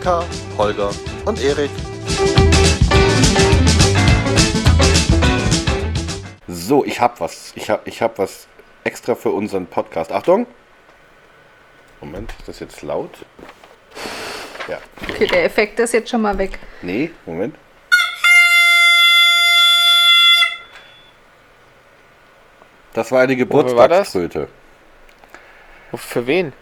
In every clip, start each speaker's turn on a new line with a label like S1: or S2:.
S1: Annika, Holger und Erik. So, ich hab was. Ich hab, ich hab was extra für unseren Podcast. Achtung! Moment, ist das jetzt laut? Ja.
S2: Okay, der Effekt ist jetzt schon mal weg.
S1: Nee, Moment. Das war eine? Geburtstagströte.
S3: Für wen?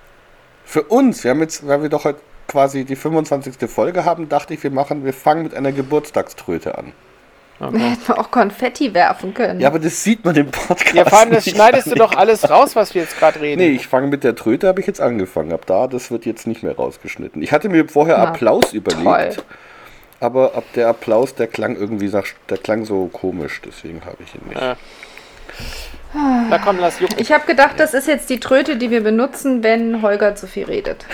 S1: Für uns, wir haben jetzt, weil wir doch heute quasi die 25. Folge haben, dachte ich, wir machen, wir fangen mit einer Geburtstagströte an.
S2: Wir hätten auch Konfetti werfen können.
S1: Ja, aber das sieht man im Podcast.
S3: Ja, vor allem, das schneidest du doch alles raus, was wir jetzt gerade reden.
S1: Nee, ich fange mit der Tröte, habe ich jetzt angefangen. Ab da, das wird jetzt nicht mehr rausgeschnitten. Ich hatte mir vorher
S2: Na,
S1: Applaus überlegt,
S2: toll.
S1: aber ab der Applaus, der klang irgendwie, nach, der klang so komisch, deswegen habe ich ihn nicht.
S3: Ja. Na komm, lass jucken.
S2: Ich habe gedacht, das ist jetzt die Tröte, die wir benutzen, wenn Holger zu viel redet.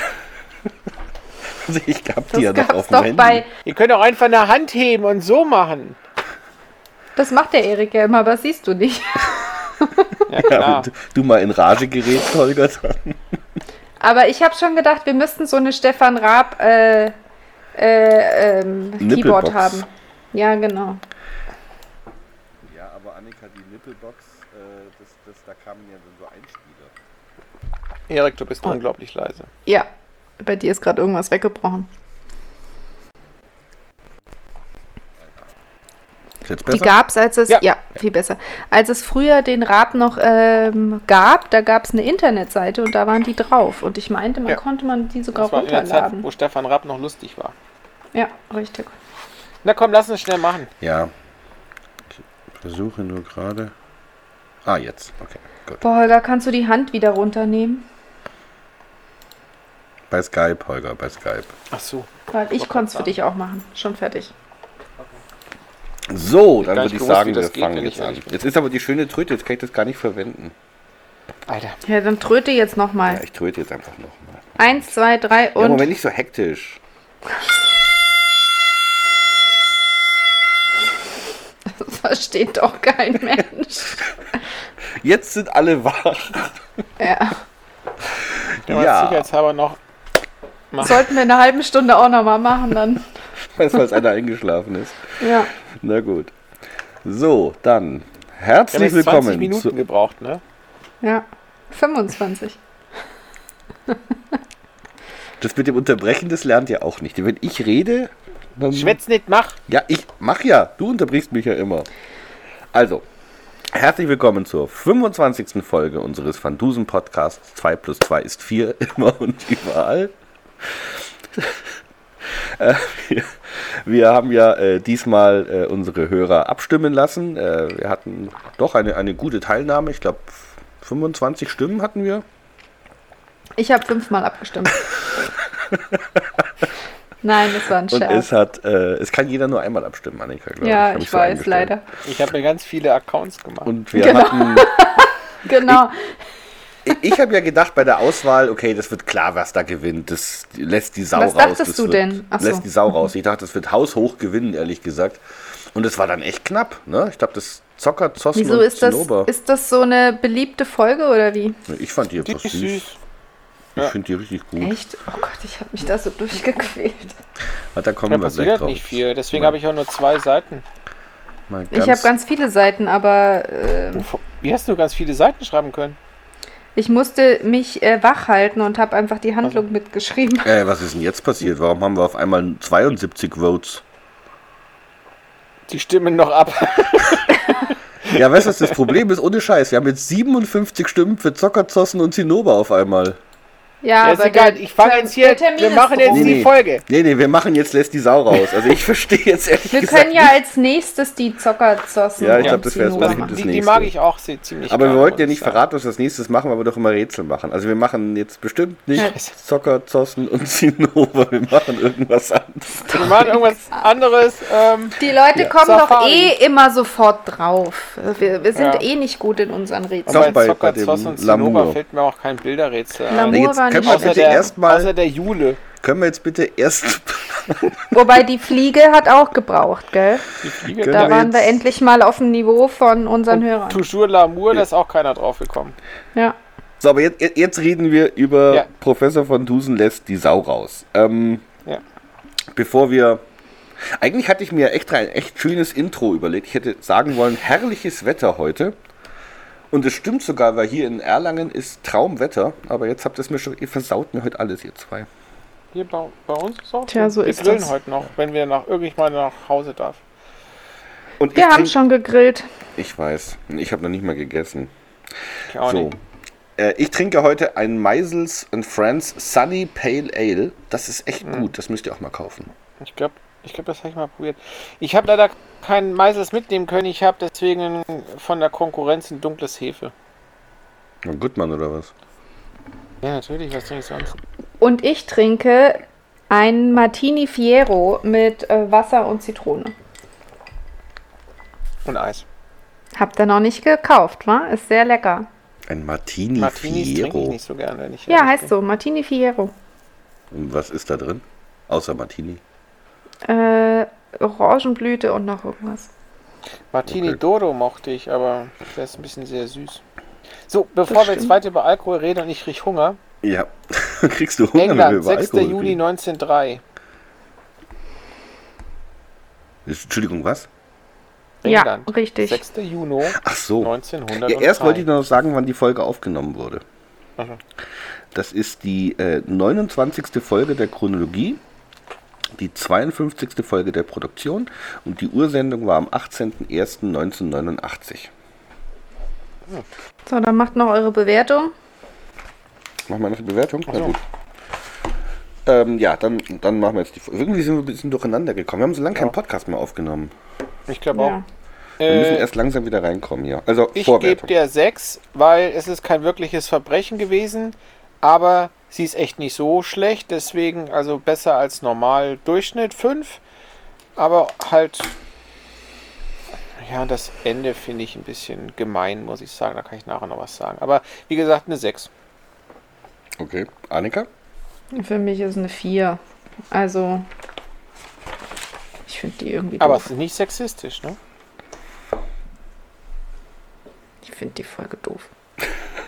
S1: Also ich hab
S2: Das
S1: die ja noch auf dem Handy.
S2: bei.
S3: Ihr könnt auch einfach eine Hand heben und so machen.
S2: Das macht der Erik ja immer, aber das siehst du nicht.
S3: Ja,
S1: Ja, du, du mal in Rage gerätst, Holger, dann.
S2: Aber ich habe schon gedacht, wir müssten so eine Stefan Raab äh, äh, ähm. Keyboard haben. Ja, genau.
S1: Ja, aber Annika, die Nippelbox, das, das, da kamen ja so Einspieler.
S3: Erik, du bist unglaublich leise.
S2: Ja, bei dir ist gerade irgendwas weggebrochen. Die gab es, als es,
S3: Ja.
S2: ja. viel besser. Als es früher den Raab noch ähm, gab, da gab es eine Internetseite und da waren die drauf. Und ich meinte, man
S3: Ja.
S2: konnte man die sogar
S3: Das war in der Zeit,
S2: runterladen.
S3: wo Stefan Rapp noch lustig war.
S2: Ja, richtig.
S3: Na komm, lass uns schnell machen.
S1: Ja. Ich versuche nur gerade. Ah, jetzt. Okay, gut.
S2: Boah, Holger, kannst du die Hand wieder runternehmen?
S1: Bei Skype, Holger, bei Skype.
S3: Ach so.
S2: Weil ich konnte es für dich auch machen. Schon fertig.
S1: So, dann würde ich sagen, wir fangen jetzt an. Jetzt ist aber die schöne Tröte, jetzt kann ich das gar nicht verwenden.
S3: Alter.
S2: Ja, dann tröte jetzt
S1: Ja,
S2: nochmal.
S1: ich tröte jetzt einfach nochmal.
S2: Eins, zwei, drei
S1: Ja,
S2: und.
S1: Moment, nicht so hektisch.
S2: Das versteht doch kein Mensch.
S1: Jetzt sind alle wach.
S2: Ja.
S3: War
S1: Ja.
S3: sicherheitshalber noch. Mach.
S2: Sollten wir in einer halben Stunde auch nochmal machen, dann.
S1: Weiß, falls einer eingeschlafen ist.
S2: Ja.
S1: Na gut. So, dann herzlich
S3: 20
S1: willkommen
S3: Minuten
S1: zu,
S3: gebraucht, ne?
S2: Ja. 25.
S1: Das mit dem Unterbrechen, das lernt ihr auch nicht. Wenn ich rede, dann.
S3: Schwätz nicht, mach.
S1: Ja, ich mach ja. Du unterbrichst mich ja immer. Also, herzlich willkommen zur 25. Folge unseres Van Dusen Podcasts. 2 plus 2 ist 4, immer und überall. Äh, wir, wir haben ja äh, diesmal äh, unsere Hörer abstimmen lassen. Äh, wir hatten doch eine, eine gute Teilnahme. Ich glaube, 25 Stimmen hatten wir.
S2: Ich habe fünfmal abgestimmt. Nein, das war ein
S1: Und
S2: Scherz.
S1: es hat, äh, es kann jeder nur einmal abstimmen, Annika, glaube
S2: ja,
S1: Hab
S2: ich
S1: so
S2: weiß, leider.
S3: Ich habe mir ganz viele Accounts gemacht.
S1: Und wir
S2: Genau.
S1: hatten.
S2: Genau.
S1: Ich, habe ja gedacht bei der Auswahl, okay, das wird klar, was da gewinnt. Das lässt die Sau
S2: Was
S1: raus.
S2: dachtest
S1: das
S2: du
S1: wird,
S2: denn? Ach so.
S1: Lässt die Sau raus. Ich dachte, das wird haushoch gewinnen, ehrlich gesagt. Und es war dann echt knapp. Ne? Ich glaube, das Zocker, Zossen
S2: Wieso
S1: und
S2: ist das, ist das so eine beliebte Folge oder wie?
S1: ich fand die etwas süß.
S3: süß.
S1: Ich
S3: Ja.
S1: finde die richtig gut.
S2: Echt? Oh Gott, ich habe mich da so durchgequält.
S1: Da kommen
S3: Da
S1: wir gleich
S3: passiert
S1: drauf.
S3: nicht viel. Deswegen habe ich auch nur zwei Seiten.
S1: Mal
S2: Ich habe ganz viele Seiten, aber äh,
S3: Wie hast du ganz viele Seiten schreiben können?
S2: Ich musste mich äh, wach halten und habe einfach die Handlung mitgeschrieben.
S1: Äh, was ist denn jetzt passiert? Warum haben wir auf einmal 72 Votes?
S3: Die stimmen noch ab.
S1: Ja, weißt du, was das Problem ist? Ohne Scheiß. Wir haben jetzt 57 Stimmen für Zocker, Zossen und Zinnober auf einmal.
S2: Ja,
S3: Ja, ist egal. Ich fange jetzt hier. Wir machen jetzt
S2: rum.
S3: die Folge.
S1: Nee, nee, wir machen jetzt lässt die Sau raus. Also ich verstehe jetzt ehrlich
S2: Wir
S1: gesagt
S2: können ja als nächstes die Zockerzossen
S1: Ja, ich
S2: und
S1: glaub, das
S2: machen.
S1: das
S3: Die, die
S1: nächste.
S3: mag ich auch sehr, ziemlich
S1: Aber wir wollten ja nicht verraten, was wir als nächstes machen, weil wir doch immer Rätsel machen. Also wir machen jetzt bestimmt nicht
S2: Ja.
S1: Zocker, Zossen und Zinnober. Wir machen irgendwas anderes.
S3: Wir machen irgendwas anderes. Ähm,
S2: Die Leute
S1: Ja.
S2: kommen doch
S3: Safari.
S2: eh immer sofort drauf. Wir, wir sind
S3: Ja.
S2: eh nicht gut in unseren Rätseln.
S1: Doch,
S3: aber
S1: bei-
S3: bei,
S1: dem
S3: und
S1: Lamour.
S3: Zinnober fällt mir auch kein Bilderrätsel ein.
S2: War
S1: können wir bitte erstmal,
S3: außer der Jule.
S1: können wir jetzt bitte erst,
S2: Wobei die Fliege hat auch gebraucht, gell?
S3: Die Fliege.
S2: Da
S1: wir
S2: waren wir endlich mal auf dem Niveau von unseren Hörern.
S3: Toujours Lamour, da ist auch keiner drauf gekommen.
S2: Ja.
S1: So, aber jetzt, jetzt reden wir über
S3: Ja.
S1: Professor von Dusen lässt die Sau raus. Ähm,
S3: Ja.
S1: bevor wir. Eigentlich hatte ich mir extra ein echt schönes Intro überlegt. Ich hätte sagen wollen, herrliches Wetter heute. Und es stimmt sogar, weil hier in Erlangen ist Traumwetter. Aber jetzt habt ihr es mir schon, ihr versaut mir heute alles, ihr zwei.
S3: Hier bei, bei uns ist auch
S2: Tja, so
S3: wir
S2: ist
S3: grillen
S2: das.
S3: heute noch, wenn wir nach irgendwann mal nach Hause darf.
S1: Und
S2: Wir
S1: ich
S2: haben
S1: trink-
S2: schon gegrillt.
S1: Ich weiß. Ich habe noch nicht mal gegessen.
S3: Ich auch
S1: So.
S3: nicht.
S1: Äh, ich trinke heute ein Meisels and Friends Sunny Pale Ale. Das ist echt
S3: Mhm.
S1: gut. Das müsst ihr auch mal kaufen.
S3: Ich glaube, ich glaub, das habe ich mal probiert. Ich habe leider keinen Meisels mitnehmen können. Ich habe deswegen von der Konkurrenz ein dunkles Hefe.
S1: Gut, Mann, oder was?
S3: Ja, natürlich. Was trinke ich sonst?
S2: Und ich trinke ein Martini Fiero mit äh, Wasser und Zitrone.
S3: Und Eis.
S2: Habt ihr noch nicht gekauft, wa? Ist sehr lecker.
S1: Ein Martini
S3: Martinis trinke ich
S1: Fiero.
S3: nicht so gern, wenn ich
S2: Ja, heißt
S3: bin.
S2: so. Martini Fiero.
S1: Und was ist da drin? Außer Martini.
S2: Äh, Orangenblüte und noch irgendwas.
S3: Martini
S1: Okay.
S3: Dodo mochte ich, aber der ist ein bisschen sehr süß. So, bevor wir jetzt
S2: stimmt.
S3: weiter über Alkohol reden und ich krieg Hunger.
S1: Ja. Kriegst du Hunger, wenn wir
S3: England,
S1: über
S3: 6.
S1: Alkohol
S3: Juli
S1: reden?
S3: 1903.
S1: Ist- Entschuldigung, was?
S3: England.
S2: Ja, richtig.
S3: 6. Juni
S1: Ach so.
S3: 1903.
S1: Ja, erst wollte ich noch sagen, wann die Folge aufgenommen wurde.
S3: Aha.
S1: Das ist die äh, 29. Folge der Chronologie, die 52. Folge der Produktion und die Ursendung war am 18.01.1989.
S2: So, dann macht noch eure Bewertung.
S1: Machen wir noch eine Bewertung? Na
S3: so.
S1: gut. Ähm, ja, dann, dann machen wir jetzt die Folge. Irgendwie sind wir ein bisschen durcheinander gekommen. Wir haben so lange keinen
S3: Ja.
S1: Podcast mehr aufgenommen.
S3: Ich glaube
S2: Ja.
S3: auch.
S1: Wir müssen
S3: Äh,
S1: erst langsam wieder reinkommen hier. Also
S3: ich gebe der 6, weil es ist kein wirkliches Verbrechen gewesen, aber sie ist echt nicht so schlecht, deswegen also besser als normal Durchschnitt 5, aber halt ja, das Ende finde ich ein bisschen gemein, muss ich sagen, da kann ich nachher noch was sagen, aber wie gesagt, eine 6.
S1: Okay. Annika?
S2: Für mich ist eine 4. Also, ich finde die irgendwie
S3: Aber es
S2: doof.
S3: ist nicht sexistisch, ne?
S2: Ich finde die Folge doof.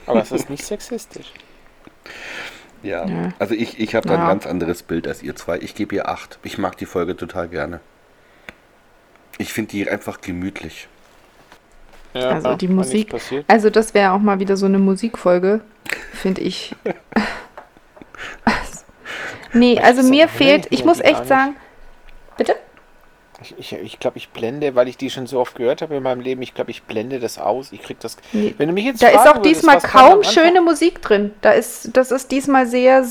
S3: Aber es ist nicht sexistisch.
S1: Ja.
S2: Ja.
S1: Also ich, ich habe da ein
S2: Ja.
S1: ganz anderes Bild als ihr zwei. Ich gebe ihr 8. Ich mag die Folge total gerne. Ich finde die einfach gemütlich.
S3: Ja,
S2: Also die Musik-
S3: Passiert.
S2: Also, das wäre auch mal wieder so eine Musikfolge, finde ich. nee, also mir fehlt, ich muss echt sagen. Bitte?
S3: Ich glaube, ich, ich, glaub, ich blende, weil ich die schon so oft gehört habe in meinem Leben, ich glaube, ich blende das aus. Ich krieg das.
S2: Nee.
S3: Wenn du mich jetzt
S2: Da ist auch diesmal kaum schöne Musik drin. Da ist, das ist diesmal sehr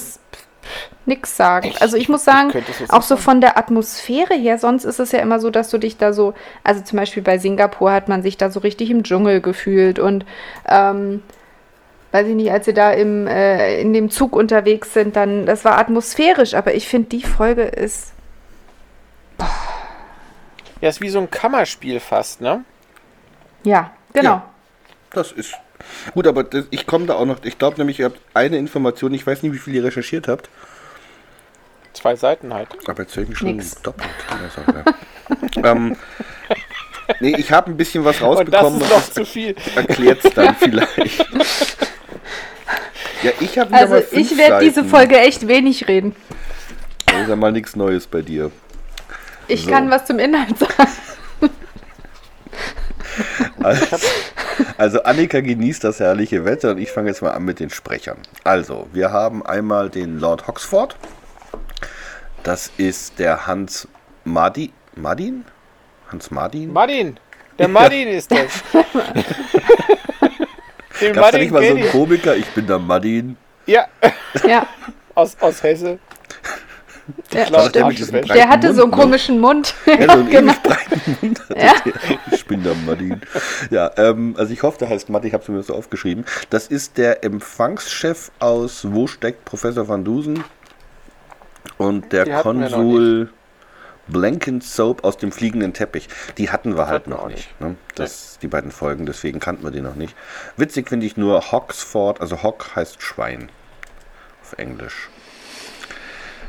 S2: nix sagen.
S3: Echt?
S2: Also ich muss
S3: Ich
S2: sagen,
S3: jetzt
S2: auch so von der Atmosphäre her, sonst ist es ja immer so, dass du dich da so, also zum Beispiel bei Singapur hat man sich da so richtig im Dschungel gefühlt und ähm, weiß ich nicht, als sie da im, äh, in dem Zug unterwegs sind, dann, das war atmosphärisch, aber ich finde, die Folge ist,
S3: Ja, ist wie so ein Kammerspiel fast, ne?
S2: ja, genau.
S1: Ja. Das ist. Gut, aber das, ich komme da auch noch. Ich glaube nämlich, ihr habt eine Information. Ich weiß nicht, wie viel ihr recherchiert habt.
S3: Zwei Seiten halt.
S1: Aber jetzt höre ich mich schon
S2: Nix.
S1: doppelt. Ähm, nee, ich habe ein bisschen was
S3: Und das
S1: rausbekommen.
S3: ist noch zu viel.
S1: Erklärt es dann vielleicht. ja, ich habe
S2: Also
S1: mal fünf
S2: ich werde diese. Folge echt wenig reden.
S1: Das ist ja mal nichts Neues bei dir.
S2: Ich
S1: So.
S2: kann was zum Inhalt sagen.
S1: Also, also Annika genießt das herrliche Wetter und ich fange jetzt mal an mit den Sprechern. Also, wir haben einmal den Lord Hoxford. Das ist der Hans Madi, Madin? Hans Madin?
S3: Martin! Der Martin ist das. Den
S1: Gab's da nicht mal so einen
S3: ich.
S1: Komiker? Ich bin der Madin.
S3: Ja,
S2: Ja,
S3: aus, aus Hesse. Klaus
S2: stimmt. Der hatte so einen
S1: Mund, ne?
S2: komischen Mund.
S1: Ja, so einen
S2: genau.
S1: breiten Mund hat
S2: Ja.
S1: der. Ich bin der Madin. Ja, ähm, also ich hoffe, der heißt Matti, ich habe es mir so aufgeschrieben. Das ist der Empfangschef aus Wo steckt Professor van Dusen? Und der
S3: Die noch
S1: Konsul Blankensoap aus dem fliegenden Teppich. Die hatten wir halt
S3: hatten
S1: noch nicht. Ne? Das, Die beiden Folgen, deswegen kannten wir die noch nicht. Witzig finde ich nur Hoxford, also Hock heißt Schwein auf Englisch.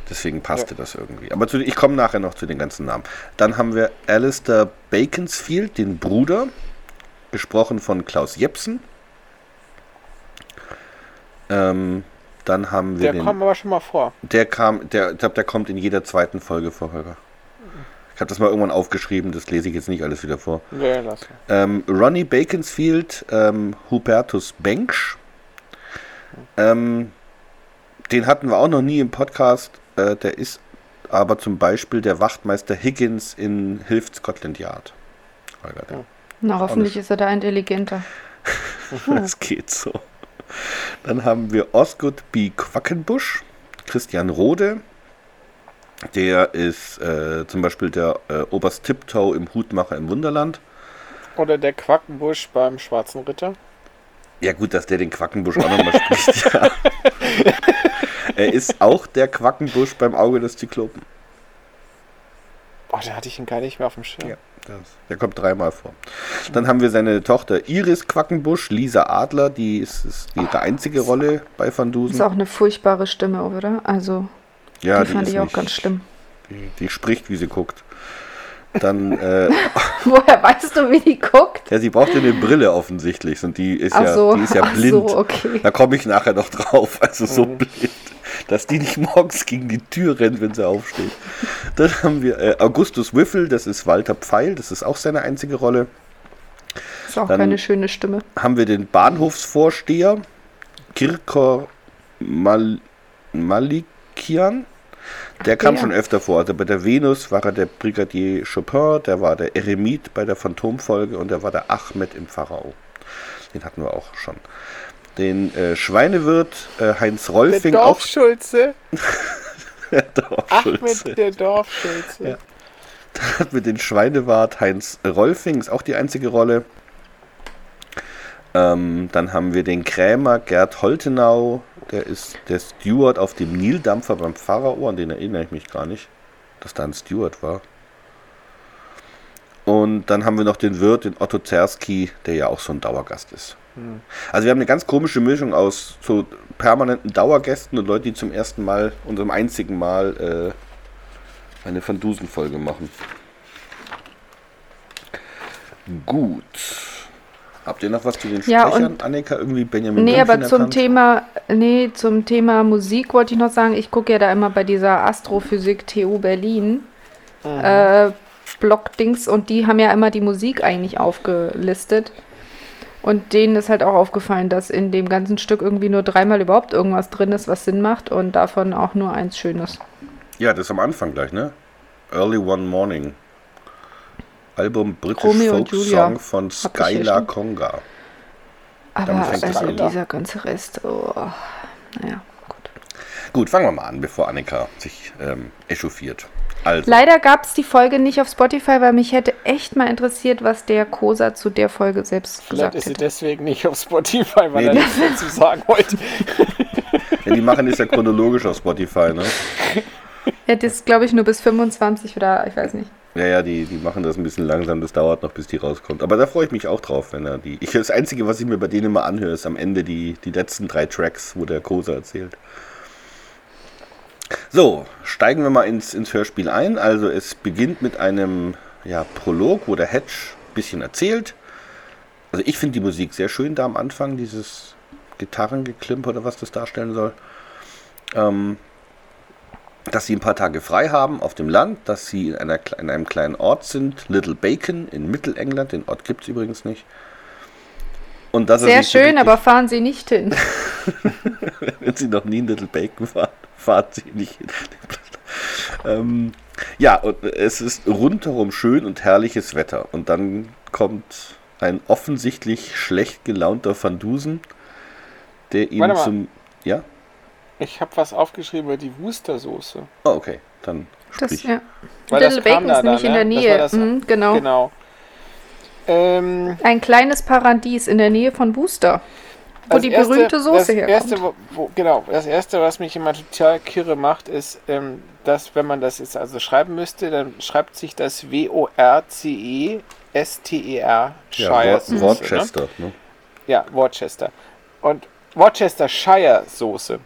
S1: Deswegen passte das irgendwie. Aber zu, ich komme nachher noch zu den ganzen Namen. Dann haben wir Alistair Baconsfield, den Bruder, gesprochen von Klaus Jepsen. Ähm, dann haben wir
S3: Der
S1: den.
S3: kam aber schon mal vor.
S1: Der kam, der, ich glaube, der kommt in jeder zweiten Folge vor, Holger. Ich habe das mal irgendwann aufgeschrieben, das lese ich jetzt nicht alles wieder vor.
S3: Nee, lass.
S1: Ähm, Ronnie Baconsfield, ähm, Hubertus Bengsch. Ähm, den hatten wir auch noch nie im Podcast. Äh, der ist aber zum Beispiel der Wachtmeister Higgins in Hilft Scotland Yard. Holger, der-
S2: Na, hoffentlich ist er da intelligenter.
S1: Das geht so. Dann haben wir Osgood B. Quackenbusch, Christian Rode. Der ist äh, zum Beispiel der äh, Oberst Tiptoe im Hutmacher im Wunderland.
S3: Oder der Quackenbusch beim Schwarzen Ritter.
S1: Ja, gut, dass der den Quackenbusch auch nochmal spricht. Ja. Er ist auch der Quackenbusch beim Auge des Zyklopen.
S3: Oh, da hatte ich ihn gar nicht mehr auf dem Schirm.
S1: Ja, das, der kommt dreimal vor. Dann haben wir seine Tochter Iris Quackenbusch, Lisa Adler, die ist, ist ihre einzige Rolle bei Van
S2: Ist
S1: Dusen.
S2: auch eine furchtbare Stimme, oder? Also,
S1: Ja,
S2: die, fand
S1: ist
S2: ich auch
S1: nicht-
S2: ganz schlimm.
S1: Die, die spricht, wie sie guckt. Dann, äh,
S2: Woher weißt du, wie die guckt?
S1: ja, sie braucht ja eine Brille offensichtlich und die ist,
S2: Ach
S1: ja,
S2: so,
S1: die ist ja
S2: ach
S1: blind.
S2: so, okay.
S1: Da komme ich nachher noch drauf. Also so blind, dass die nicht morgens gegen die Tür rennt, wenn sie aufsteht. Dann haben wir äh, Augustus Wiffel, das ist Walter Pfeil, das ist auch seine einzige Rolle.
S2: Ist auch
S1: Dann-
S2: keine schöne Stimme.
S1: Haben wir den Bahnhofsvorsteher, Kirkor Mal Malikian. Der kam
S2: der.
S1: schon öfter vor. Also bei der Venus war er der Brigadier Chopin, der war der Eremit bei der Phantomfolge und der war der Ahmed im Pharao. Den hatten wir auch schon. Den äh, Schweinewirt äh, Heinz
S3: Der
S1: Rolfing auch.
S3: Dorfschulze.
S1: Der Dorfschulze.
S3: Ahmed, der Dorfschulze.
S1: Ja. Dann mit den Schweinewart Heinz Rolfing, ist auch die einzige Rolle. Ähm, dann haben wir den Krämer Gerd Holtenau, der ist der Steward auf dem Nildampfer beim Pharao, an den erinnere ich mich gar nicht, dass da ein Steward war. Und dann haben wir noch den Wirt, den Otto Zerski, der ja auch so ein Dauergast ist. Also wir haben eine ganz komische Mischung aus so permanenten Dauergästen und Leuten, die zum ersten Mal, unserem einzigen Mal, äh, eine Van Dusen-Folge machen. Gut. Habt ihr noch was zu den
S2: Ja,
S1: Sprechern,
S2: und-
S1: Annika? Irgendwie Benjamin
S2: Nee,
S1: Blümchen
S2: aber zum
S1: erkannt?
S2: Thema, nee, zum Thema Musik wollte ich noch sagen, ich gucke ja da immer bei dieser Astrophysik TU Berlin äh, Blog-Dings und die haben ja immer die Musik eigentlich aufgelistet. Und denen ist halt auch aufgefallen, dass in dem ganzen Stück irgendwie nur dreimal überhaupt irgendwas drin ist, was Sinn macht und davon auch nur eins Schönes.
S1: Ja, das ist am Anfang gleich, ne? Early One Morning. Album British
S2: Romeo
S1: Folk. Song von Skylar
S2: schon.
S1: Konga.
S2: Aber also dieser ganze Rest, oh, naja, gut.
S1: Gut, fangen wir mal an, bevor Annika sich ähm, echauffiert. Also,
S2: Leider gab es die Folge nicht auf Spotify, weil mich hätte echt mal interessiert, was der Kosa zu der Folge selbst
S3: Vielleicht
S2: gesagt
S3: ist sie
S2: hätte.
S3: deswegen nicht auf Spotify, weil
S1: Nee,
S3: er
S1: die-
S3: nichts dazu sagen wollte.
S1: ja, die machen ist ja chronologisch auf Spotify, ne?
S2: Ja, das glaube ich nur bis 25 oder ich weiß nicht.
S1: Ja, ja, die, die machen das ein bisschen langsam, das dauert noch, bis die rauskommt. Aber da freue ich mich auch drauf, wenn er die. Ich, das Einzige, was ich mir bei denen immer anhöre, ist am Ende die, die letzten drei Tracks, wo der Kosa erzählt. So, steigen wir mal ins, ins Hörspiel ein. Also es beginnt mit einem ja, Prolog, wo der Hedge ein bisschen erzählt. Also ich finde die Musik sehr schön da am Anfang, dieses Gitarrengeklimper oder was das darstellen soll. Ähm, dass sie ein paar Tage frei haben auf dem Land, dass sie in, einer, in einem kleinen Ort sind, Little Bacon in Mittelengland, den Ort gibt es übrigens nicht. Und dass
S2: Sehr schön, aber fahren Sie nicht hin.
S1: wenn Sie noch nie in Little Bacon waren, fahrt Sie nicht hin. ähm, ja, und es ist rundherum schön und herrliches Wetter. Und dann kommt ein offensichtlich schlecht gelaunter Van Dusen, der ihn
S3: Warte mal.
S1: zum. Ja?
S3: Ich habe was aufgeschrieben über die Wustersoße.
S1: Oh, okay. Dann
S2: Das,
S1: sprich.
S2: ja.
S3: Weil
S2: Little
S3: das
S2: Bacon
S3: da
S2: ist nämlich
S3: dann,
S2: in der
S3: ne? Das
S2: Nähe.
S3: war das-
S2: Mhm, genau.
S3: Genau. Ähm,
S2: Ein kleines Paradies in der Nähe von Booster, wo die
S3: erste-
S2: berühmte Soße
S3: das
S2: herkommt.
S3: erste, wo, wo, genau, das erste, was mich immer total kirre macht, ist, ähm, dass wenn man das jetzt also schreiben müsste, dann schreibt sich das W-O-R-C-E-S-T-E-R
S1: Ja,
S3: Shire
S1: Wor
S3: Soße, Ne?
S1: Worcester. Ne?
S3: Ja, Worcester. Und Worcestershire Soße.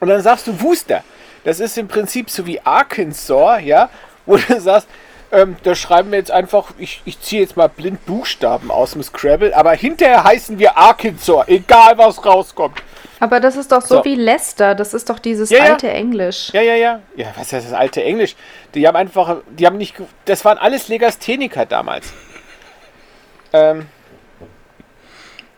S3: Und dann sagst du Worcester. Das ist im Prinzip so wie Arkansas, ja, wo du sagst, ähm, da schreiben wir jetzt einfach, ich, ich ziehe jetzt mal blind Buchstaben aus dem Scrabble, aber hinterher heißen wir Arkansas, egal was rauskommt.
S2: Aber das ist doch so,
S3: So.
S2: wie Leicester. Das ist doch dieses
S3: Ja, ja.
S2: alte Englisch.
S3: Ja, ja, ja. Ja, was ist das alte Englisch? Die haben einfach, die haben nicht, das waren alles Legastheniker damals. Ähm,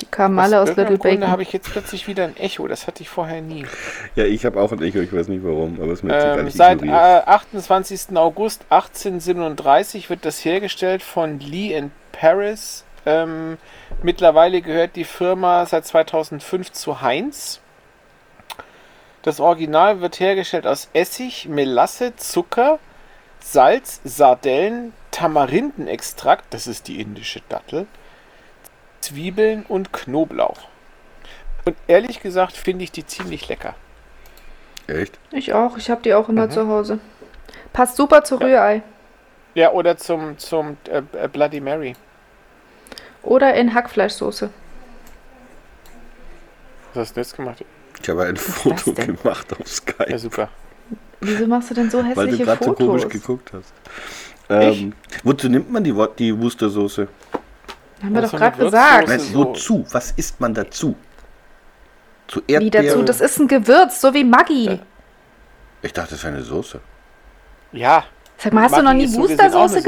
S2: Die kamen alle aus
S3: irgendeinem
S2: Little
S3: Grunde
S2: Bacon.
S3: habe ich jetzt plötzlich wieder ein Echo, das hatte ich vorher nie.
S1: Ja, ich habe auch ein Echo, ich weiß nicht warum, aber es wird
S3: Ähm,
S1: sogar
S3: seit äh,
S1: ignoriert.
S3: 28. August 1837 wird das hergestellt von Lee in Paris. Ähm, mittlerweile gehört die Firma seit 2005 zu Heinz. Das Original wird hergestellt aus Essig, Melasse, Zucker, Salz, Sardellen, Tamarindenextrakt, das ist die indische Dattel, Zwiebeln und Knoblauch. Und ehrlich gesagt finde ich die ziemlich lecker.
S1: Echt?
S2: Ich auch. Ich habe die auch immer
S3: Mhm.
S2: zu Hause. Passt super zu Rührei.
S3: Ja, oder zum, zum äh, äh, Bloody Mary.
S2: Oder in Hackfleischsoße.
S3: Was hast du jetzt gemacht?
S1: Ich habe ein
S2: das
S1: Foto gemacht auf Skype,
S3: Ja, super.
S2: Wieso machst du denn so
S1: weil du
S2: hässliche
S1: gerade so komisch
S2: Fotos?
S1: geguckt hast. Ähm, wozu nimmt man die, die Worcestersoße?
S2: Haben wir doch gerade gesagt.
S1: Nein,
S3: so-
S1: wozu? Was isst man dazu? Zu
S2: Wie
S1: Erdbeeren?
S2: dazu? Das ist ein Gewürz, so wie Maggi.
S1: Ich dachte, das wäre eine Soße.
S3: Ja.
S2: Sag mal, hast du noch
S3: Maggi
S2: nie
S3: ist so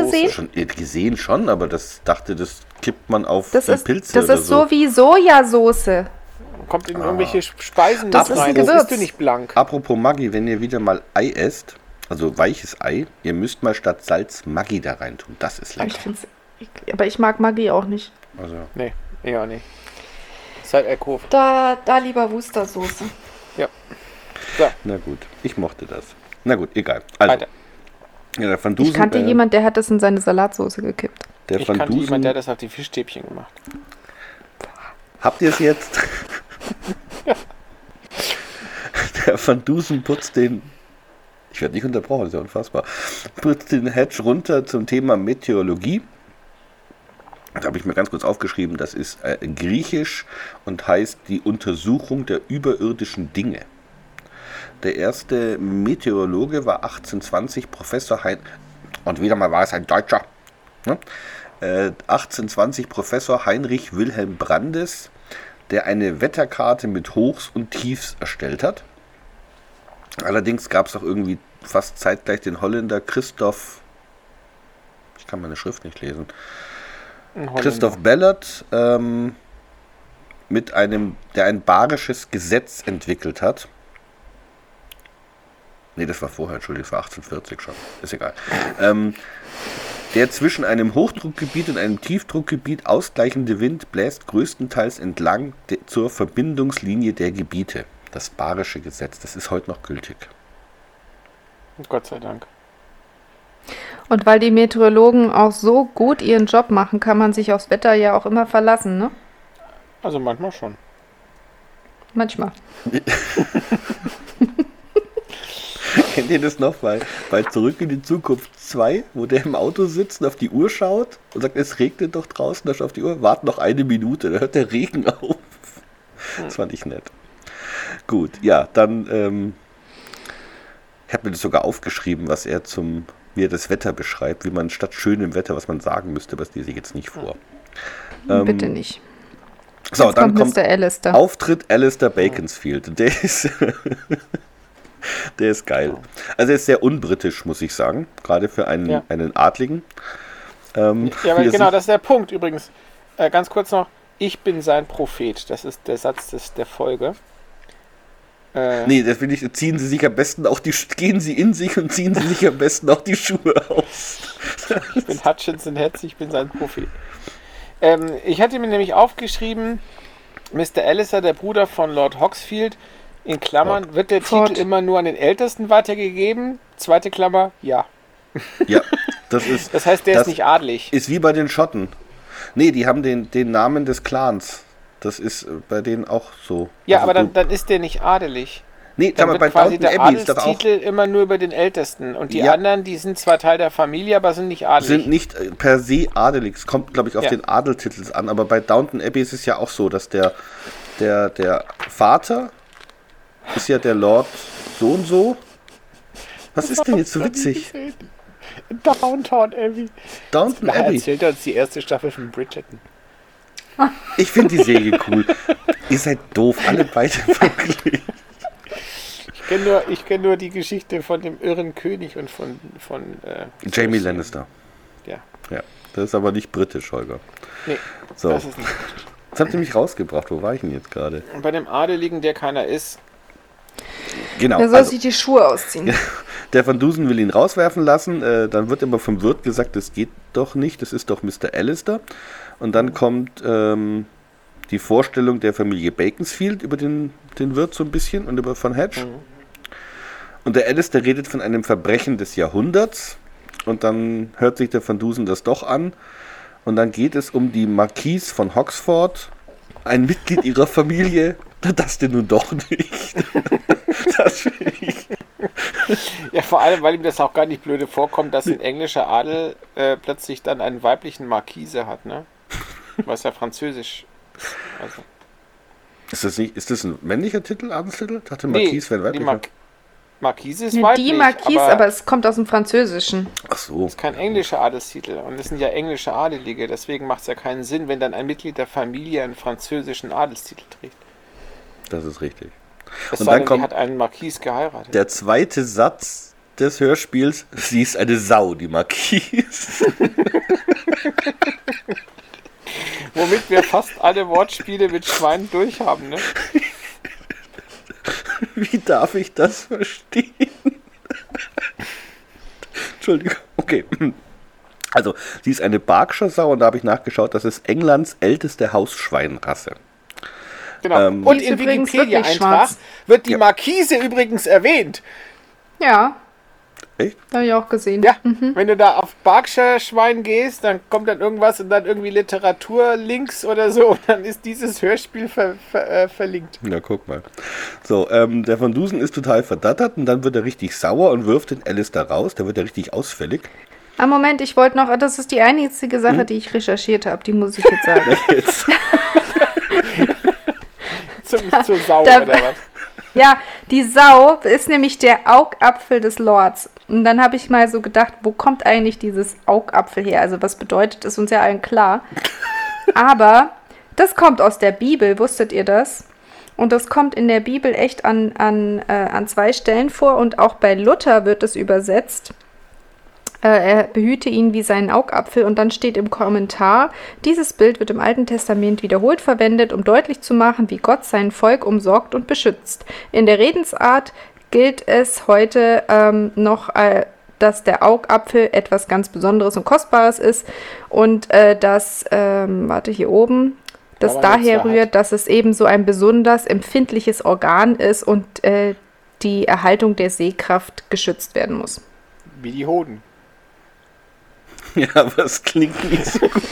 S3: gesehen?
S1: Schon äh, gesehen schon, aber das dachte, das kippt man auf
S2: Das ist,
S1: Pilze
S2: das
S1: oder
S2: ist so
S1: so.
S2: wie Sojasauce.
S3: Kommt in irgendwelche Speisen
S2: Das
S3: mit
S2: ist ein
S3: rein. Das
S2: Gewürz.
S3: isst du nicht blank.
S1: Apropos Maggi, wenn ihr wieder mal Ei esst, also weiches Ei, ihr müsst mal statt Salz Maggi da rein tun. Das ist
S2: Aber ich,
S1: lecker.
S2: find's, eklig. aber ich mag Maggi auch nicht.
S1: Also,
S3: Nee, ja nicht. Seid Alkohol.
S2: Da, da lieber Wustersoße.
S1: na gut, ich mochte das. Na gut, egal. Also,
S3: Weiter.
S1: ja, der Van Dusen,
S2: Ich kannte
S1: äh,
S2: jemand, der hat das in seine Salatsoße gekippt.
S1: der
S3: Ich
S1: Van
S3: kannte
S1: Dusen,
S3: jemanden, der hat das auf die Fischstäbchen gemacht.
S1: habt ihr es jetzt? der Van Dusen putzt den, ich werde nicht unterbrochen, das ist ja unfassbar, putzt den Hedge runter zum Thema Meteorologie. Da habe ich mir ganz kurz aufgeschrieben, das ist äh, griechisch und heißt die Untersuchung der überirdischen Dinge. Der erste Meteorologe war 1820 Professor Hein und wieder mal war es ein Deutscher. Ne? Äh, 1820 Professor Heinrich Wilhelm Brandes, der eine Wetterkarte mit Hochs und Tiefs erstellt hat. Allerdings gab es auch irgendwie fast zeitgleich den Holländer Christoph, ich kann meine Schrift nicht lesen. Christoph Bellert, ähm, mit einem, der ein barisches Gesetz entwickelt hat. Nee, das war vorher, Entschuldigung, das war 1840 schon. Ist egal. Ähm, der zwischen einem Hochdruckgebiet und einem Tiefdruckgebiet ausgleichende Wind bläst größtenteils entlang zur Verbindungslinie der Gebiete. Das barische Gesetz, das ist heute noch gültig.
S3: Gott sei Dank.
S2: Und weil die Meteorologen auch so gut ihren Job machen, kann man sich aufs Wetter ja auch immer verlassen, ne?
S3: Also manchmal schon.
S2: Manchmal.
S1: Kennt ihr das noch bei, bei Zurück in die Zukunft 2, wo der im Auto sitzt und auf die Uhr schaut und sagt, es regnet doch draußen, da schaut auf die Uhr, wart noch eine Minute, dann hört der Regen auf. Das fand ich nett. Gut, ja, dann, ähm, ich habe mir das sogar aufgeschrieben, was er zum, wie er das Wetter beschreibt, wie man statt schönem Wetter, was man sagen müsste, das lese ich jetzt nicht vor. Ähm,
S2: Bitte nicht.
S1: So,
S2: Jetzt
S1: dann
S2: kommt
S1: kommt
S2: Mr. Alistair.
S1: Auftritt Alistair Baconsfield. Der ist, der ist geil. Also er ist sehr unbritisch, muss ich sagen. Gerade für einen,
S3: Ja.
S1: einen Adligen. Ähm,
S3: Ja, aber
S1: er
S3: genau, das ist der Punkt übrigens. Äh, ganz kurz noch. Ich bin sein Prophet. Das ist der Satz des, der Folge. Äh,
S1: Nee, das will ich, ziehen Sie sich am besten auch die, gehen Sie in sich und ziehen Sie sich am besten auch die Schuhe aus.
S3: Ich bin Hutchinson Hetz, ich bin sein Prophet. Ähm, ich hatte mir nämlich aufgeschrieben, Mr. Alistair, der Bruder von Lord Hoxfield, in Klammern, wird der
S2: Ford.
S3: Titel immer nur an den Ältesten weitergegeben? Zweite Klammer, ja.
S1: Ja, das ist,
S3: Das heißt, der
S1: Das
S3: ist nicht adlig.
S1: ist wie bei den Schotten. Nee, die haben den, den Namen des Clans. Das ist äh, bei denen auch so.
S3: Ja,
S1: Also
S3: aber dann, dann ist der nicht adelig.
S1: Nee,
S3: Dann
S1: aber bei
S3: quasi
S1: Downton
S3: der
S1: Abbey ist das auch.
S3: Immer nur über den Ältesten. Und die
S1: Ja.
S3: anderen, die sind zwar Teil der Familie, aber sind nicht adelig.
S1: sind nicht äh, per se adelig. Es kommt, glaube ich, auf
S3: Ja.
S1: den Adeltitel an. Aber bei Downton Abbey ist es ja auch so, dass der, der, der Vater ist ja der Lord so und so. Was ist denn jetzt so witzig?
S3: Downtown Abbey.
S1: Downton Abbey.
S3: erzählt er uns die erste Staffel von Bridgerton.
S1: Ich finde die Serie cool. Ihr seid doof, alle beide wirklich.
S3: Ich kenne nur, ich kenn nur die Geschichte von dem irren König und von. von äh,
S1: Jamie Lannister.
S3: Ja.
S1: Ja, das ist aber nicht britisch, Holger.
S3: Nee,
S1: So,
S3: das ist nicht.
S1: das habt ihr mich rausgebracht. Wo war ich denn jetzt gerade?
S3: Und bei dem Adeligen, der keiner ist,
S1: Genau.
S2: Er soll
S1: also-
S2: sich die Schuhe ausziehen.
S1: Der Van Dusen will ihn rauswerfen lassen. Äh, dann wird immer vom Wirt gesagt, das geht doch nicht, das ist doch Mr. Alistair. Und dann kommt ähm, die Vorstellung der Familie Baconsfield über den, den Wirt so ein bisschen und über Von Hedge. Und der Alistair redet von einem Verbrechen des Jahrhunderts. Und dann hört sich der Van Dusen das doch an. Und dann geht es um die Marquise von Hoxford, ein Mitglied ihrer Familie. Das denn nun doch nicht. Das finde ich.
S3: Ja, vor allem, weil ihm das auch gar nicht blöde vorkommt, dass ein englischer Adel äh, plötzlich dann einen weiblichen Marquise hat, ne? Was ja französisch ist. Also,
S1: Ist das, nicht, ist das ein männlicher Titel, Adelstitel? Ich dachte,
S3: nee,
S1: Marquise wäre ein
S3: die
S1: weiblicher.
S3: Mar Marquise ist weiblich,
S2: die Marquise,
S3: aber,
S2: aber es kommt aus dem Französischen.
S1: Ach so.
S3: ist kein englischer Adelstitel. Und es sind ja englische Adelige. Deswegen macht es ja keinen Sinn, wenn dann ein Mitglied der Familie einen französischen Adelstitel trägt.
S1: Das ist richtig.
S3: Es
S1: Und dann
S3: denn,
S1: kommt
S3: die hat einen Marquise geheiratet.
S1: Der zweite Satz des Hörspiels, sie ist eine Sau, die Marquise.
S3: Womit wir fast alle Wortspiele mit Schwein durchhaben, ne?
S1: Wie darf ich das verstehen? Entschuldigung. Okay. Also, sie ist eine Berkshire Sau und da habe ich nachgeschaut, das ist Englands älteste Hausschweinrasse.
S3: Genau.
S1: Ähm,
S3: Und
S2: übrigens
S3: Wikipedia-Eintrag wird die
S1: Ja.
S3: Markise übrigens erwähnt.
S2: Ja,
S1: Echt?
S2: habe ich auch gesehen.
S3: Ja, wenn du da auf Berkshire Schwein gehst, dann kommt dann irgendwas und dann irgendwie Literaturlinks oder so und dann ist dieses Hörspiel ver, ver, äh, verlinkt.
S1: Ja, guck mal. So, ähm, der Van Dusen ist total verdattert und dann wird er richtig sauer und wirft den Alistair raus. Der wird ja richtig ausfällig.
S2: Ah, Moment, ich wollte noch, das ist die einzige Sache, die ich recherchiert habe, die muss ich jetzt sagen.
S1: Jetzt.
S3: Ziemlich zur Sau
S2: Da-
S3: oder was?
S2: Ja, die Sau ist nämlich der Augapfel des Lords. Und dann habe ich mal so gedacht, wo kommt eigentlich dieses Augapfel her? Also was bedeutet, ist uns ja allen klar. Aber das kommt aus der Bibel, wusstet ihr das? Und das kommt in der Bibel echt an, an, äh, an zwei Stellen vor und auch bei Luther wird es übersetzt. Äh, er behüte ihn wie seinen Augapfel und dann steht im Kommentar, dieses Bild wird im Alten Testament wiederholt verwendet, um deutlich zu machen, wie Gott sein Volk umsorgt und beschützt. In der Redensart gilt es heute ähm, noch, äh, dass der Augapfel etwas ganz Besonderes und Kostbares ist und äh, dass, ähm, warte hier oben, das daher rührt, dass es eben so ein besonders empfindliches Organ ist und äh, die Erhaltung der Sehkraft geschützt werden muss.
S3: Wie die Hoden.
S1: Ja, aber es klingt nicht so gut.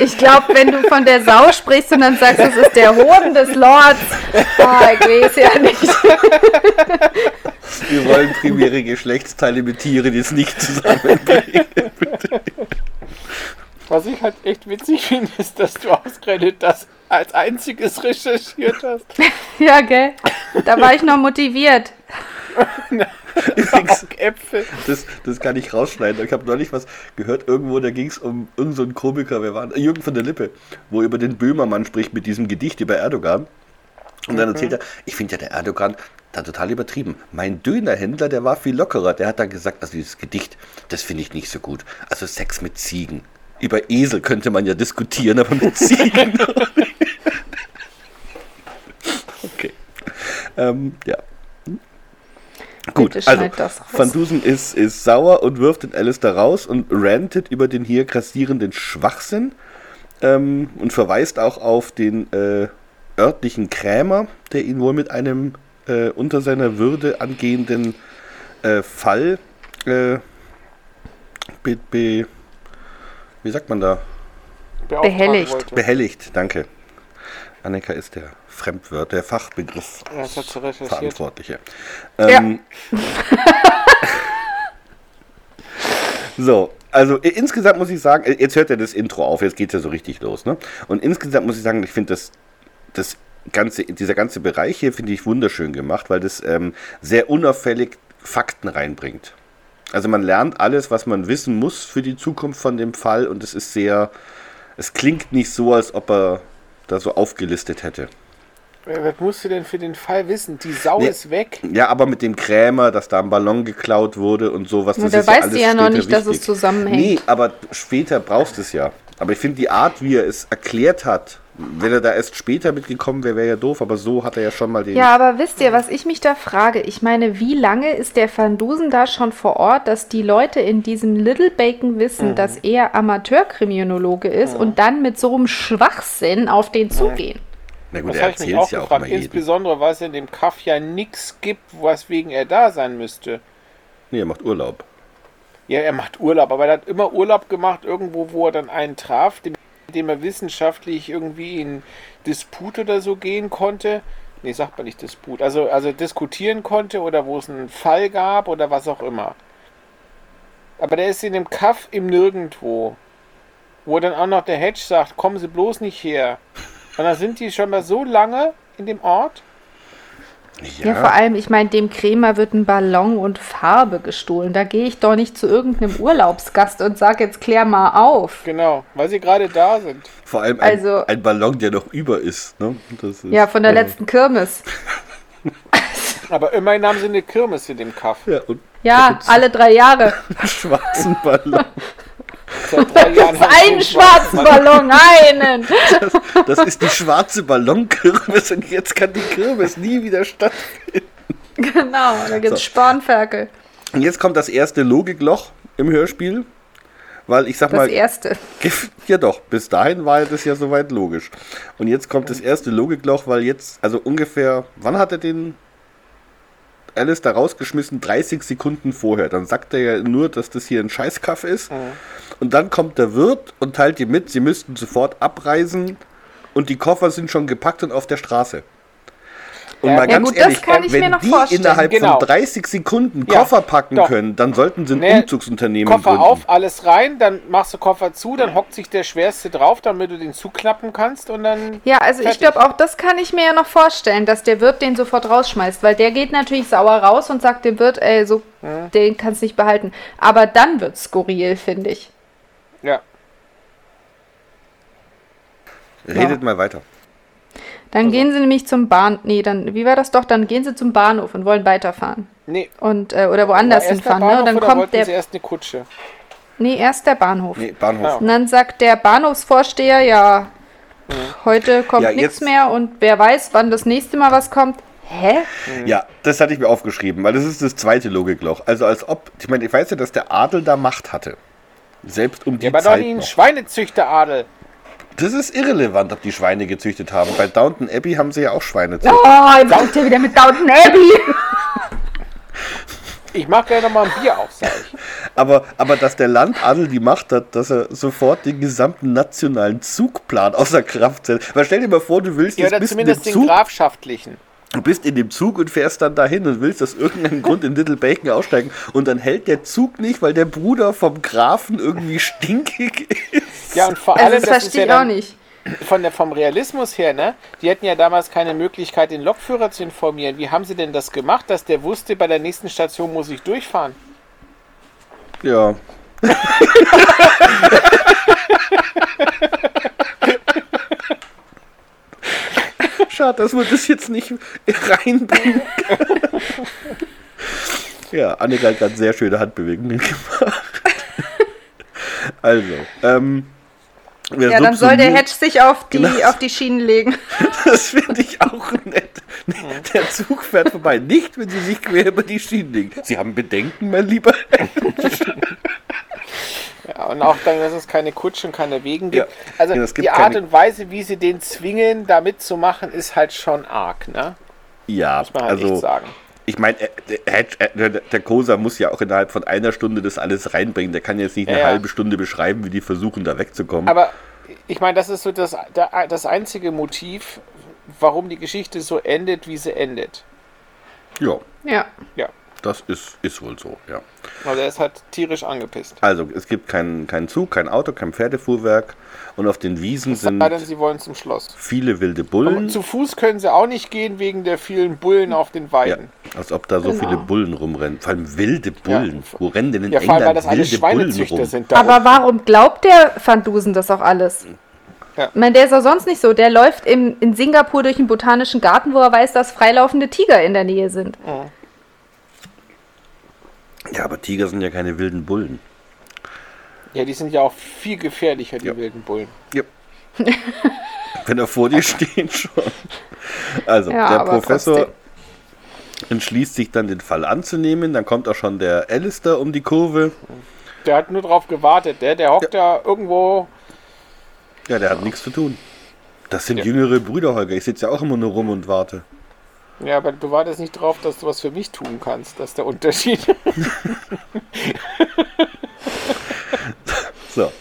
S2: Ich glaube, wenn du von der Sau sprichst und dann sagst, es ist der Hoden des Lords, ah, ich weiß ja nicht.
S1: Wir wollen primäre Geschlechtsteile mit Tieren jetzt nicht zusammenbringen.
S3: Was ich halt echt witzig finde, ist, dass du ausgerechnet das als einziges recherchiert hast.
S2: Ja, gell? Da war ich noch motiviert.
S1: Übrigens,
S3: Äpfel.
S1: das, das kann ich rausschneiden. Ich habe neulich was gehört, irgendwo, da ging es um irgendeinen so Komiker, wer war Jürgen von der Lippe, wo er über den Böhmermann spricht mit diesem Gedicht über Erdogan. Und dann erzählt er, ich finde ja der Erdogan da total übertrieben. Mein Dönerhändler, der war viel lockerer. Der hat dann gesagt, also dieses Gedicht, das finde ich nicht so gut. Also Sex mit Ziegen. Über Esel könnte man ja diskutieren, aber mit Ziegen. okay. Ähm, ja. Gut,
S2: Bitte
S1: also
S2: schneid das raus.
S1: Van Dusen ist, ist sauer und wirft den Alistair raus und rantet über den hier grassierenden Schwachsinn ähm, und verweist auch auf den äh, örtlichen Krämer, der ihn wohl mit einem äh, unter seiner Würde angehenden äh, Fall äh, be, be, wie sagt man da?
S2: Behelligt.
S1: Behelligt, danke. Annika ist der Fremdwort, der Fachbegriff
S3: Ja.
S1: Verantwortliche.
S2: Ja.
S1: Ähm, so, also insgesamt muss ich sagen, jetzt hört ja das Intro auf, jetzt geht es ja so richtig los. Ne? Und insgesamt muss ich sagen, ich finde das, das ganze, dieser ganze Bereich hier finde ich wunderschön gemacht, weil das ähm, sehr unauffällig Fakten reinbringt. Also man lernt alles, was man wissen muss für die Zukunft von dem Fall und es ist sehr Es klingt nicht so, als ob er da so aufgelistet hätte.
S3: Was musst du denn für den Fall wissen? Die Sau
S1: Nee.
S3: ist weg.
S1: Ja, aber mit dem Krämer, dass da ein Ballon geklaut wurde und sowas.
S2: Ja,
S1: das
S2: da
S1: ist
S2: weißt
S1: alles
S2: du ja noch
S1: später
S2: nicht, dass es
S1: wichtig.
S2: zusammenhängt.
S1: Nee, aber später brauchst du es ja. Aber ich finde die Art, wie er es erklärt hat, wenn er da erst später mitgekommen wäre, wäre ja doof, aber so hat er ja schon mal den.
S2: Ja, aber wisst ihr, was ich mich da frage? Ich meine, wie lange ist der Van Dusen da schon vor Ort, dass die Leute in diesem Little Bacon wissen,
S1: Mhm.
S2: dass er Amateurkriminologe ist und dann mit so einem Schwachsinn auf den zugehen?
S1: Na gut,
S3: Das
S1: er
S3: habe ich mich
S1: erzählt
S3: auch
S1: ja auch
S3: gefragt.
S1: immer.
S3: Insbesondere, weil es in dem Kaff ja nichts gibt, weswegen er da sein müsste.
S1: Nee, er macht Urlaub.
S3: Ja, er macht Urlaub, aber er hat immer Urlaub gemacht, irgendwo, wo er dann einen traf, dem, mit dem er wissenschaftlich irgendwie in Disput oder so gehen konnte. Nee, sagt man nicht Disput. Also, also diskutieren konnte oder wo es einen Fall gab oder was auch immer. Aber der ist in dem Kaff im Nirgendwo. Wo dann auch noch der Hedge sagt, kommen Sie bloß nicht her. Und dann sind die schon mal so lange in dem Ort.
S2: Ja, vor allem, ich meine, dem Krämer wird ein Ballon und Farbe gestohlen. Da gehe ich doch nicht zu irgendeinem Urlaubsgast und sage jetzt klär mal auf.
S3: Genau, weil sie gerade da sind.
S1: Vor allem ein,
S2: Also-
S1: ein Ballon, der noch über ist. Ne? Das ist
S2: Ja, von der letzten Kirmes.
S3: Aber immerhin haben sie eine Kirmes in dem Kaff.
S1: Ja, und
S2: Ja, alle drei Jahre.
S1: einen schwarzen Ballon.
S3: Seit drei Jahren
S2: Einen schwarzen Ballon, einen.
S1: Das ist die schwarze Ballonkirmes und jetzt kann die Kirmes nie wieder stattfinden.
S2: Genau, da gibt's
S1: So.
S2: Spornferkel.
S1: Und jetzt kommt das erste Logikloch im Hörspiel. Weil ich sag
S2: Das
S1: mal,
S2: erste.
S1: Ja doch, bis dahin war das ja soweit logisch. Und jetzt kommt das erste Logikloch, weil jetzt, also ungefähr, wann hat er den Alice da rausgeschmissen? 30 Sekunden vorher. Dann sagt er ja nur, dass das hier ein Scheißkaff ist. Und dann kommt der Wirt und teilt ihr mit, sie müssten sofort abreisen und die Koffer sind schon gepackt und auf der Straße. Und
S3: Ja,
S1: mal
S3: ja
S1: ganz
S2: gut, das
S1: ehrlich,
S2: kann ich
S1: wenn
S2: mir noch
S1: die
S2: vorstellen.
S1: innerhalb
S3: Genau.
S1: von 30 Sekunden
S3: Ja,
S1: Koffer packen
S3: doch.
S1: können, dann sollten sie ein
S3: Nee,
S1: Umzugsunternehmen
S3: Koffer
S1: gründen.
S3: auf, alles rein, dann machst du Koffer zu, dann hockt sich der Schwerste drauf, damit du den zuklappen kannst und dann.
S2: Ja, also ich
S3: Fertig.
S2: glaube, auch das kann ich mir ja noch vorstellen, dass der Wirt den sofort rausschmeißt, weil der geht natürlich sauer raus und sagt dem Wirt, ey, so, den kannst du nicht behalten. Aber dann wird's skurril, finde ich.
S3: Ja.
S1: Redet mal weiter.
S2: Dann
S3: Also
S2: gehen sie nämlich zum Bahn, nee, dann, wie war das doch? Dann gehen sie zum Bahnhof und wollen weiterfahren.
S3: Nee.
S2: Und, äh, oder woanders
S3: War erst der
S2: hinfahren, ne? Und
S3: Bahnhof
S2: dann
S3: oder
S2: kommt
S3: wollten
S2: der,
S3: sie erst eine Kutsche.
S2: nee, erst der Bahnhof.
S1: Nee, Bahnhof.
S2: Und dann sagt der Bahnhofsvorsteher, ja, heute kommt
S1: Ja,
S2: nichts mehr und wer weiß, wann das nächste Mal was kommt. Hä?
S1: Ja, das hatte ich mir aufgeschrieben, weil das ist das zweite Logikloch. Also als ob, ich meine, ich weiß ja, dass der Adel da Macht hatte. Selbst um die
S3: Ja, aber doch
S1: Zeit
S3: nicht ein. Schweinezüchteradel.
S1: Das ist irrelevant, ob die Schweine gezüchtet haben. Bei Downton Abbey haben sie ja auch Schweine.
S2: Oh, ihr kommt hier wieder mit Downton Abbey.
S3: Ich mach gleich nochmal ein Bier auf, sag ich.
S1: Aber, aber dass der Landadel die Macht hat, dass er sofort den gesamten nationalen Zugplan außer Kraft setzt. Weil stell dir mal vor, du willst
S3: Ja,
S1: jetzt
S3: oder
S1: bist in dem
S3: zumindest den
S1: Zug,
S3: grafschaftlichen.
S1: du bist in dem Zug und fährst dann dahin und willst aus irgendeinem Grund in Little Bacon aussteigen und dann hält der Zug nicht, weil der Bruder vom Grafen irgendwie stinkig ist.
S3: Ja, und vor
S2: Also
S3: allem,
S2: das
S3: das ist
S2: verstehe
S3: ja
S2: ich auch
S3: dann
S2: nicht.
S3: von der, vom Realismus her, ne? Die hatten ja damals keine Möglichkeit, den Lokführer zu informieren. Wie haben sie denn das gemacht, dass der wusste, bei der nächsten Station muss ich durchfahren?
S1: Ja. Schade, dass wir das jetzt nicht reinbringen. ja, Annika hat gerade sehr schöne Handbewegungen gemacht. also, ähm. Wir
S2: Ja, dann soll der Hedge sich auf die,
S1: Genau.
S2: auf die Schienen legen.
S1: Das finde ich auch nett. Der Zug fährt vorbei. Nicht, wenn Sie sich quer über die Schienen legen. Sie haben Bedenken, mein Lieber.
S3: Ja, und auch dann, dass es keine Kutschen, keine Wegen gibt.
S1: Ja.
S3: Also
S1: Ja, gibt
S3: die Art und Weise, wie sie den zwingen, da mitzumachen, ist halt schon arg, ne?
S1: Ja,
S3: Muss man halt
S1: also
S3: sagen.
S1: Ich meine, äh, der, Hedge- äh, der, der Kosa muss ja auch innerhalb von einer Stunde das alles reinbringen. Der kann jetzt nicht eine
S3: Ja,
S1: halbe Stunde beschreiben, wie die versuchen, da wegzukommen.
S3: Aber ich meine, das ist so das, das einzige Motiv, warum die Geschichte so endet, wie sie endet.
S1: ja,
S2: Ja.
S3: Ja.
S1: Das ist, ist wohl so, ja.
S3: Also er ist halt tierisch angepisst.
S1: Also, es gibt keinen keinen Zug, kein Auto, kein Pferdefuhrwerk. Und auf den Wiesen sind
S3: denn, sie wollen zum Schloss.
S1: viele wilde Bullen.
S3: Und zu Fuß können sie auch nicht gehen wegen der vielen Bullen auf den
S1: Ja.
S3: Weiden.
S1: Als ob da so
S2: Genau.
S1: viele Bullen rumrennen. Vor allem wilde Bullen. Wo rennen denn in
S3: Ja, vor allem, weil
S1: England
S3: das alles
S1: wilde Bullen
S3: Schweinezüchter
S1: rum?
S3: sind. Da
S2: Aber warum glaubt der Van Dusen das auch alles?
S3: Ja.
S2: Ich meine, der ist auch sonst nicht so. Der läuft im, in Singapur durch den botanischen Garten, wo er weiß, dass freilaufende Tiger in der Nähe sind.
S1: Ja, aber Tiger sind ja keine wilden Bullen.
S3: Ja, die sind ja auch viel gefährlicher, die
S1: Ja.
S3: wilden Bullen.
S1: Ja. Wenn er vor dir steht schon. Also,
S2: Ja,
S1: der Professor
S2: trotzdem.
S1: entschließt sich dann, den Fall anzunehmen. Dann kommt auch schon der Alistair um die Kurve.
S3: Der hat nur drauf gewartet. Der, der hockt da irgendwo.
S1: Ja, der hat nichts zu tun. Das sind
S3: Ja.
S1: jüngere Brüder, Holger. Ich sitze ja auch immer nur rum und warte.
S3: Ja, aber du wartest nicht drauf, dass du was für mich tun kannst. Das ist der Unterschied.
S1: So.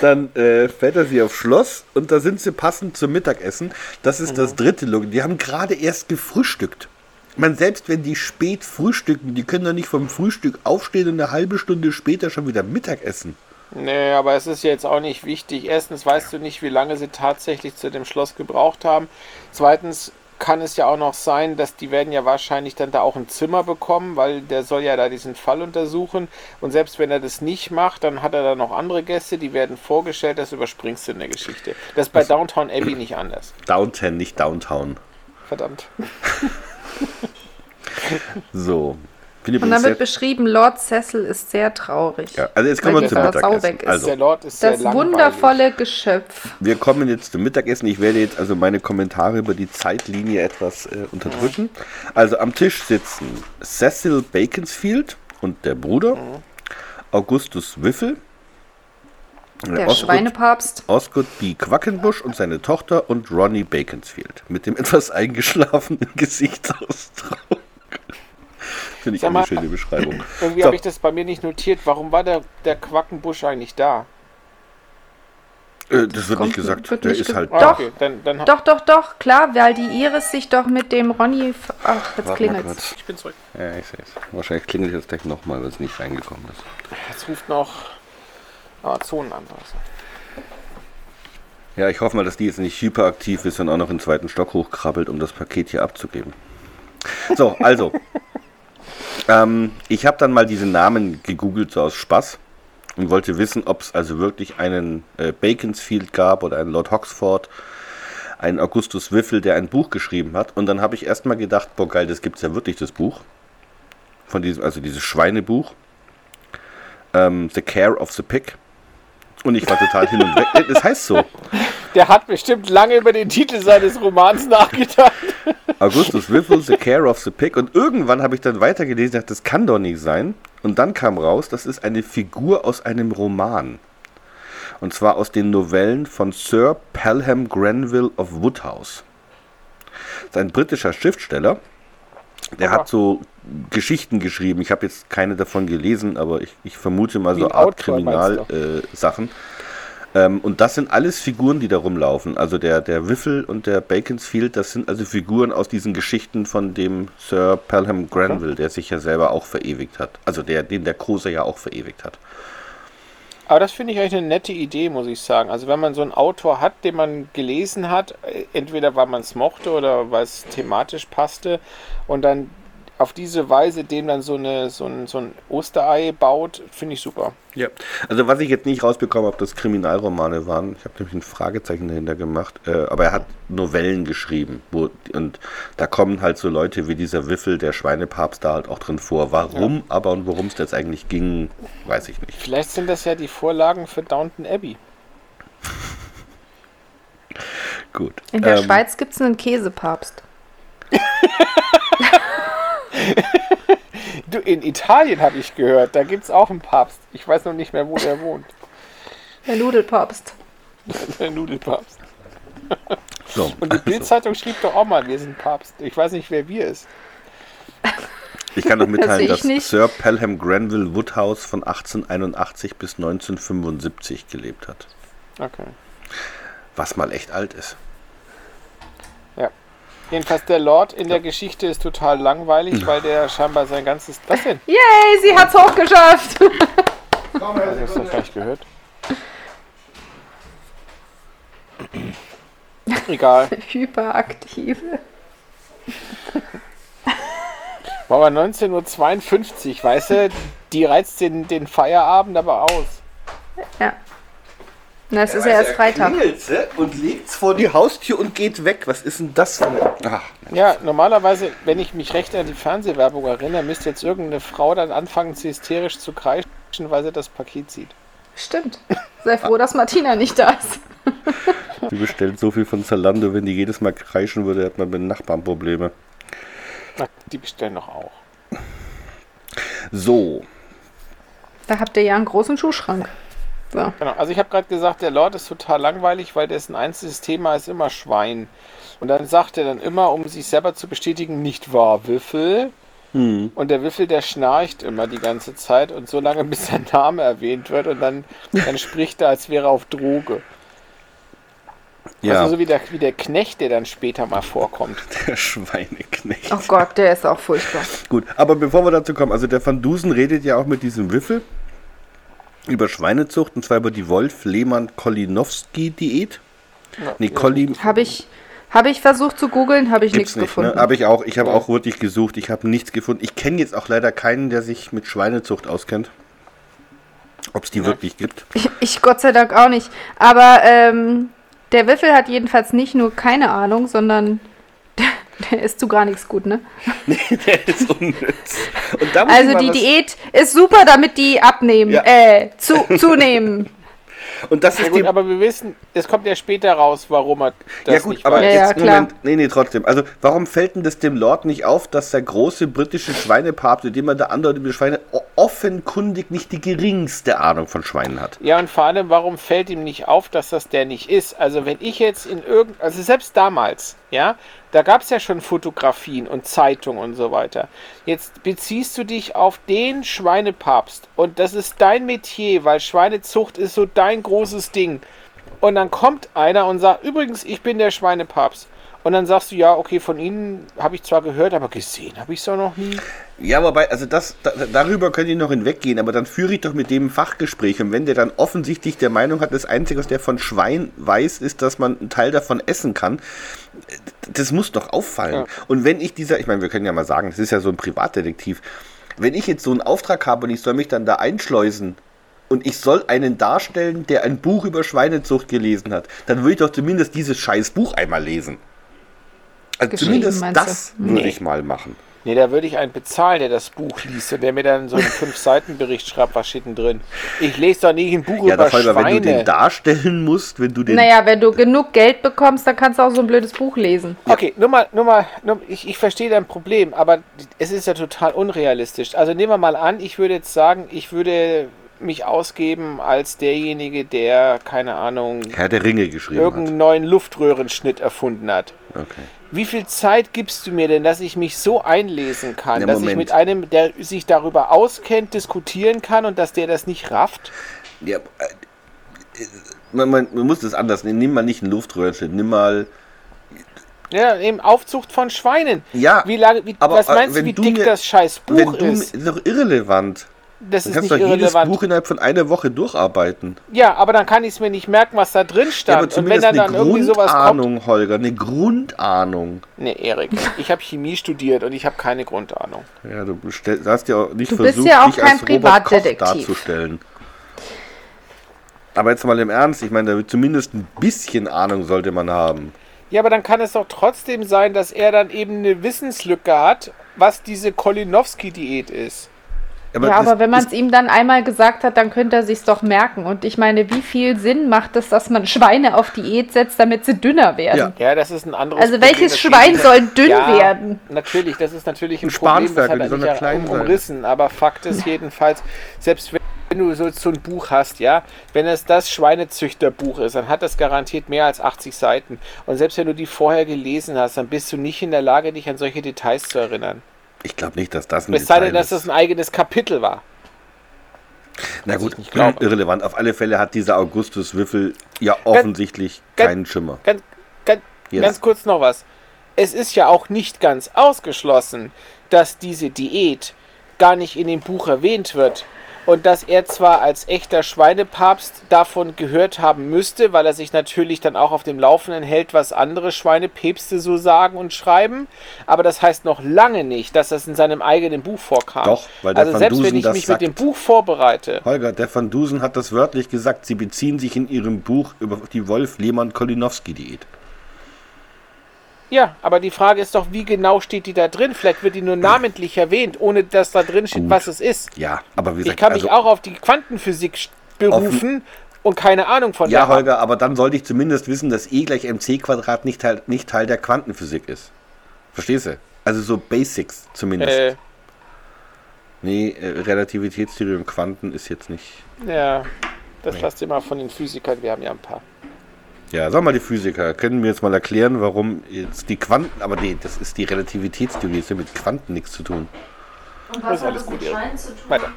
S1: Dann äh, fährt er sie aufs Schloss und da sind sie passend zum Mittagessen. Das ist das dritte Log. Die haben gerade erst gefrühstückt. Man, selbst wenn die spät frühstücken, die können doch nicht vom Frühstück aufstehen und eine halbe Stunde später schon wieder Mittagessen.
S3: Nee, aber es ist jetzt auch nicht wichtig. Erstens weißt du nicht, wie lange sie tatsächlich zu dem Schloss gebraucht haben. Zweitens kann es ja auch noch sein, dass die werden ja wahrscheinlich dann da auch ein Zimmer bekommen, weil der soll ja da diesen Fall untersuchen. Und selbst wenn er das nicht macht, dann hat er da noch andere Gäste, die werden vorgestellt, das überspringst du in der Geschichte. Das ist bei Downtown Abbey nicht anders.
S1: Downtown, nicht Downtown.
S3: Verdammt.
S1: So.
S2: Und dann wird beschrieben, Lord Cecil ist sehr traurig.
S1: ja, also jetzt kommen wir zum Mittagessen. Also,
S3: der Lord ist sehr
S2: Das wundervolle Geschöpf.
S1: wir kommen jetzt zum Mittagessen. Ich werde jetzt also meine Kommentare über die Zeitlinie etwas äh, unterdrücken. Also am Tisch sitzen Cecil Baconsfield und der Bruder, Augustus Wiffel, äh,
S2: Der
S1: Osgood-
S2: Schweinepapst.
S1: Osgood B. Quackenbusch und seine Tochter und Ronnie Baconsfield mit dem etwas eingeschlafenen Gesichtsausdruck. Finde ich
S3: Sag
S1: eine
S3: mal,
S1: schöne Beschreibung.
S3: Irgendwie
S1: So.
S3: habe ich das bei mir nicht notiert. Warum war der, der Quackenbusch eigentlich da?
S1: Äh, das wird
S2: kommt-
S1: nicht gesagt.
S2: wird
S1: Der
S2: nicht
S1: ist
S2: ge-
S1: halt
S3: Ah,
S2: Doch.
S3: okay, dann, dann
S2: Doch, doch, doch, klar, weil die Iris sich doch mit dem Ronny. Ach, jetzt klingelt's.
S3: Ich bin zurück.
S1: Ja, ich sehe es. Wahrscheinlich klingelt jetzt gleich nochmal, weil es nicht reingekommen ist.
S3: Jetzt ruft noch Amazonen an. Also.
S1: Ja, ich hoffe mal, dass die jetzt nicht hyperaktiv ist und auch noch in den zweiten Stock hochkrabbelt, um das Paket hier abzugeben. So, also. Ähm, ich habe dann mal diese Namen gegoogelt, so aus Spaß. Und wollte wissen, ob es also wirklich einen äh, Baconsfield gab oder einen Lord Hoxford, einen Augustus Wiffel, der ein Buch geschrieben hat. Und dann habe ich erstmal gedacht, boah geil, das gibt es ja wirklich, das Buch. Von diesem, also dieses Schweinebuch. Ähm, the Care of the Pig. Und ich war total hin und weg. Das heißt so.
S3: Der hat bestimmt lange über den Titel seines Romans nachgedacht.
S1: Augustus Wiffle, The Care of the Pig. Und irgendwann habe ich dann weitergelesen, dachte, das kann doch nicht sein. Und dann kam raus, das ist eine Figur aus einem Roman. Und zwar aus den Novellen von Sir Pelham Grenville of Woodhouse. Das ist ein britischer Schriftsteller. Der
S3: Aha.
S1: hat so Geschichten geschrieben. Ich habe jetzt keine davon gelesen, aber ich, ich vermute mal
S3: Wie
S1: so Art Kriminalsachen. Ähm, und das sind alles Figuren, die da rumlaufen. Also der, der Wiffel und der Baconsfield, das sind also Figuren aus diesen Geschichten von dem Sir Pelham Granville, der sich ja selber auch verewigt hat. Also der, den der Kruse ja auch verewigt hat.
S3: Aber das finde ich eigentlich eine nette Idee, muss ich sagen. Also wenn man so einen Autor hat, den man gelesen hat, äh, entweder weil man es mochte oder weil es thematisch passte und dann auf diese Weise dem dann so, eine, so, ein, so ein Osterei baut, finde ich super.
S1: Ja. Also was ich jetzt nicht rausbekommen habe, ob das Kriminalromane waren. Ich habe nämlich ein Fragezeichen dahinter gemacht. Äh, aber er hat Novellen geschrieben. Wo, und da kommen halt so Leute wie dieser Wiffel, der Schweinepapst, da halt auch drin vor. Warum aber und worum es jetzt eigentlich ging, weiß ich nicht.
S3: Vielleicht sind das ja die Vorlagen für Downton Abbey.
S1: Gut.
S2: In der
S1: Ähm,
S2: Schweiz gibt es einen Käsepapst.
S3: Du, in Italien habe ich gehört, da gibt es auch einen Papst. Ich weiß noch nicht mehr, wo der wohnt.
S2: Der Nudelpapst.
S3: Der Nudelpapst.
S1: So,
S3: Und die
S1: also,
S3: Bildzeitung schrieb doch auch mal, wir sind Papst. Ich weiß nicht, wer wir ist.
S1: ich kann noch mitteilen,
S2: ich
S1: dass
S2: nicht.
S1: Sir Pelham Granville Woodhouse von 1881 bis 1975 gelebt hat.
S3: Okay.
S1: Was mal echt alt ist.
S3: Jedenfalls der Lord in der Geschichte ist total langweilig, weil der scheinbar sein ganzes. Was denn?
S2: Yay, sie hat's hochgeschafft.
S3: Also, hast du das gleich gehört? Egal.
S2: Hyperaktive.
S3: Aber 19.52 Uhr, weißt du, die reizt den, den Feierabend aber aus.
S2: Ja. Na, es ist ja erst Freitag.
S1: Und legt's vor die Haustür und geht weg. Was ist denn das für eine. Ach,
S3: Ja, normalerweise, wenn ich mich recht an die Fernsehwerbung erinnere, müsste jetzt irgendeine Frau dann anfangen, hysterisch zu kreischen, weil sie das Paket sieht.
S2: Stimmt. Sei froh, dass Martina nicht da ist.
S1: die bestellt so viel von Zalando, wenn die jedes Mal kreischen würde, hat man mit den Nachbarn Probleme.
S3: Na, die bestellen doch auch.
S1: So,
S2: Da habt ihr ja einen großen Schuhschrank. So.
S3: Genau. Also ich habe gerade gesagt, der Lord ist total langweilig, weil dessen einziges Thema ist immer Schwein. Und dann sagt er dann immer, um sich selber zu bestätigen, nicht wahr, Wiffel? Und der Wiffel, der schnarcht immer die ganze Zeit und so lange, bis sein Name erwähnt wird und dann, dann spricht er, als wäre er auf Droge.
S1: ja,
S3: Also so wie der, wie der Knecht, der dann später mal vorkommt.
S1: der Schweineknecht.
S2: Oh Gott, der ist auch furchtbar.
S1: Gut, aber bevor wir dazu kommen, also der Van Dusen redet ja auch mit diesem Wiffel über Schweinezucht und zwar über die Wolf-Lehmann-Kolinowski-Diät. Nee, Colli
S2: Habe ich, hab ich versucht zu googeln, habe ich nichts
S1: nicht, ne?
S2: gefunden.
S1: Habe ich auch. Ich habe auch wirklich gesucht. Ich habe nichts gefunden. Ich kenne jetzt auch leider keinen, der sich mit Schweinezucht auskennt. Ob es die wirklich gibt.
S2: Ich, ich Gott sei Dank auch nicht. Aber ähm, der Wiffel hat jedenfalls nicht nur keine Ahnung, sondern der, ist zu gar nichts gut, ne?
S1: der ist unnütz. Und da muss ich
S2: Also die Diät ist super, damit die abnehmen,
S1: Ja.
S2: äh, zu, zunehmen.
S1: Und das
S3: Ja
S1: ist
S3: gut, aber wir wissen, es kommt ja später raus, warum er das
S1: ja gut,
S3: nicht
S1: aber
S3: weiß.
S2: Ja, ja,
S1: jetzt
S2: klar.
S1: Moment, nee, nee, trotzdem. Also warum fällt denn das dem Lord nicht auf, dass der große britische Schweinepapst, dem er da andauert über Schweine, offenkundig nicht die geringste Ahnung von Schweinen hat?
S3: Ja, und vor allem, warum fällt ihm nicht auf, dass das der nicht ist? Also, wenn ich jetzt in irgend, also selbst damals, ja, da gab es ja schon Fotografien und Zeitungen und so weiter. Jetzt beziehst du dich auf den Schweinepapst und das ist dein Metier, weil Schweinezucht ist so dein großes Ding. Und dann kommt einer und sagt, übrigens, ich bin der Schweinepapst. Und dann sagst du, ja, okay, von Ihnen habe ich zwar gehört, aber gesehen habe ich es doch noch nie.
S1: Ja, wobei, also das, da, darüber könnt ihr noch hinweggehen, aber dann führe ich doch mit dem Fachgespräch. Und wenn der dann offensichtlich der Meinung hat, das Einzige, was der von Schwein weiß, ist, dass man einen Teil davon essen kann, das muss doch auffallen.
S3: Ja.
S1: Und wenn ich dieser, ich meine, wir können ja mal sagen, das ist ja so ein Privatdetektiv, wenn ich jetzt so einen Auftrag habe und ich soll mich dann da einschleusen und ich soll einen darstellen, der ein Buch über Schweinezucht gelesen hat, dann würde ich doch zumindest dieses scheiß Buch einmal lesen. Also zumindest
S2: du?
S1: das würde
S3: Nee.
S1: ich mal machen.
S3: Nee, da würde ich einen bezahlen, der das Buch liest und der mir dann so einen Fünf-Seiten-Bericht schreibt, was steht denn drin. Ich lese doch nicht ein Buch
S1: Ja,
S3: über
S1: doch, Holger, wenn du den
S3: Schweine.
S1: darstellen musst, wenn du den.
S2: Naja, wenn du genug Geld bekommst, dann kannst du auch so ein blödes Buch lesen.
S3: Okay, nur mal, nur mal, nur, ich, ich verstehe dein Problem, aber es ist ja total unrealistisch. Also nehmen wir mal an, ich würde jetzt sagen, ich würde mich ausgeben als derjenige, der, keine Ahnung,
S1: Herr der Ringe geschrieben
S3: irgendeinen neuen Luftröhrenschnitt erfunden hat.
S1: hat. Okay.
S3: Wie viel Zeit gibst du mir denn, dass ich mich so einlesen kann,
S1: Ja,
S3: dass ich
S1: Moment.
S3: mit einem, der sich darüber auskennt, diskutieren kann und dass der das nicht rafft?
S1: Ja, äh, man, man, man muss das anders nehmen. Nimm mal nicht einen Luftröhrenschnitt, nimm mal.
S3: Ja, eben Aufzucht von Schweinen.
S1: Ja,
S3: Wie lange, wie,
S1: aber,
S3: was
S1: äh,
S3: meinst du, wie
S1: du
S3: dick
S1: mir-
S3: das scheiß Buch
S1: wenn du.
S3: ist?
S1: Ist doch irrelevant.
S3: Das
S1: Du
S3: ist
S1: kannst
S3: nicht
S1: doch jedes
S3: irrelevant.
S1: Buch innerhalb von einer Woche durcharbeiten.
S3: Ja, aber dann kann ich es mir nicht merken, was da drin
S1: Ja,
S3: stand.
S1: aber
S3: und wenn
S1: zumindest
S3: dann, dann
S1: eine
S3: irgendwie sowas kommt.
S1: Grundahnung, Holger, eine Grundahnung.
S3: Nee, Erik, ich habe Chemie studiert und ich habe keine Grundahnung.
S1: Ja, du hast ja auch nicht
S2: Du bist
S1: versucht,
S2: ja auch
S1: dich
S2: kein
S1: als
S2: Privatdetektiv.
S1: darzustellen. Aber jetzt mal im Ernst, ich meine, da wird zumindest ein bisschen Ahnung sollte man haben.
S3: Ja, aber dann kann es doch trotzdem sein, dass er dann eben eine Wissenslücke hat, was diese Kolinowski-Diät ist.
S2: Ja,
S1: das
S2: aber wenn man es ihm dann einmal gesagt hat, dann könnte er sich's doch merken. Und ich meine, wie viel Sinn macht es, dass man Schweine auf Diät setzt, damit sie dünner werden?
S1: Ja.
S3: Ja, das ist ein anderes
S2: Also
S3: Problem,
S2: welches Schwein soll dünn
S3: ja,
S2: werden?
S3: Natürlich, das ist natürlich ein,
S1: Ein
S3: Problem, das hat
S1: die
S3: er nicht
S1: klein sein.
S3: umrissen. Aber Fakt ist jedenfalls, selbst wenn du so, so ein Buch hast, ja, wenn es das Schweinezüchterbuch ist, dann hat das garantiert mehr als 80 Seiten. Und selbst wenn du die vorher gelesen hast, dann bist du nicht in der Lage, dich an solche Details zu erinnern.
S1: Ich glaube nicht, dass das ein
S3: Es sei denn, dass das ein eigenes Kapitel war.
S1: Na gut,
S3: ich nicht glaube.
S1: irrelevant. Auf alle Fälle hat dieser Augustus Wiffel ja offensichtlich
S3: ganz-
S1: keinen Schimmer.
S3: Ganz, ganz,
S1: Yes.
S3: ganz kurz noch was. Es ist ja auch nicht ganz ausgeschlossen, dass diese Diät gar nicht in dem Buch erwähnt wird. Und dass er zwar als echter Schweinepapst davon gehört haben müsste, weil er sich natürlich dann auch auf dem Laufenden hält, was andere Schweinepäpste so sagen und schreiben, aber das heißt noch lange nicht, dass das in seinem eigenen Buch vorkam.
S1: Doch, weil der
S3: also
S1: Van
S3: selbst wenn
S1: Dusen
S3: ich
S1: das
S3: mich
S1: sagt.
S3: mit dem Buch vorbereite,
S1: Holger, der Van Dusen hat das wörtlich gesagt, sie beziehen sich in ihrem Buch über die Wolf-Lehmann-Kolinowski-Diät.
S3: Ja, aber die Frage ist doch, wie genau steht die da drin? Vielleicht wird die nur namentlich erwähnt, ohne dass da drin steht,
S1: Gut.
S3: was es ist.
S1: Ja, aber wie
S3: Ich
S1: gesagt,
S3: kann mich
S1: also,
S3: auch auf die Quantenphysik berufen und keine Ahnung von
S1: ja. Holger, aber dann sollte ich zumindest wissen, dass E gleich mc Quadrat nicht Teil, nicht Teil der Quantenphysik ist. Verstehst du? Also so Basics zumindest.
S3: Äh,
S1: Nee, äh, Relativitätstheorie und Quanten ist jetzt nicht.
S3: ja, das lasst ihr mal von den Physikern, wir haben ja ein paar.
S1: Ja, sag mal, die Physiker, können mir jetzt mal erklären, warum jetzt die Quanten, aber nee, das ist die Relativitätstheorie, das hat mit Quanten nichts zu tun.
S2: Und
S3: Das ist alles gut, Erik.
S2: Schwein zu tun?
S3: Weiter.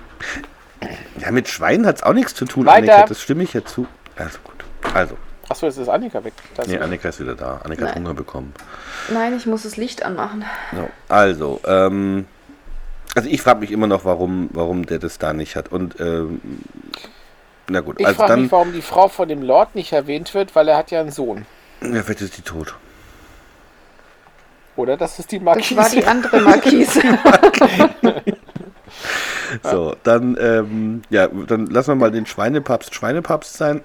S1: Ja, mit Schweinen hat es auch nichts zu tun,
S3: Weiter.
S1: Annika, das stimme ich ja zu. Also gut. Also,
S3: Achso, jetzt ist Annika weg. Da ist
S1: nee. Annika ist wieder da. Annika hat
S2: Nein.
S1: Hunger bekommen.
S2: Nein, ich muss das Licht anmachen.
S1: So, also, ähm, also ich frage mich immer noch, warum, warum der das da nicht hat. Und ähm, na gut,
S3: ich
S1: also
S3: frage mich, warum die Frau von dem Lord nicht erwähnt wird, weil er hat ja einen Sohn.
S1: ja, vielleicht ist die tot.
S3: Oder das ist die
S2: Das
S3: Marquise.
S2: war die andere Markise.
S1: So, dann, ähm, ja, dann lassen wir mal den Schweinepapst Schweinepapst sein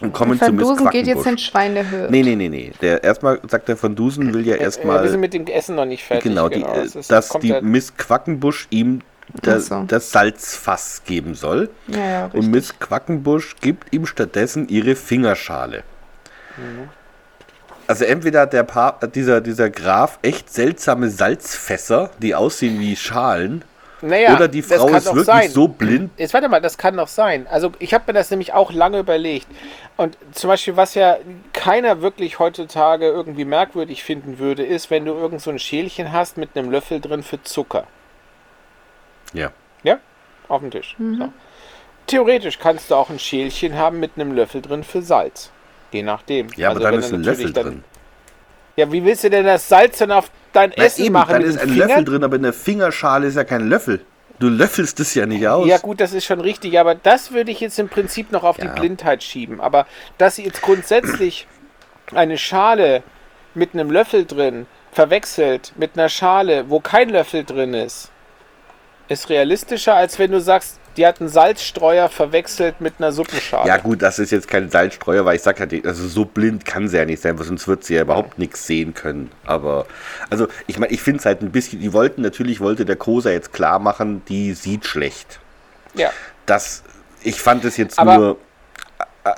S1: und kommen zu
S2: Van
S1: Miss
S2: Dusen geht jetzt in. Schweinehirt.
S1: Nee, nee, nee, nee. Der, erstmal sagt der Van Dusen, will ja
S3: Äh, wir
S1: erstmal,
S3: sind mit dem Essen noch nicht fertig.
S1: genau, die, äh,
S3: es ist-
S1: dass die Miss Quackenbusch ihm da,
S2: Ach so.
S1: das Salzfass geben soll.
S2: Ja, ja.
S1: Und Miss Quackenbusch gibt ihm stattdessen ihre Fingerschale.
S3: Mhm.
S1: Also entweder hat der pa dieser, dieser Graf echt seltsame Salzfässer, die aussehen wie Schalen,
S3: naja,
S1: oder die
S3: das
S1: Frau ist wirklich
S3: sein.
S1: so blind.
S3: Jetzt warte mal, das kann doch sein. Also ich habe mir das nämlich auch lange überlegt. Und zum Beispiel, was ja keiner wirklich heutzutage irgendwie merkwürdig finden würde, ist, wenn du irgend so ein Schälchen hast mit einem Löffel drin für Zucker.
S1: Ja.
S3: Ja? Auf dem Tisch. So. Theoretisch kannst du auch ein Schälchen haben mit einem Löffel drin für Salz. Je nachdem.
S1: Ja, aber
S3: Also
S1: dann
S3: wenn
S1: ist ein Löffel
S3: dann,
S1: drin.
S3: Ja, wie willst du denn das Salz dann auf dein
S1: Na
S3: Essen
S1: eben,
S3: machen?
S1: dann ist ein
S3: Finger?
S1: Löffel drin, aber in der Fingerschale ist ja kein Löffel. Du löffelst es ja nicht aus.
S3: Ja gut, das ist schon richtig, aber das würde ich jetzt im Prinzip noch auf
S1: Ja.
S3: die Blindheit schieben. Aber dass sie jetzt grundsätzlich eine Schale mit einem Löffel drin verwechselt mit einer Schale, wo kein Löffel drin ist, ist realistischer, als wenn du sagst, die hat einen Salzstreuer verwechselt mit einer Suppenschale.
S1: Ja gut, das ist jetzt kein Salzstreuer, weil ich sag ja, die- also so blind kann sie ja nicht sein, weil sonst wird sie ja überhaupt nichts sehen können. Aber, also ich meine, ich finde es halt ein bisschen, die wollten, natürlich wollte der Kosa jetzt klar machen, die sieht schlecht.
S3: ja.
S1: Das, ich fand es jetzt
S3: Aber-
S1: nur,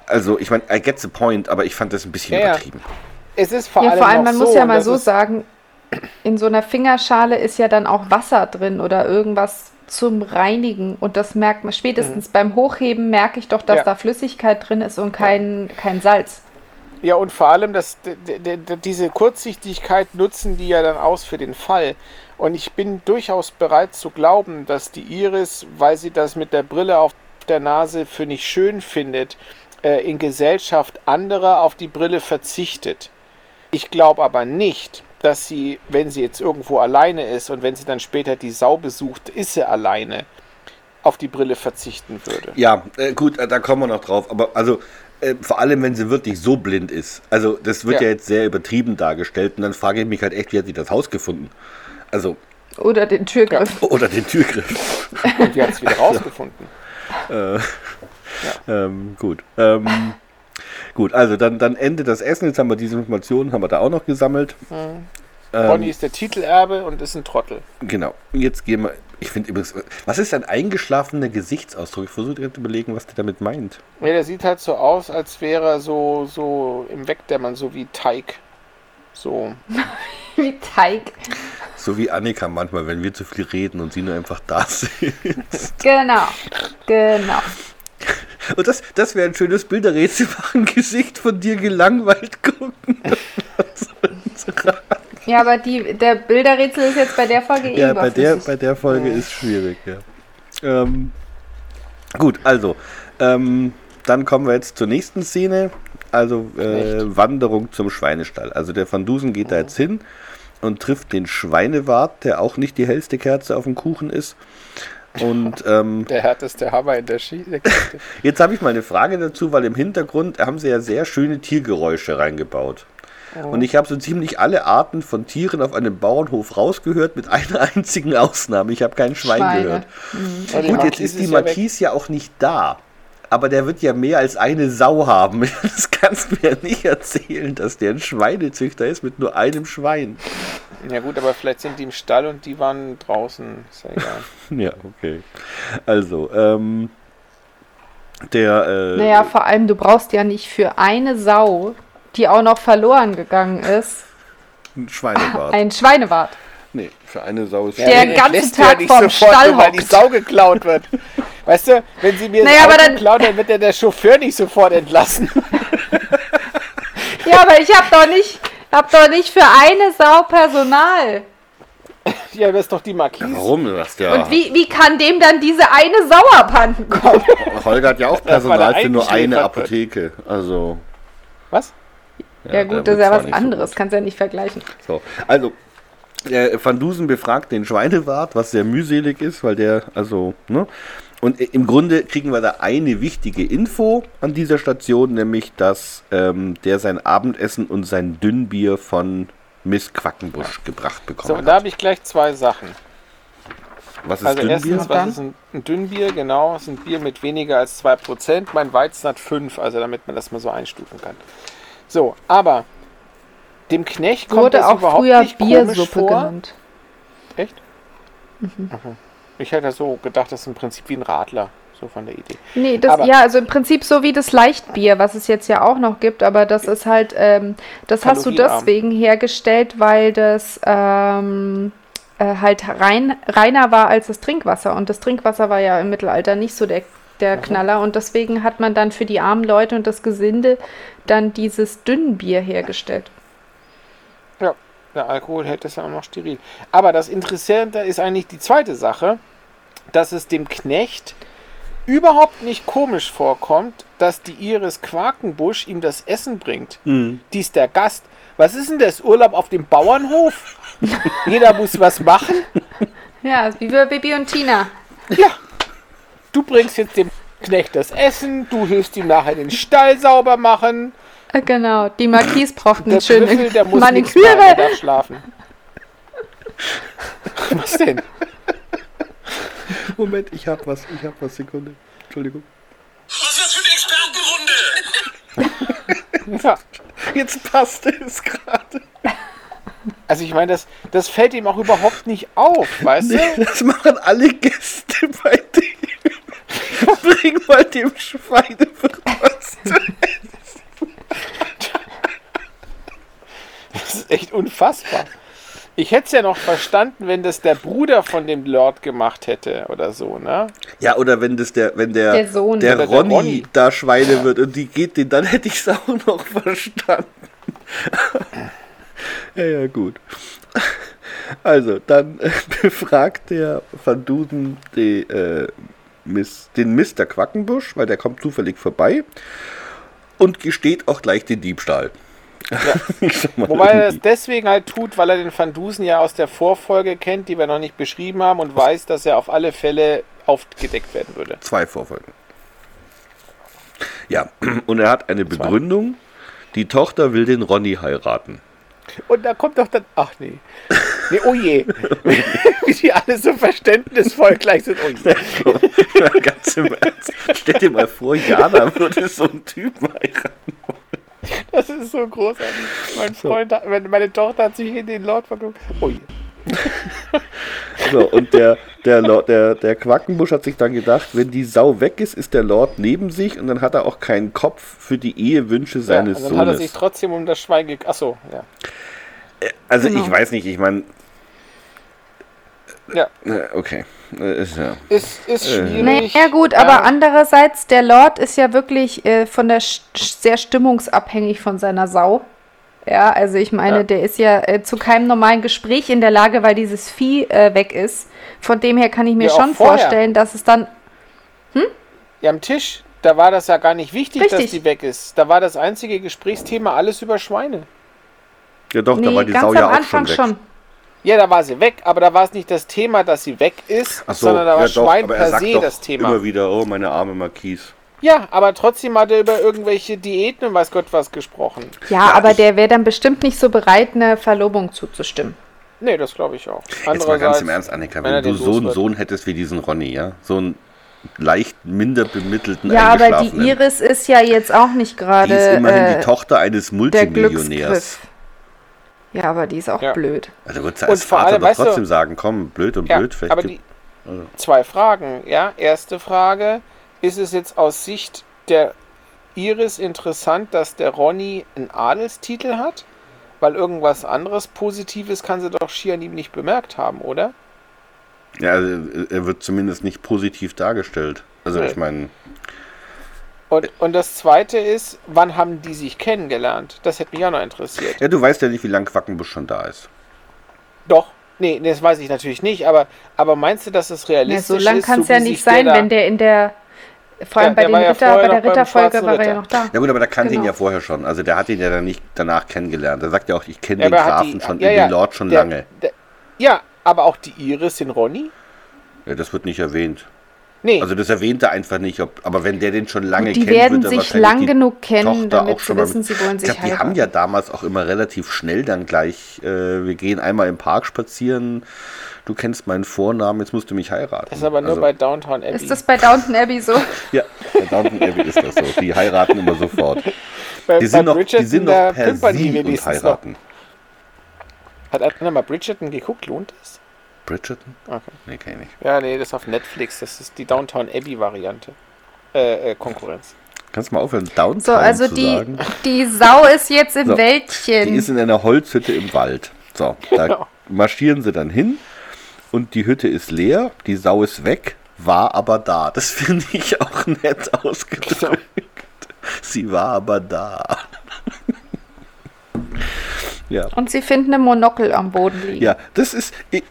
S1: also ich meine, I get the point, aber ich fand das ein bisschen
S3: Ja, ja.
S1: übertrieben.
S3: Es ist vor
S2: Ja,
S3: allem,
S2: vor allem,
S3: noch
S2: man
S3: so,
S2: muss ja mal so
S3: ist-
S2: sagen, in so einer Fingerschale ist ja dann auch Wasser drin oder irgendwas zum Reinigen. Und das merkt man spätestens beim Hochheben, merke ich doch, dass
S3: Mhm. Ja.
S2: da Flüssigkeit drin ist und kein, kein Salz.
S3: Ja, und vor allem, dass diese Kurzsichtigkeit nutzen die ja dann aus für den Fall. Und ich bin durchaus bereit zu glauben, dass die Iris, weil sie das mit der Brille auf der Nase für nicht schön findet, äh, in Gesellschaft anderer auf die Brille verzichtet. Ich glaube aber nicht, dass sie, wenn sie jetzt irgendwo alleine ist und wenn sie dann später die Sau besucht, ist sie alleine, auf die Brille verzichten würde.
S1: Ja, äh, gut, äh, da kommen wir noch drauf. Aber also äh, vor allem, wenn sie wirklich so blind ist. Also das wird ja,
S3: Ja.
S1: jetzt sehr übertrieben dargestellt. Und dann frage ich mich halt echt, wie hat sie das Haus gefunden? Also,
S2: Oder den Türgriff.
S1: oder den Türgriff.
S3: Und wie hat es wieder rausgefunden?
S1: ähm, gut. Ähm, gut, also dann, dann endet das Essen. Jetzt haben wir diese Informationen, haben wir da auch noch gesammelt. Ähm,
S3: Bonnie ist der Titelerbe und ist ein Trottel.
S1: Genau. Jetzt gehen wir. Ich finde übrigens, was ist ein eingeschlafener Gesichtsausdruck? Ich versuche gerade zu überlegen, was der damit meint.
S3: Ja, der sieht halt so aus, als wäre er so, so im Wegdämmern, so wie Teig. So.
S2: Wie Teig.
S1: So wie Annika manchmal, wenn wir zu viel reden und sie nur einfach da sitzt.
S2: Genau. Genau.
S1: Und das, das wäre ein schönes Bilderrätsel machen. Gesicht von dir gelangweilt gucken.
S2: Ja, aber die, der Bilderrätsel ist jetzt bei der Folge eh
S1: ja, bei der, bei der Folge ist schwierig, ja. Ähm, gut, also, ähm, dann kommen wir jetzt zur nächsten Szene. Also, äh, Wanderung zum Schweinestall. Also, der Van Dusen geht da jetzt hin und trifft den Schweinewart, der auch nicht die hellste Kerze auf dem Kuchen ist. Und ähm,
S3: Der härteste Hammer in der Geschichte.
S1: jetzt habe ich mal eine Frage dazu, weil im Hintergrund haben sie ja sehr schöne Tiergeräusche reingebaut. Und ich habe so ziemlich alle Arten von Tieren auf einem Bauernhof rausgehört, mit einer einzigen Ausnahme. Ich habe kein Schwein
S2: Schweine.
S1: gehört.
S3: Und die
S1: Gut, jetzt ist die
S3: ja weg.
S1: Marquise ja auch nicht da. Aber der wird ja mehr als eine Sau haben. Das kannst du mir ja nicht erzählen, dass der ein Schweinezüchter ist mit nur einem Schwein.
S3: Ja gut, aber vielleicht sind die im Stall und die waren draußen. Ist ja egal.
S1: Ja, okay. Also, ähm, der, äh,
S2: Naja, vor allem, du brauchst ja nicht für eine Sau, die auch noch verloren gegangen ist,
S1: ein Schweinebart.
S2: ein Schweinewart.
S1: nee, für eine Sau ist
S2: Der
S3: den
S2: ganzen
S3: entlässt
S2: Tag
S3: du
S2: vorm
S3: sofort,
S2: Stall
S3: nur weil die. Sau geklaut wird. Weißt du, wenn sie mir
S2: Naja, dann-
S3: klauen, dann wird ja der Chauffeur nicht sofort entlassen.
S2: Ja, aber ich habe doch nicht, hab doch nicht für eine Sau Personal.
S3: ja, das ist doch die Marquise.
S1: Warum? Das ja.
S2: Und wie, wie kann dem dann diese eine Sau abhanden kommen?
S1: Holger hat ja auch
S3: er
S1: Personal für nur eine. Apotheke. Also.
S3: Was?
S2: Ja,
S1: der
S2: gut, das ist ja was
S1: so
S2: anderes,
S1: gut.
S2: kannst ja nicht vergleichen.
S1: So, also, der Van Dusen befragt den Schweinewart, was sehr mühselig ist, weil der, also, ne? Und im Grunde kriegen wir da eine wichtige Info an dieser Station, nämlich, dass ähm, der sein Abendessen und sein Dünnbier von Miss Quackenbusch gebracht
S3: So,
S1: bekommen
S3: und da
S1: hat.
S3: habe ich gleich zwei Sachen.
S1: Was ist
S3: Also
S1: Dünnbier?
S3: erstens, was ist ein, ein Dünnbier? Genau, ist ein Bier mit weniger als 2%. Mein Weizen hat 5, also damit man das mal so einstufen kann. So, aber dem Knecht kommt
S2: Wurde
S3: das
S2: auch
S3: überhaupt
S2: früher
S3: nicht komisch
S2: Biersuppe
S3: vor.
S2: genannt.
S3: Echt? Aha. Ich hätte so gedacht, das ist im Prinzip wie ein Radler, so von der Idee.
S2: Nee, das,
S3: Aber-
S2: ja, also im Prinzip so wie das Leichtbier, was es jetzt ja auch noch gibt, aber das ist halt, ähm, das hast du deswegen hergestellt, weil das ähm, äh, halt rein, reiner war als das Trinkwasser. Und das Trinkwasser war ja im Mittelalter nicht so der, der Knaller. Und deswegen hat man dann für die armen Leute und das Gesinde dann dieses Dünnbier hergestellt.
S3: Ja, der Alkohol hält es ja auch noch steril. Aber das Interessante ist eigentlich die zweite Sache, dass es dem Knecht überhaupt nicht komisch vorkommt, dass die Iris Quakenbusch ihm das Essen bringt.
S1: Hm.
S3: Die ist der Gast. Was ist denn das? Urlaub auf dem Bauernhof? Jeder muss was machen?
S2: Ja, wie bei Bibi und Tina.
S3: Ja. Du bringst jetzt dem Knecht das Essen, du hilfst ihm nachher den Stall sauber machen.
S2: Äh, Genau, die Marquise braucht
S3: Der
S2: eine schöne
S3: Trüffel, der muss
S2: Maniküre.
S3: schlafen. Was denn?
S1: Moment, ich hab was, ich hab was, Sekunde. Entschuldigung.
S4: Was ist das für eine Expertenrunde?
S3: Ja.
S1: Jetzt passte es gerade.
S3: Also ich meine, das, das fällt ihm auch überhaupt nicht auf, weißt du?
S1: Das machen alle Gäste bei dem. Bring mal dem Schweinewirt was zu
S3: Das ist echt unfassbar. Ich hätte es ja noch verstanden, wenn das der Bruder von dem Lord gemacht hätte oder so, ne?
S1: Ja, oder wenn das der, wenn der,
S2: Der Sohn.
S1: der,
S3: Oder der
S1: Ronny,
S3: Ronny.
S1: da Schweine wird und die geht den, dann hätte ich es auch noch verstanden. ja, ja, gut. Also, dann äh, befragt der Van Duden die, äh, Miss, den Mr. Quackenbusch, weil der kommt zufällig vorbei und gesteht auch gleich den Diebstahl.
S3: Wobei er das
S1: irgendwie.
S3: deswegen halt tut, weil er den Van Dusen ja aus der Vorfolge kennt, die wir noch nicht beschrieben haben und weiß, dass er auf alle Fälle aufgedeckt werden würde.
S1: Zwei Vorfolgen. Ja, und er hat eine Begründung. Die Tochter will den Ronny heiraten.
S3: Und da kommt doch dann. Ach nee. Nee, oh je. Wie die alle so verständnisvoll gleich sind. Oh je.
S1: Ganz im Ernst. Stell dir mal vor, Jana würde so einen Typen heiraten.
S3: Das ist so großartig. Mein Freund, hat, meine- Tochter hat sich in den Lord verguckt. Oh je.
S1: So, und der, der, Lord, der, der Quackenbusch hat sich dann gedacht, wenn die Sau weg ist, ist der Lord neben sich und dann hat er auch keinen Kopf für die Ehewünsche
S3: Ja,
S1: seines
S3: und dann hat er sich
S1: Sohnes.
S3: trotzdem um das Schwein ge... Achso, ja.
S1: Also
S2: Genau.
S1: ich weiß nicht, ich meine,
S3: Ja,
S1: okay. Äh, Ist, ja.
S3: ist, ist
S1: Äh.
S3: schwierig.
S2: Naja, gut, aber andererseits, der Lord ist ja wirklich äh, von der st sehr stimmungsabhängig von seiner Sau. Ja, also ich meine,
S3: Ja.
S2: der ist ja äh, zu keinem normalen Gespräch in der Lage, weil dieses Vieh äh, weg ist. Von dem her kann ich mir
S3: Ja,
S2: schon vorstellen, dass es dann.
S3: Ja, am Tisch, da war das ja gar nicht wichtig, dass
S2: Richtig.
S3: die weg ist. Da war das einzige Gesprächsthema alles über Schweine.
S1: ja doch, da
S2: nee,
S1: war die
S2: ganz
S1: Sau
S2: am
S1: ja auch
S2: Anfang
S1: schon weg.
S2: schon.
S3: Ja, da war sie weg, aber da war es nicht das Thema, dass sie weg ist,
S1: so,
S3: sondern da war
S1: ja doch,
S3: Schwein
S1: er
S3: per
S1: sagt
S3: se
S1: doch
S3: das Thema.
S1: Immer wieder, oh, meine arme Marquise.
S3: Ja, aber trotzdem hat er über irgendwelche Diäten und weiß Gott was gesprochen.
S2: Ja,
S1: Ja,
S2: aber der wäre dann bestimmt nicht so bereit, einer Verlobung zuzustimmen.
S3: Nee, das glaube ich auch.
S1: Jetzt mal ganz im Ernst, Annika,
S3: wenn
S1: wenn du so einen. Sohn hättest wie diesen Ronny, ja, so einen leicht minder bemittelten
S2: Ja, aber die. Iris ist ja jetzt auch nicht
S1: die
S2: gerade
S1: ist immerhin
S2: äh,
S1: die Tochter eines
S2: der
S1: Multimillionärs.
S2: Ja, aber die ist auch
S3: Ja.
S2: blöd.
S1: Also wird sie
S3: Und
S1: als
S3: vor
S1: Vater
S3: allem,
S1: doch
S3: weißt du-
S1: trotzdem sagen, komm, blöd und
S3: Ja,
S1: blöd, vielleicht
S3: aber die zwei Fragen, ja. Erste Frage, ist es jetzt aus Sicht der Iris interessant, dass der Ronny einen Adelstitel hat? Weil irgendwas anderes Positives kann sie doch schier an ihm nicht bemerkt haben, oder?
S1: Ja, also er wird zumindest nicht positiv dargestellt. Also
S3: Nee.
S1: ich meine,
S3: Und, und das zweite ist, wann haben die sich kennengelernt? Das hätte mich auch noch interessiert.
S1: ja, du weißt ja nicht, wie lange Quackenbusch schon da ist.
S3: Doch. Nee, das weiß ich natürlich nicht, aber, aber meinst du, dass es
S2: Ja,
S3: realistisch
S2: so lang
S3: ist?
S2: kann es
S3: so
S2: ja nicht
S3: der
S2: sein,
S3: da-
S2: wenn der in der. Vor
S3: Ja,
S2: allem bei,
S3: der
S2: den
S3: war ja
S2: Ritter,
S3: vorher
S2: bei der Ritterfolge war er ja
S3: Ritter.
S2: noch da.
S1: Ja gut, aber da kannte ihn
S2: Genau.
S1: ja vorher schon. Also der hat ihn ja dann nicht danach kennengelernt. Er sagt ja auch, ich kenne
S3: Ja,
S1: den Grafen
S3: die-
S1: schon,
S3: ja,
S1: den
S3: ja,
S1: Lord schon
S3: der-
S1: lange.
S3: Der, ja, aber auch die Iris, den Ronny?
S1: Ja, das wird nicht erwähnt.
S3: Nee.
S1: Also das erwähnt er einfach nicht. Ob, aber wenn der den schon lange
S2: Die
S1: kennt,
S2: werden
S1: wird er
S2: sich
S1: wahrscheinlich
S2: lang
S1: die
S2: genug kennen,
S1: Tochter
S2: damit
S1: auch
S2: sie
S1: schon mal
S2: wissen,
S1: mit-
S2: sie wollen
S1: Ich
S2: sich
S1: glaube, die haben ja damals auch immer relativ schnell dann gleich, äh, wir gehen einmal im Park spazieren, du kennst meinen Vornamen, jetzt musst du mich heiraten.
S3: das ist aber nur
S1: Also,
S3: bei Downtown Abbey.
S2: Ist das bei Downton Abbey so?
S1: Ja, bei Downton Abbey ist das so. Die heiraten immer sofort.
S3: bei,
S1: Die sind noch, die sind noch per Sie und heiraten.
S3: Noch. Hat einer mal Bridgerton geguckt? Lohnt es?
S1: Bridgerton?
S3: Okay.
S1: Nee, kenn ich nicht.
S3: Ja, nee, das ist auf Netflix. Das ist die Downtown Abbey-Variante. Äh, äh, Konkurrenz.
S1: Kannst du mal aufhören, Downtown
S2: So, also
S1: zu
S2: die,
S1: sagen?
S2: die Sau ist jetzt im
S1: So,
S2: Wäldchen.
S1: Die ist in einer Holzhütte im Wald. So, da
S3: Genau.
S1: marschieren sie dann hin und die Hütte ist leer, die Sau ist weg, war aber da. Das finde ich auch nett ausgedrückt. Sie war aber da. ja.
S2: Und sie finden eine Monokel am Boden liegen.
S1: Ja, das ist. Ich,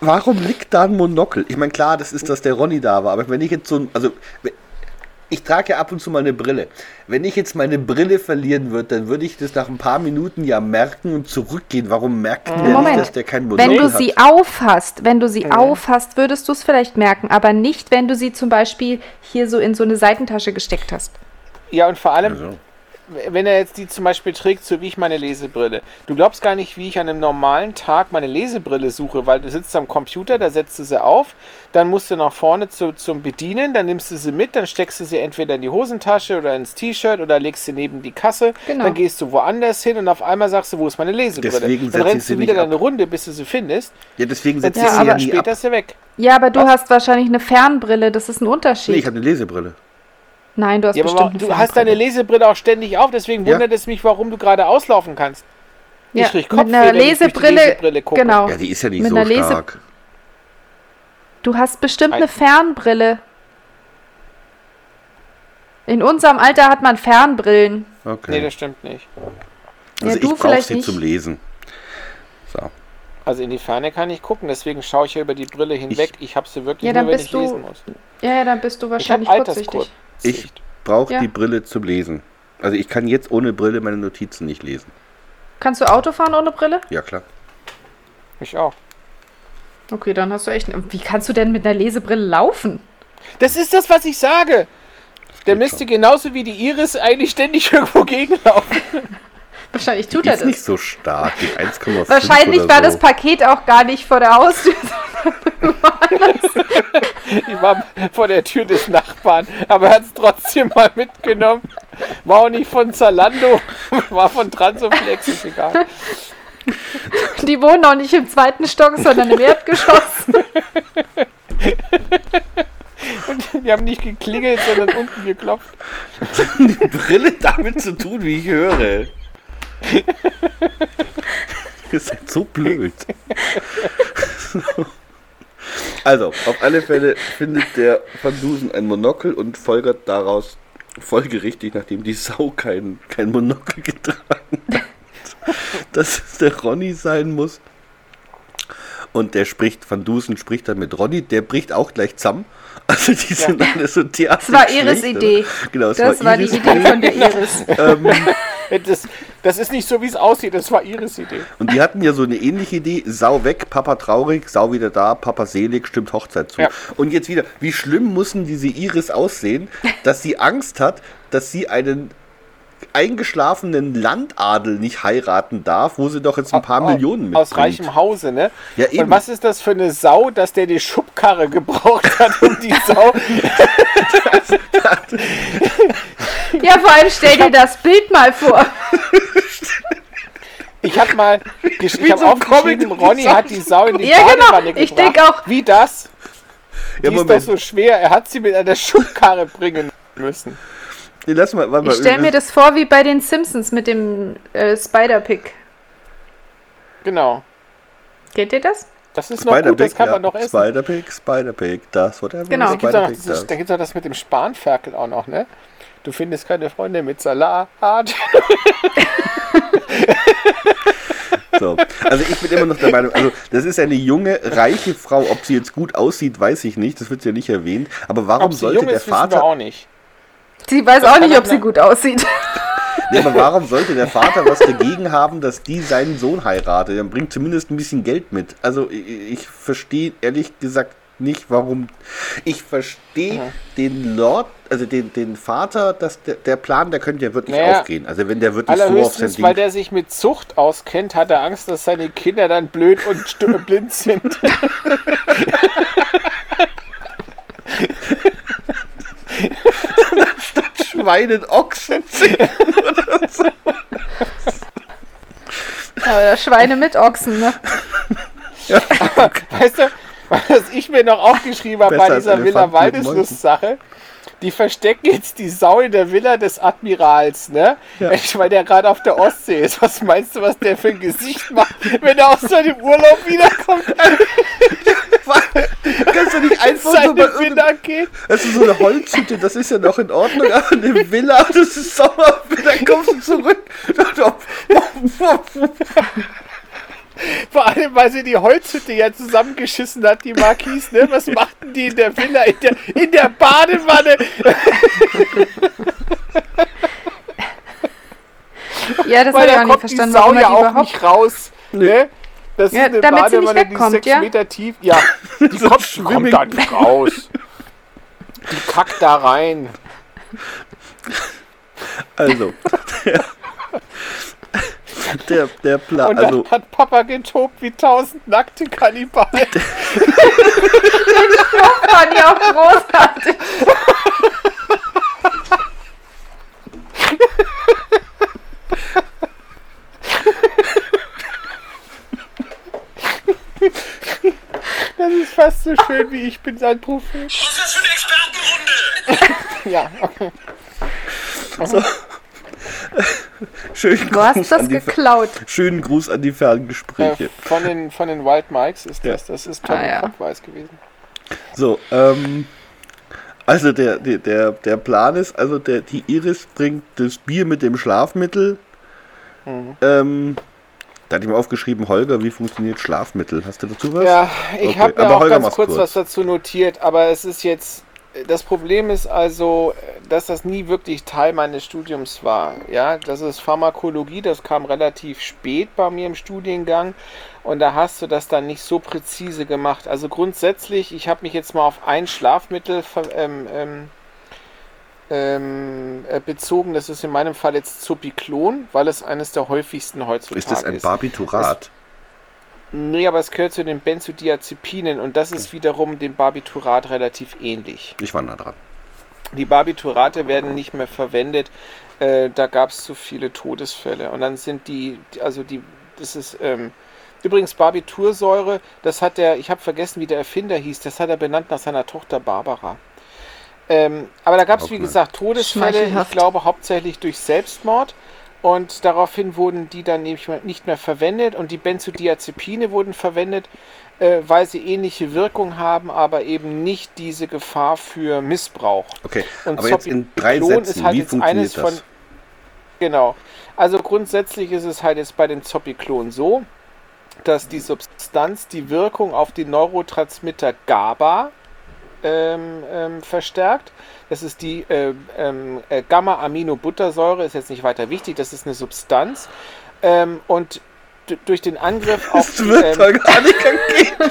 S1: warum liegt da ein Monokel? Ich meine, klar, das ist, dass der Ronny da war, aber wenn ich jetzt so ein. Also, ich trage ja ab und zu mal eine Brille. Wenn ich jetzt meine Brille verlieren würde, dann würde ich das nach ein paar Minuten ja merken und zurückgehen. Warum merkt denn der
S2: Moment.
S1: nicht, dass der kein Monokel
S2: Wenn du
S1: hat?
S2: sie aufhast, wenn du sie aufhast, würdest du es vielleicht merken, aber nicht, wenn du sie zum Beispiel hier so in so eine Seitentasche gesteckt hast.
S3: Ja, und vor allem,
S1: Also.
S3: Wenn er jetzt die zum Beispiel trägt, so wie ich meine Lesebrille. Du glaubst gar nicht, wie ich an einem normalen Tag meine Lesebrille suche, weil du sitzt am Computer, da setzt du sie auf, dann musst du nach vorne zu, zum Bedienen, dann nimmst du sie mit, dann steckst du sie entweder in die Hosentasche oder ins T-Shirt oder legst sie neben die Kasse,
S2: Genau.
S3: dann gehst du woanders hin und auf einmal sagst du, wo ist meine Lesebrille?
S1: Deswegen
S3: dann rennst
S1: sie
S3: du wieder deine. Runde, bis du sie findest.
S1: Ja, deswegen ich
S3: zehn
S1: sie ja nie
S3: später
S1: ab.
S3: ist sie weg.
S2: Ja, aber du
S3: Was?
S2: hast wahrscheinlich eine Fernbrille, das ist ein Unterschied.
S1: Nee, ich habe eine Lesebrille.
S2: Nein, du hast
S3: Ja, aber
S2: bestimmt eine
S3: du hast deine. Lesebrille auch ständig auf, deswegen
S1: Ja.
S3: wundert es mich, warum du gerade auslaufen kannst.
S2: ja,
S3: Ich krieg
S2: mit einer
S3: ich
S2: Lesebrille,
S3: Lesebrille
S2: genau.
S1: Ja, die ist ja nicht
S2: Mit
S1: so
S2: einer Lese-
S1: stark.
S2: Du hast bestimmt
S3: Ein-
S2: eine Fernbrille. In unserem Alter hat man Fernbrillen.
S1: Okay.
S3: Nee, das stimmt nicht.
S1: also
S2: Ja, du
S1: ich brauche sie
S2: nicht.
S1: zum Lesen. So.
S3: Also in die Ferne kann ich gucken, deswegen schaue ich ja über die Brille hinweg. Ich, habe sie wirklich
S2: Ja,
S3: nur, wenn ich
S2: du
S3: lesen muss.
S2: Ja, ja, dann bist du
S3: Ich
S2: wahrscheinlich kurzsichtig.
S3: Alterskurz.
S1: Ich brauche
S2: Ja.
S1: die Brille zum Lesen. Also ich kann jetzt ohne Brille meine Notizen nicht lesen.
S2: Kannst du Auto fahren ohne Brille?
S1: Ja, klar.
S3: Ich auch.
S2: Okay, dann hast du echt. Wie kannst du denn mit einer Lesebrille laufen?
S3: Das ist das, was ich sage. Der müsste
S1: schon.
S3: genauso wie die Iris eigentlich ständig irgendwo gegenlaufen.
S2: Wahrscheinlich tut
S1: Die
S2: er
S1: ist nicht
S2: das.
S1: so stark. Die 1,5
S2: Wahrscheinlich
S1: oder
S2: war
S1: so.
S2: das Paket auch gar nicht vor der Haustür.
S3: Ich war vor der Tür des Nachbarn, aber er hat es trotzdem mal mitgenommen. War auch nicht von Zalando, war von Transoflex, ist egal.
S2: Die wohnen auch nicht im zweiten Stock, sondern im Erdgeschoss.
S3: Die haben nicht geklingelt, sondern unten geklopft.
S1: die Brille damit zu tun, wie ich höre. Ihr seid so blöd. Also, auf alle Fälle findet der Van Dusen ein Monokel und folgert daraus folgerichtig, nachdem die Sau kein, kein Monokel getragen hat, dass es der Ronny sein muss. Und der spricht, Van Dusen spricht dann mit Ronny, der bricht auch gleich zusammen. Also die sind alle so theatralisch
S2: Das war Iris Idee.
S1: Oder? Genau, es
S2: Das war die
S1: Iris
S2: Idee von der Iris.
S1: ähm,
S3: Das, das ist nicht so, wie es aussieht. Das war Iris Idee.
S1: Und die hatten ja so eine ähnliche Idee. Sau weg, Papa traurig, Sau wieder da, Papa selig, stimmt Hochzeit zu.
S3: Ja.
S1: Und jetzt wieder, wie schlimm müssen diese Iris aussehen, dass sie Angst hat, dass sie einen eingeschlafenen Landadel nicht heiraten darf, wo sie doch jetzt ein paar
S3: Au-
S1: Millionen mitbringt.
S3: Aus reichem Hause, ne?
S1: Ja, eben.
S3: Und was ist das für eine Sau, dass der die Schubkarre gebraucht hat, um die Sau.
S2: Ja, vor allem stell dir das Bild mal vor.
S3: Ich habe mal ich hab
S1: so
S3: aufgeschrieben, Ronny hat die Sau in die
S2: Ja, genau.
S3: Badewanne
S2: Ich
S3: gebracht.
S2: denk auch-
S3: Wie das? Die
S1: Ja,
S3: ist doch
S1: Moment.
S3: so schwer. Er hat sie mit einer Schubkarre bringen müssen.
S1: Nee, lass mal, warte mal.
S2: Ich stell mir das vor wie bei den Simpsons mit dem äh, Spider-Pig.
S3: Genau.
S2: Kennt ihr das?
S3: Das ist noch gut, das kann man doch essen.
S1: Spider-Pig, Spider-Pig, das, whatever.
S2: Genau.
S3: Da gibt es auch, noch
S1: das.
S3: auch mit dem Spanferkel auch noch, ne? Du findest keine Freunde mit Salat.
S1: So. Also ich bin immer noch der Meinung, also das ist eine junge, reiche Frau. Ob sie jetzt gut aussieht, weiß ich nicht. Das wird ja nicht erwähnt. Aber warum
S3: Ob sie
S1: sollte
S3: jung
S1: der
S3: ist, wissen wir
S1: Vater,
S3: auch nicht.
S2: Sie weiß auch nicht, ob sie gut aussieht.
S1: nee, aber warum sollte der Vater was dagegen haben, dass die seinen Sohn heiratet? Dann bringt zumindest ein bisschen Geld mit. Also ich, ich verstehe ehrlich gesagt nicht, warum. Ich verstehe den Lord, also den, den Vater, dass der, der Plan, der könnte ja wirklich
S3: Naja,
S1: aufgehen. Also wenn der wirklich so auf sein
S3: Allerhöchstens, weil
S1: Ding.
S3: der sich mit Zucht auskennt, hat er Angst, dass seine Kinder dann blöd und blind sind.
S1: Schweinen, Ochsen.
S2: Aber Schweine mit Ochsen, ne?
S3: Weißt du, was ich mir noch aufgeschrieben habe
S1: Besser
S3: bei dieser Villa
S1: Elefanten mit
S3: Waldeslust-Sache? Die verstecken jetzt die Sau in der Villa des Admirals, ne?
S1: Ja.
S3: Echt, weil der gerade auf der Ostsee ist. Was meinst du, was der für ein Gesicht macht, wenn er aus seinem Urlaub wiederkommt?
S1: Kannst du nicht einfach so
S3: Seine
S1: bei irgendeinem
S3: Villa geht?
S1: Das ist so eine Holzhütte, das ist ja noch in Ordnung, aber eine Villa, das ist Sommer, dann kommst du zurück.
S3: Vor allem, weil sie die Holzhütte ja zusammengeschissen hat, die Marquis, ne? Was machten die in der Villa, in der, in der Badewanne?
S2: Ja, das
S3: Weil
S2: habe ich
S3: da
S2: auch nicht
S3: kommt
S2: verstanden,
S3: die Sau ja auch
S2: überhaupt.
S3: nicht raus. Ne? Das
S2: Ja,
S3: ist eine
S2: damit sie nicht
S3: Badewanne, die ist sechs
S2: ja?
S3: Meter tief. Ja, die kommt, die kommt da nicht raus. Die kackt da rein.
S1: Also, der, der, der Plan,
S3: Und dann
S1: also,
S3: hat Papa getobt wie tausend nackte Kannibalen.
S2: Fand ich auch großartig.
S3: Das ist fast so schön wie ich bin sein Prophet.
S4: Was ist das für eine Expertenrunde?
S3: Ja, okay.
S1: Schönen
S2: Du hast
S1: Gruß,
S2: das
S1: an die,
S2: geklaut.
S1: schönen Gruß an die
S3: Äh,
S1: Ferngespräche.
S3: von, den, von den Wild Mikes ist
S1: Ja.
S3: das. Das ist Tommy
S2: Ah, ja.
S3: Clockwise gewesen.
S1: So, ähm, also der, der, der, der Plan ist, also der, die Iris bringt das Bier mit dem Schlafmittel.
S3: Mhm.
S1: Ähm, da hatte ich mir aufgeschrieben, Holger, wie funktioniert Schlafmittel? Hast du dazu was?
S3: Ja, ich
S1: Okay,
S3: habe mir
S1: aber
S3: auch
S1: Holger,
S3: ganz kurz,
S1: kurz.
S3: was dazu notiert, aber es ist jetzt, das Problem ist also, dass das nie wirklich Teil meines Studiums war. Ja, das ist Pharmakologie, das kam relativ spät bei mir im Studiengang und da hast du das dann nicht so präzise gemacht. Also grundsätzlich, ich habe mich jetzt mal auf ein Schlafmittel ähm, ähm, ähm, äh, bezogen, das ist in meinem Fall jetzt Zopiklon, weil es eines der häufigsten heutzutage
S1: Ist das ein Barbiturat?
S3: Nee, aber es gehört zu den Benzodiazepinen und das ist wiederum dem Barbiturat relativ ähnlich.
S1: Ich war nah dran.
S3: Die Barbiturate werden nicht mehr verwendet, äh, da gab es zu viele Todesfälle. Und dann sind die, also die, das ist, ähm, übrigens Barbitursäure, das hat der, ich habe vergessen, wie der Erfinder hieß, das hat er benannt nach seiner Tochter Barbara. Ähm, aber da gab es, wie gesagt, Todesfälle, ich glaube hauptsächlich durch Selbstmord. Und daraufhin wurden die dann nämlich nicht mehr verwendet und die Benzodiazepine wurden verwendet, äh, weil sie ähnliche Wirkung haben, aber eben nicht diese Gefahr für Missbrauch.
S1: Okay,
S3: Und
S1: aber jetzt in drei
S3: Zopiklon
S1: Sätzen,
S3: ist halt
S1: wie
S3: jetzt
S1: funktioniert
S3: eines
S1: das?
S3: von- Genau. Also grundsätzlich ist es halt jetzt bei dem Zopiklon so, dass die Substanz die Wirkung auf den Neurotransmitter GABA ähm, ähm, verstärkt. Das ist die äh, ähm, äh, Gamma-Aminobuttersäure, ist jetzt nicht weiter wichtig, das ist eine Substanz. Ähm, und durch den Angriff auf
S1: Es
S3: die,
S1: wird
S3: ähm,
S1: doch gar nicht gehen.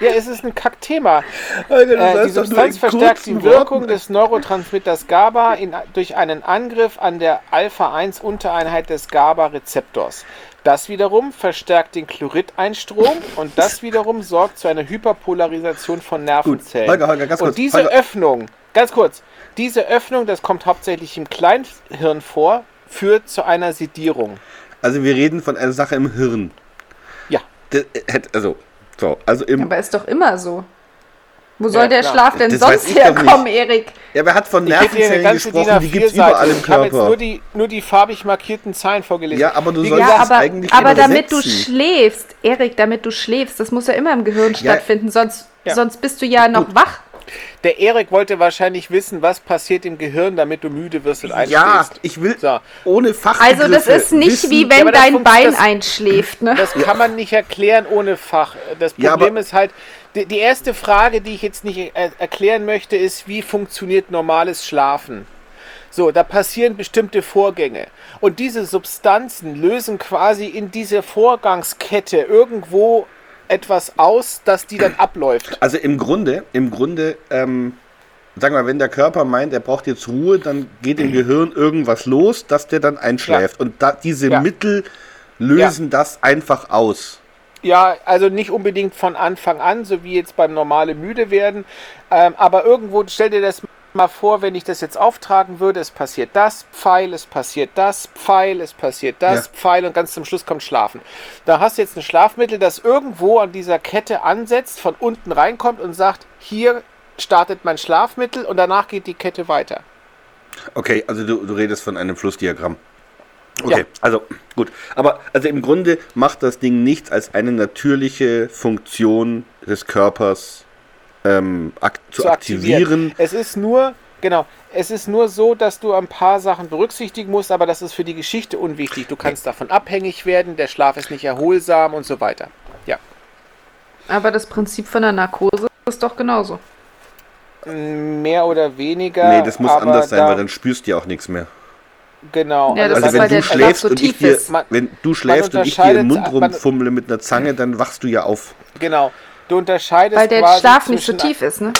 S3: Ja, es ist ein Kackthema.
S1: Alter,
S3: Äh, die Substanz verstärkt die Wirkung
S1: Worten.
S3: des Neurotransmitters GABA in, durch einen Angriff an der Alpha-1-Untereinheit des GABA-Rezeptors. Das wiederum verstärkt den Chlorideinstrom und das wiederum sorgt zu einer Hyperpolarisation von Nervenzellen.
S1: Holger, Holger, ganz kurz,
S3: und diese
S1: Holger.
S3: Öffnung, ganz kurz, diese Öffnung, das kommt hauptsächlich im Kleinhirn vor, führt zu einer Sedierung.
S1: Also wir reden von einer Sache im Hirn.
S3: Ja.
S1: Das, hätte- also, so, also im.
S2: Aber ist doch immer so. Wo soll der
S3: klar.
S2: Schlaf denn
S1: Das
S2: sonst herkommen, Erik?
S1: Ja, wer hat von Nervenzellen gesprochen? Die gibt es
S3: A4-Seite.
S1: überall im
S3: Ich habe jetzt nur
S1: Körper.
S3: die, nur die farbig markierten Zahlen vorgelesen.
S1: Ja, aber du sollst
S2: Ja, aber,
S1: eigentlich
S2: aber damit du schläfst, Erik, damit du schläfst, das muss ja immer im Gehirn stattfinden, sonst,
S3: Ja.
S2: sonst bist du ja noch wach.
S3: Der Erik wollte wahrscheinlich wissen, was passiert im Gehirn, damit du müde wirst und
S1: Ja,
S3: einschläfst.
S1: ich will
S3: So.
S1: ohne Fachbegriffe
S2: Also das ist nicht
S1: wissen,
S2: wie
S3: Ja,
S2: wenn
S3: das
S2: dein Bein
S3: das-
S2: einschläft, ne?
S3: Das kann man nicht erklären ohne Fach. Das
S1: Ja,
S3: Problem
S1: aber-
S3: ist halt, die, die erste Frage, die ich jetzt nicht er erklären möchte, ist, wie funktioniert normales Schlafen? So, da passieren bestimmte Vorgänge. Und diese Substanzen lösen quasi in dieser Vorgangskette irgendwo etwas aus, dass die dann abläuft.
S1: Also im Grunde, im Grunde, ähm, sagen wir, wenn der Körper meint, er braucht jetzt Ruhe, dann geht im Gehirn irgendwas los, dass der dann einschläft. Und da, diese
S3: Ja.
S1: Mittel lösen das einfach aus.
S3: Ja, also nicht unbedingt von Anfang an, so wie jetzt beim normale müde werden. Ähm, aber irgendwo, stell dir das mal vor, wenn ich das jetzt auftragen würde, es passiert das, Pfeil, es passiert das, Pfeil, es passiert das,
S1: Ja.
S3: Pfeil und ganz zum Schluss kommt Schlafen. Da hast du jetzt ein Schlafmittel, das irgendwo an dieser Kette ansetzt, von unten reinkommt und sagt, hier startet mein Schlafmittel und danach geht die Kette weiter.
S1: Okay, also du, du redest von einem Flussdiagramm. Okay,
S3: Ja.
S1: also gut. Aber also im Grunde macht das Ding nichts als eine natürliche Funktion des Körpers ähm, ak zu, aktivieren.
S3: Es ist nur, genau, es ist nur so, dass du ein paar Sachen berücksichtigen musst, aber das ist für die Geschichte unwichtig. Du kannst davon abhängig werden, der Schlaf ist nicht erholsam und so weiter. Ja.
S2: Aber das Prinzip von der Narkose ist doch genauso.
S3: Mehr oder weniger.
S1: Nee, das muss anders sein,
S3: da,
S1: weil dann spürst du ja auch nichts mehr.
S3: Genau.
S2: Ja, das
S1: Also
S2: ist,
S1: wenn du
S2: der Schlaf
S1: schläfst
S2: so
S1: und ich
S2: tief
S1: dir.
S3: Man-
S1: wenn du schläfst und ich dir im Mund rumfummle mit einer Zange, dann wachst du ja auf.
S3: Genau. Du unterscheidest
S2: Weil der
S3: quasi
S2: Schlaf nicht so tief ist, ne?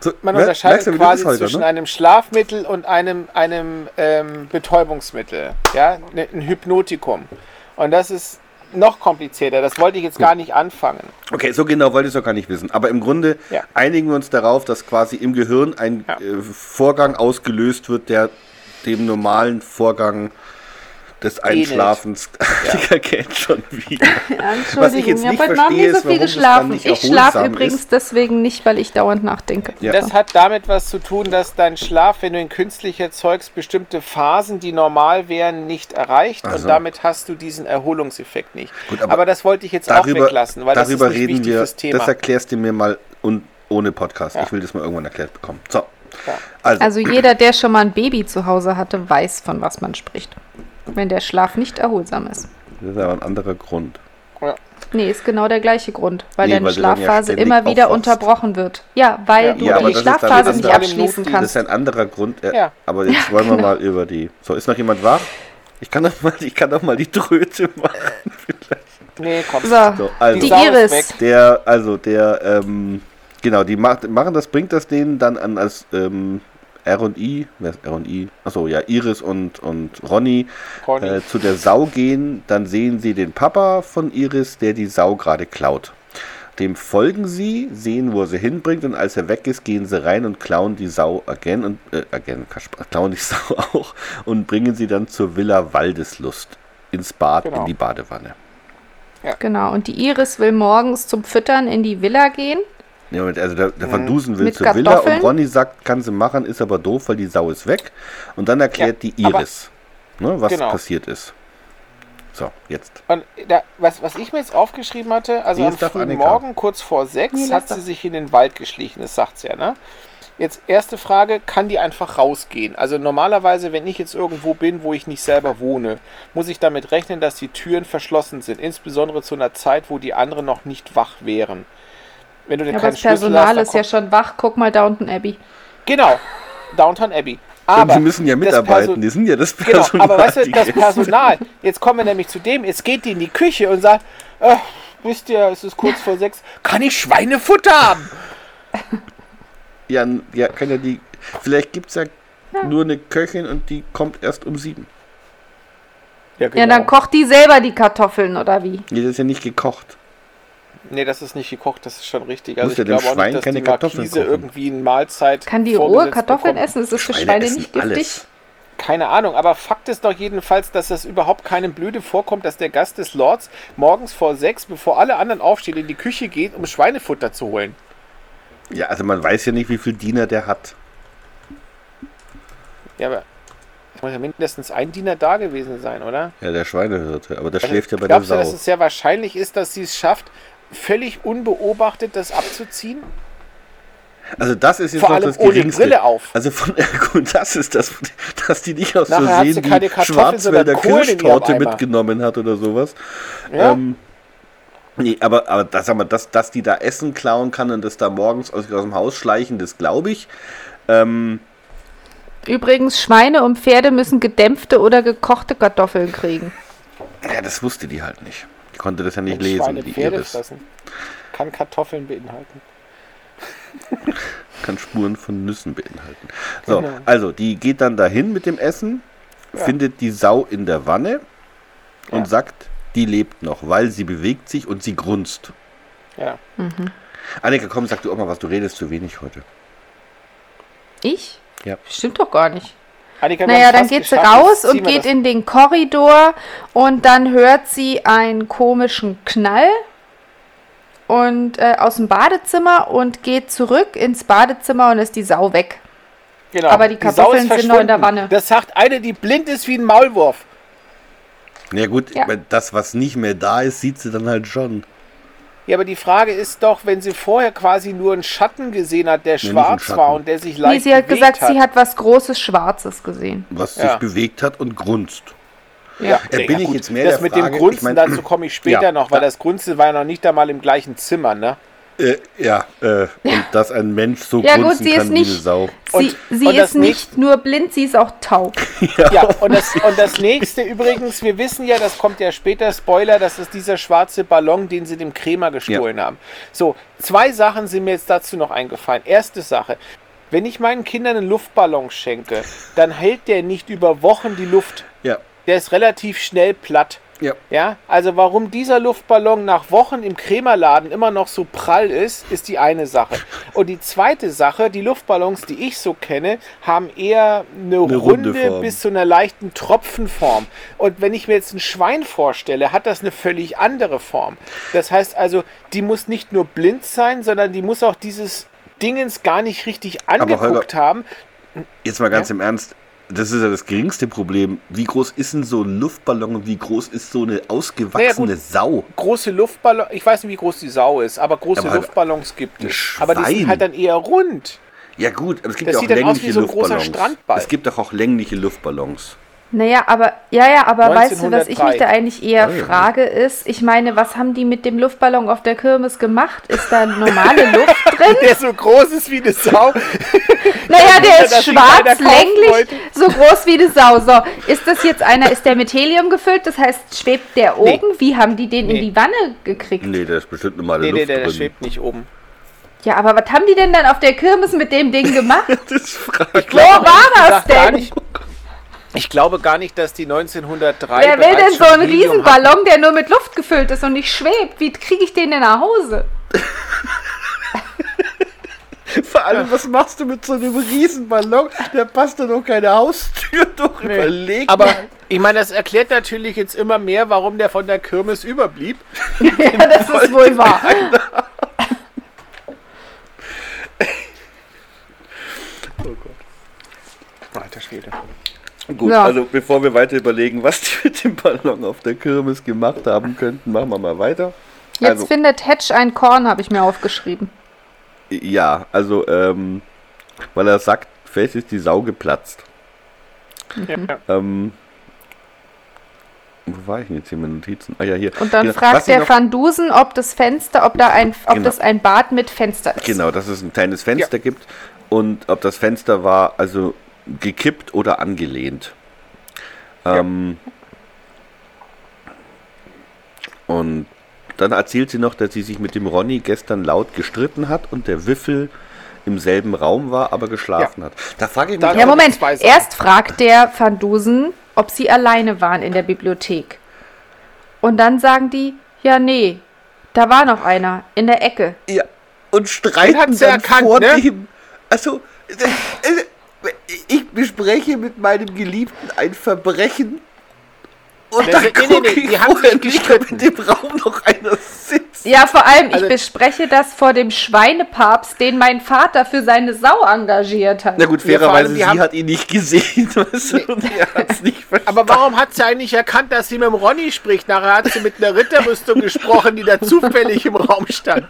S1: So,
S3: Man unterscheidet
S1: Merkst
S3: quasi
S1: heute,
S3: zwischen
S1: ne?
S3: einem Schlafmittel und einem, einem ähm, Betäubungsmittel. Ja, Ne- ein Hypnotikum. Und das ist noch komplizierter. Das wollte ich jetzt gar nicht anfangen.
S1: Okay, so genau wollte ich es doch gar nicht wissen. Aber im Grunde
S3: Ja.
S1: einigen wir uns darauf, dass quasi im Gehirn ein
S3: Ja.
S1: äh, Vorgang ausgelöst wird, der dem normalen Vorgang des Einschlafens. Digga, kennt schon wieder. Was ich jetzt
S2: ich
S1: nicht
S2: habe heute Nacht
S1: verstehe,
S2: nicht so
S1: ist,
S2: viel
S1: warum das dann
S2: geschlafen.
S1: nicht
S2: Ich schlafe übrigens
S1: ist.
S2: deswegen nicht, weil ich dauernd nachdenke.
S1: Ja.
S3: Das hat damit was zu tun, dass dein Schlaf, wenn du ihn künstlich erzeugst, bestimmte Phasen, die normal wären, nicht erreicht.
S1: Ach so.
S3: Und damit hast du diesen Erholungseffekt nicht.
S1: Gut,
S3: aber,
S1: aber
S3: das wollte ich jetzt auch weglassen, weil
S1: darüber
S3: das ist nicht
S1: reden
S3: wichtig
S1: wir.
S3: fürs Thema.
S1: Das erklärst du mir mal und ohne Podcast.
S3: Ja.
S1: Ich will das mal irgendwann erklärt bekommen. So.
S3: Ja.
S1: Also,
S2: Also jeder, der schon mal ein Baby zu Hause hatte, weiß, von was man spricht. Wenn der Schlaf nicht erholsam ist.
S1: das ist aber ein anderer Grund.
S3: Ja.
S2: Nee, ist genau der gleiche Grund, weil
S1: Nee,
S2: deine
S1: weil ja
S2: Schlafphase
S1: ständig
S2: immer wieder
S1: aufwachst.
S2: unterbrochen wird. Ja, weil
S3: Ja.
S2: du
S3: Ja,
S2: die Schlafphase nicht abschließen
S3: Das
S1: Das
S2: kannst.
S1: ist ein anderer Grund. Äh,
S3: Ja.
S1: Aber jetzt wollen wir mal über die. So, ist noch jemand wach? Ich kann doch mal, ich kann doch mal die Tröte machen.
S3: Nee, komm.
S2: So,
S1: So, also.
S2: die Iris.
S1: Der, also der, ähm, genau, die macht, machen das, bringt das denen dann an als ähm, R&I, wer ist R&I? Achso, ja, Iris und, und Ronny äh, zu der Sau gehen, dann sehen sie den Papa von Iris, der die Sau gerade klaut. Dem folgen sie, sehen, wo er sie hinbringt und als er weg ist, gehen sie rein und klauen die Sau again und äh, again, klauen die Sau auch und bringen sie dann zur Villa Waldeslust ins Bad
S3: Genau.
S1: in die Badewanne.
S2: Genau, und die Iris will morgens zum Füttern in die Villa gehen.
S1: Ja, mit- also der, der Van Dusen will
S2: Mit
S1: zur Villa
S2: Kartoffeln?
S1: und Ronny sagt, kann sie machen, ist aber doof, weil die Sau ist weg. Und dann erklärt die
S3: aber-
S1: Iris, ne, was
S3: Genau.
S1: passiert ist. So, jetzt.
S3: Und da, was, was ich mir jetzt aufgeschrieben hatte, also am frühen
S1: Annika.
S3: Morgen, kurz vor sechs, hat sie sich in den Wald geschlichen, das sagt sie ja, ne? Jetzt erste Frage, kann die einfach rausgehen? Also normalerweise, wenn ich jetzt irgendwo bin, wo ich nicht selber wohne, muss ich damit rechnen, dass die Türen verschlossen sind, insbesondere zu einer Zeit, wo die anderen noch nicht wach wären. Wenn du denn
S2: Ja, aber
S3: keinen
S2: das
S3: Schlüssel
S2: Personal
S3: hast,
S2: ist ja schon wach. Guck mal Downton Abbey.
S3: Genau, Downtown Abbey.
S1: Und
S3: Aber
S1: sie müssen ja
S3: das
S1: mitarbeiten, die sind ja das
S3: Genau,
S1: Personal.
S3: aber weißt du,
S1: die
S3: das. Personal, jetzt kommen wir nämlich zu dem, jetzt geht die in die Küche und sagt, äh, wisst ihr, es ist kurz vor sechs, kann ich Schweinefutter haben?
S1: Ja, ja, kann ja die. Vielleicht gibt es ja, nur eine Köchin und die kommt erst um sieben.
S3: Ja,
S2: Ja, dann kocht die selber die Kartoffeln, oder wie?
S1: Nee, das ist ja nicht gekocht.
S3: Nee, das ist nicht gekocht, das ist schon richtig. Also
S1: Muss ja
S3: ich
S1: dem
S3: glaube auch
S1: Schwein
S3: nicht, dass
S1: keine
S3: die
S1: Kartoffeln
S3: Markise
S1: kochen.
S3: irgendwie eine Mahlzeit
S2: Kann die rohe Kartoffeln
S3: bekommt.
S2: essen? Ist das für
S1: Schweine
S2: Schweine nicht giftig?
S1: alles.
S3: Keine Ahnung, aber Fakt ist doch jedenfalls, dass es überhaupt keinem Blöde vorkommt, dass der Gast des Lords morgens vor sechs, bevor alle anderen aufstehen, in die Küche geht, um Schweinefutter zu holen.
S1: Ja, also man weiß ja nicht, wie viel Diener der hat.
S3: Ja, aber es muss ja mindestens ein Diener da gewesen sein, oder?
S1: Ja, der Schweinehirte. Aber der
S3: Also,
S1: schläft ja bei der
S3: Glaubst du, dass
S1: Sau.
S3: es sehr wahrscheinlich ist, dass sie es schafft, völlig unbeobachtet das abzuziehen?
S1: Also das ist jetzt
S3: Vor
S1: noch
S3: allem
S1: das
S3: ohne
S1: Geringste.
S3: Brille auf.
S1: Also von gut, das ist das, dass die nicht aus
S3: Nachher
S1: Versehen
S3: keine
S1: die Schwarzwälder Kirschtorte mitgenommen hat oder sowas.
S3: Ja?
S1: Ähm, nee, aber, aber das, sag mal, dass, dass die da Essen klauen kann und das da morgens aus, aus dem Haus schleichen, das glaube ich. Ähm,
S2: Übrigens, Schweine und Pferde müssen gedämpfte oder gekochte Kartoffeln kriegen.
S1: ja, das wusste die halt nicht. Die konnte das ja nicht
S3: Wenn
S1: lesen,
S3: Schweine
S1: die
S3: Pferde
S1: Iris.
S3: fressen. Kann Kartoffeln beinhalten.
S1: Kann Spuren von Nüssen beinhalten. So,
S3: Genau.
S1: also die geht dann dahin mit dem Essen, findet die Sau in der Wanne und
S3: Ja.
S1: sagt, die lebt noch, weil sie bewegt sich und sie grunzt.
S3: Ja.
S1: Annika, komm, sag du auch mal was, du redest zu wenig heute.
S2: Ich?
S1: Ja.
S2: Stimmt doch gar nicht.
S3: Annika,
S2: Naja, dann geht sie raus und geht in den Korridor und dann hört sie einen komischen Knall und äh, aus dem Badezimmer und geht zurück ins Badezimmer und ist die Sau weg.
S3: Genau.
S2: aber die Kartoffeln sind noch in der. Wanne.
S3: Das sagt eine, die blind ist wie ein Maulwurf.
S1: Ja gut,
S2: Ja.
S1: das, was nicht mehr da ist, sieht sie dann halt schon.
S3: Ja, aber die Frage ist doch, wenn sie vorher quasi nur einen Schatten gesehen hat, der
S1: einen
S3: schwarz war und der sich
S2: Nee,
S3: leicht
S2: sie hat
S3: bewegt
S2: gesagt,
S3: hat.
S2: sie hat was Großes Schwarzes gesehen.
S1: Was
S3: Ja.
S1: sich bewegt hat und grunzt.
S3: Ja,
S1: Äh, bin ich jetzt mehr
S3: Das
S1: der
S3: mit
S1: Frage,
S3: dem Grunzen,
S1: ich mein-
S3: dazu komme ich später
S1: Ja,
S3: noch, weil
S1: da-
S3: das Grunzen war ja noch nicht einmal im gleichen Zimmer, ne?
S1: Äh, ja, äh, und dass ein Mensch so
S2: Ja gut, sie
S1: kann
S2: ist
S1: wie eine
S2: nicht,
S1: Sau.
S2: sie,
S3: Und-
S2: sie
S3: und das
S2: ist nicht nur blind, sie ist auch taub.
S3: Ja, und das, und das nächste übrigens, wir wissen ja, das kommt ja später, Spoiler, das ist dieser schwarze Ballon, den sie dem Krämer gestohlen haben. So, zwei Sachen sind mir jetzt dazu noch eingefallen. Erste Sache, wenn ich meinen Kindern einen Luftballon schenke, dann hält der nicht über Wochen die Luft.
S1: Ja,
S3: Der ist relativ schnell platt.
S1: Ja.
S3: Ja, also warum dieser Luftballon nach Wochen im Krämerladen immer noch so prall ist, ist die eine Sache. Und die zweite Sache, die Luftballons, die ich so kenne, haben eher eine,
S1: runde
S3: runde,
S1: Form.
S3: bis zu einer leichten Tropfenform. Und wenn ich mir jetzt ein Schwein vorstelle, hat das eine völlig andere Form. Das heißt also, die muss nicht nur blind sein, sondern die muss auch dieses Dingens gar nicht richtig angeguckt
S1: Holger-
S3: haben.
S1: Jetzt mal ganz
S3: Ja.
S1: im Ernst. Das ist ja das geringste Problem. Wie groß ist denn so ein Luftballon und wie groß ist so eine ausgewachsene
S3: Naja.
S1: Sau?
S3: große Luftballons, ich weiß nicht, wie groß die Sau ist, aber große
S1: Aber halt
S3: Luftballons gibt es. Aber die
S1: Schwein.
S3: sind halt dann eher rund.
S1: Ja gut, aber es gibt
S3: Das
S1: ja auch längliche
S3: so
S1: Luftballons.
S3: Strandball.
S1: Es gibt doch auch längliche Luftballons.
S2: Naja, aber, ja, ja, aber weißt du, was ich
S3: 1903.
S2: mich da eigentlich eher
S1: ja.
S2: frage, ist, ich meine, was haben die mit dem Luftballon auf der Kirmes gemacht? Ist da normale Luft drin?
S3: Der so groß ist wie eine Sau.
S2: Naja, der ist schwarz, länglich,
S3: wollte.
S2: so groß wie eine Sau. So, ist das jetzt einer, ist der mit Helium gefüllt? Das heißt, schwebt der
S3: Nee.
S2: oben? Wie haben die den
S3: Nee.
S2: in die Wanne gekriegt?
S1: Nee, da ist bestimmt normale
S3: Nee, nee,
S1: Luft
S3: der, der
S1: drin.
S3: schwebt nicht oben.
S2: Ja, aber was haben die denn dann auf der Kirmes mit dem Ding gemacht?
S1: Das frage
S2: Wo war das denn?
S3: Ich glaube gar nicht, dass die 1903
S2: Wer will denn so einen
S3: hatten.
S2: Riesenballon, der nur mit Luft gefüllt ist und nicht schwebt? Wie kriege ich den denn nach Hause?
S1: Vor allem, was machst du mit so einem Riesenballon? Der passt doch noch keine Haustür durch. Überleg
S3: Aber
S1: mal.
S3: ich meine, das erklärt natürlich jetzt immer mehr, warum der von der Kirmes überblieb.
S2: Ja, das ist wohl wahr.
S3: Alter Schwede.
S1: Gut,
S2: Ja.
S1: also bevor wir weiter überlegen, was die mit dem Ballon auf der Kirmes gemacht haben könnten, machen wir mal weiter.
S2: Jetzt
S1: Also-
S2: findet Hedge ein Korn, habe ich mir aufgeschrieben.
S1: Ja, also, ähm, weil er sagt, vielleicht ist die Sau geplatzt.
S3: Ja.
S1: Ähm, Wo war ich denn jetzt hier mit Notizen? Ah ja, hier.
S2: Und dann
S1: Genau. Was
S2: fragt
S1: ich
S2: der
S1: noch-
S2: Van Dusen, ob das Fenster, ob da ein, ob
S1: Genau.
S2: das ein Bad mit Fenster ist.
S1: Genau, dass es ein kleines Fenster gibt und ob das Fenster war also gekippt oder angelehnt. Ähm, und dann erzählt sie noch, dass sie sich mit dem Ronny gestern laut gestritten hat und der Wiffel im selben Raum war, aber geschlafen hat. Da frage ich mich,
S2: Ja, Moment. Erst fragt der Van Dusen, ob sie alleine waren in der Bibliothek. Und dann sagen die, ja, nee, da war noch einer in der Ecke.
S1: Ja, und streiten dann
S3: ja erkannt,
S1: vor
S3: ne?
S1: dem. Also, äh, äh, ich bespreche mit meinem Geliebten ein Verbrechen. Und
S3: Nee,
S1: dann
S3: nee, nee,
S1: gucke
S3: nee,
S1: ich
S3: die haben sich gestritten.
S1: in dem Raum noch einer sitzt.
S2: Ja, vor allem,
S3: Also-
S2: ich bespreche das vor dem Schweinepapst, den mein Vater für seine Sau engagiert hat.
S1: Na gut,
S3: Ja,
S1: fairerweise,
S3: die
S1: sie
S3: haben-
S1: hat ihn nicht gesehen. Weißt du, er nicht verstanden.
S3: Aber warum hat sie eigentlich erkannt, dass sie mit dem Ronny spricht? Nachher hat sie mit einer Ritterrüstung gesprochen, die da zufällig im Raum stand.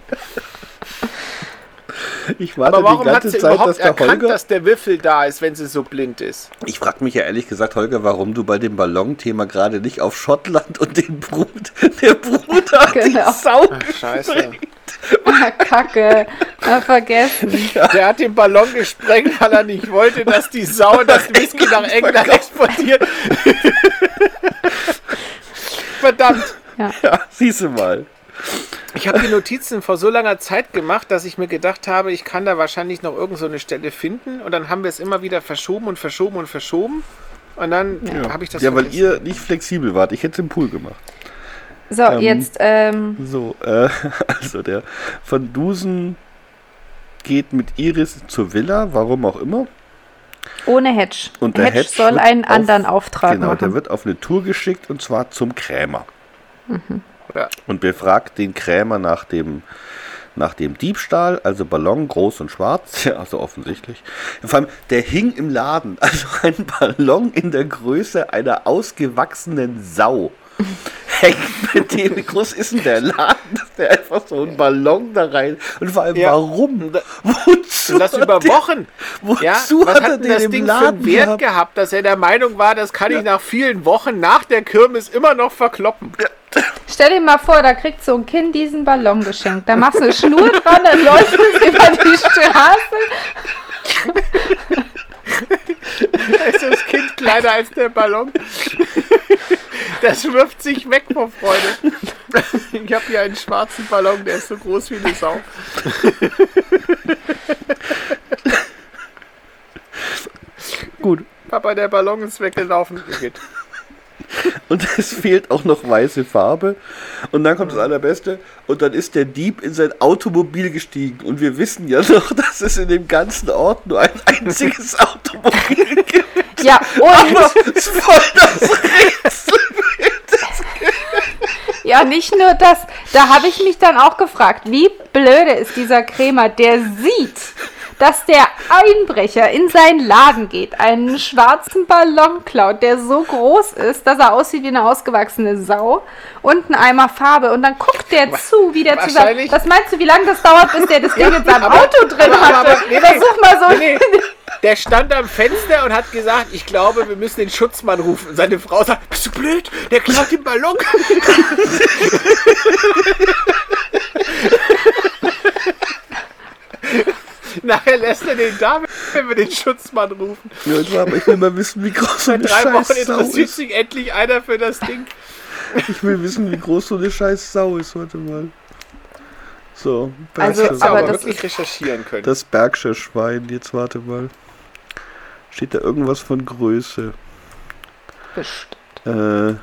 S1: Ich warte
S3: Aber warum
S1: die
S3: hat
S1: ganze
S3: sie
S1: Zeit,
S3: überhaupt
S1: dass der
S3: erkannt,
S1: Holger...
S3: dass der Wiffel da ist, wenn sie so blind ist?
S1: Ich frage mich ja ehrlich gesagt, Holger, warum du bei dem Ballonthema gerade nicht auf Schottland und den Brut, der Bruder
S2: Genau.
S1: die Sau
S3: Scheiße.
S2: Ah, Kacke, ah, vergessen.
S3: Der hat den Ballon gesprengt, weil er nicht wollte, dass die Sau das Whisky nach England exportiert. Verdammt.
S1: Ja, siehst du mal.
S3: Ich habe die Notizen vor so langer Zeit gemacht, dass ich mir gedacht habe, ich kann da wahrscheinlich noch irgend so eine Stelle finden. Und dann haben wir es immer wieder verschoben und verschoben und verschoben. Und dann habe ich das
S1: Ja, weil
S3: vergessen.
S1: ihr nicht flexibel wart. Ich hätte es im Pool gemacht.
S2: So,
S1: Ähm,
S2: jetzt, ähm,
S1: So, äh, also der Van Dusen geht mit Iris zur Villa, warum auch immer.
S2: ohne Hedge.
S1: Und der
S2: Hedge,
S1: Hedge
S2: soll einen
S1: auf-
S2: anderen Auftrag
S1: Genau, der
S2: machen.
S1: wird auf eine Tour geschickt und zwar zum Krämer.
S3: Ja.
S1: Und befragt den Krämer nach dem, nach dem Diebstahl, also Ballon groß und schwarz, ja, also offensichtlich. Vor allem, der hing im Laden, also ein Ballon in der Größe einer ausgewachsenen Sau. Hängt mit dem, wie groß ist denn der Laden, dass der einfach so einen Ballon da rein. Und vor allem,
S3: Ja.
S1: warum? Wozu?
S3: Und das
S1: hat
S3: über Wochen.
S1: Wozu
S3: Ja,
S1: hat
S3: was
S1: er
S3: hat denn
S1: den
S3: das Ding für
S1: Laden
S3: einen Wert
S1: gehabt?
S3: gehabt, dass er der Meinung war, das kann ich nach vielen Wochen nach der Kirmes immer noch verkloppen?
S2: Stell dir mal vor, da kriegt so ein Kind diesen Ballon geschenkt. Da machst du eine Schnur dran, dann läuft es über die Straße.
S3: Da ist das Kind kleiner als der Ballon. Das wirft sich weg vor Freude. Ich habe hier einen schwarzen Ballon, der ist so groß wie eine Sau.
S1: Gut.
S3: Papa, der Ballon ist weggelaufen. Geht.
S1: Und es fehlt auch noch weiße Farbe. Und dann kommt das Allerbeste. Und dann ist der Dieb in sein Automobil gestiegen. Und wir wissen ja noch, dass es in dem ganzen Ort nur ein einziges Automobil gibt.
S2: Ja, und
S1: Aber es voll das Rätsel.
S2: ja, nicht nur das. Da habe ich mich dann auch gefragt, wie blöde ist dieser Krämer, der sieht, dass der Einbrecher in seinen Laden geht, einen schwarzen Ballon klaut, der so groß ist, dass er aussieht wie eine ausgewachsene Sau und einen Eimer Farbe. Und dann guckt der zu, wie der zusammen. Was meinst du, wie lange das dauert, bis der das Ding in seinem
S3: aber-
S2: Auto drin
S3: aber-
S2: hatte?
S3: aber- nee, nee.
S2: Versuch mal so.
S3: Nee, der stand am Fenster und hat gesagt, ich glaube, wir müssen den Schutzmann rufen. Und seine Frau sagt, bist du blöd? Der klaut den Ballon. Nachher lässt er den da, wenn wir den Schutzmann rufen.
S1: Ja, aber ich will mal wissen, wie groß so
S3: Seit
S1: eine
S3: drei Wochen interessiert
S1: ist.
S3: sich endlich einer für das Ding.
S1: Ich will wissen, wie groß so eine scheiß Sau ist. Warte mal. So,
S2: Also,
S1: Bergscher,
S2: aber
S3: aber
S2: das
S3: wirklich recherchieren können.
S1: das Bergscher Schwein. Jetzt warte mal. Steht da irgendwas von Größe?
S2: Bestimmt.
S1: Äh,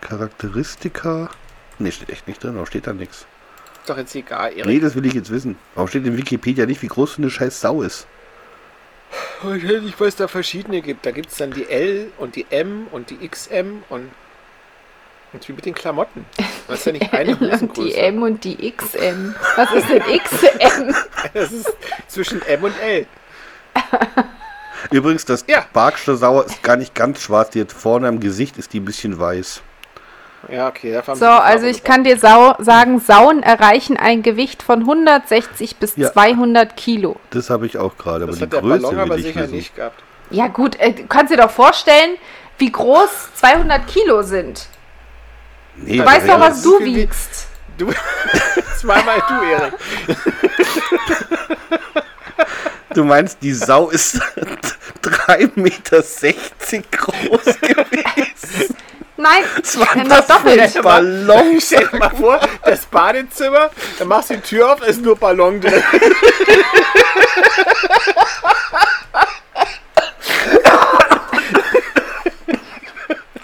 S1: Charakteristika? Ne, steht echt nicht drin, aber steht da nichts.
S3: Doch jetzt egal, Erik.
S1: Nee, das will ich jetzt wissen. Warum steht in Wikipedia nicht, wie groß so eine scheiß Sau ist?
S3: Weil es da verschiedene gibt. Da gibt es dann die L und die M und die XM und, und wie mit den Klamotten. Das ist ja nicht eine
S2: Und die
S3: Hosengröße.
S2: M und die XM. Was ist denn XM?
S3: Das ist zwischen M und L.
S1: Übrigens, das
S3: Ja.
S1: Bergscher Sau ist gar nicht ganz schwarz. Die hat vorne am Gesicht ist die ein bisschen weiß.
S3: Ja, okay. dafür
S2: So, also ich kann dir Sau sagen, Sauen erreichen ein Gewicht von 160 bis
S1: Ja.
S2: 200 Kilo.
S1: Das habe ich auch gerade. Aber
S3: Das
S1: die
S3: hat der
S1: Größe
S3: Ballon aber sicher
S1: wissen.
S3: nicht gehabt.
S2: Ja gut, äh, du kannst dir doch vorstellen, wie groß 200 Kilo sind.
S1: Nee,
S2: Du weißt doch, was du wiegst.
S3: Du, zweimal du, Erik.
S1: Du meinst, die Sau ist 3,60 Meter groß gewesen.
S2: Nein,
S1: Das war das
S2: das doppelt.
S1: für ein Ballon.
S3: Stell dir mal vor, das Badezimmer, dann machst du die Tür auf, da ist nur Ballon drin.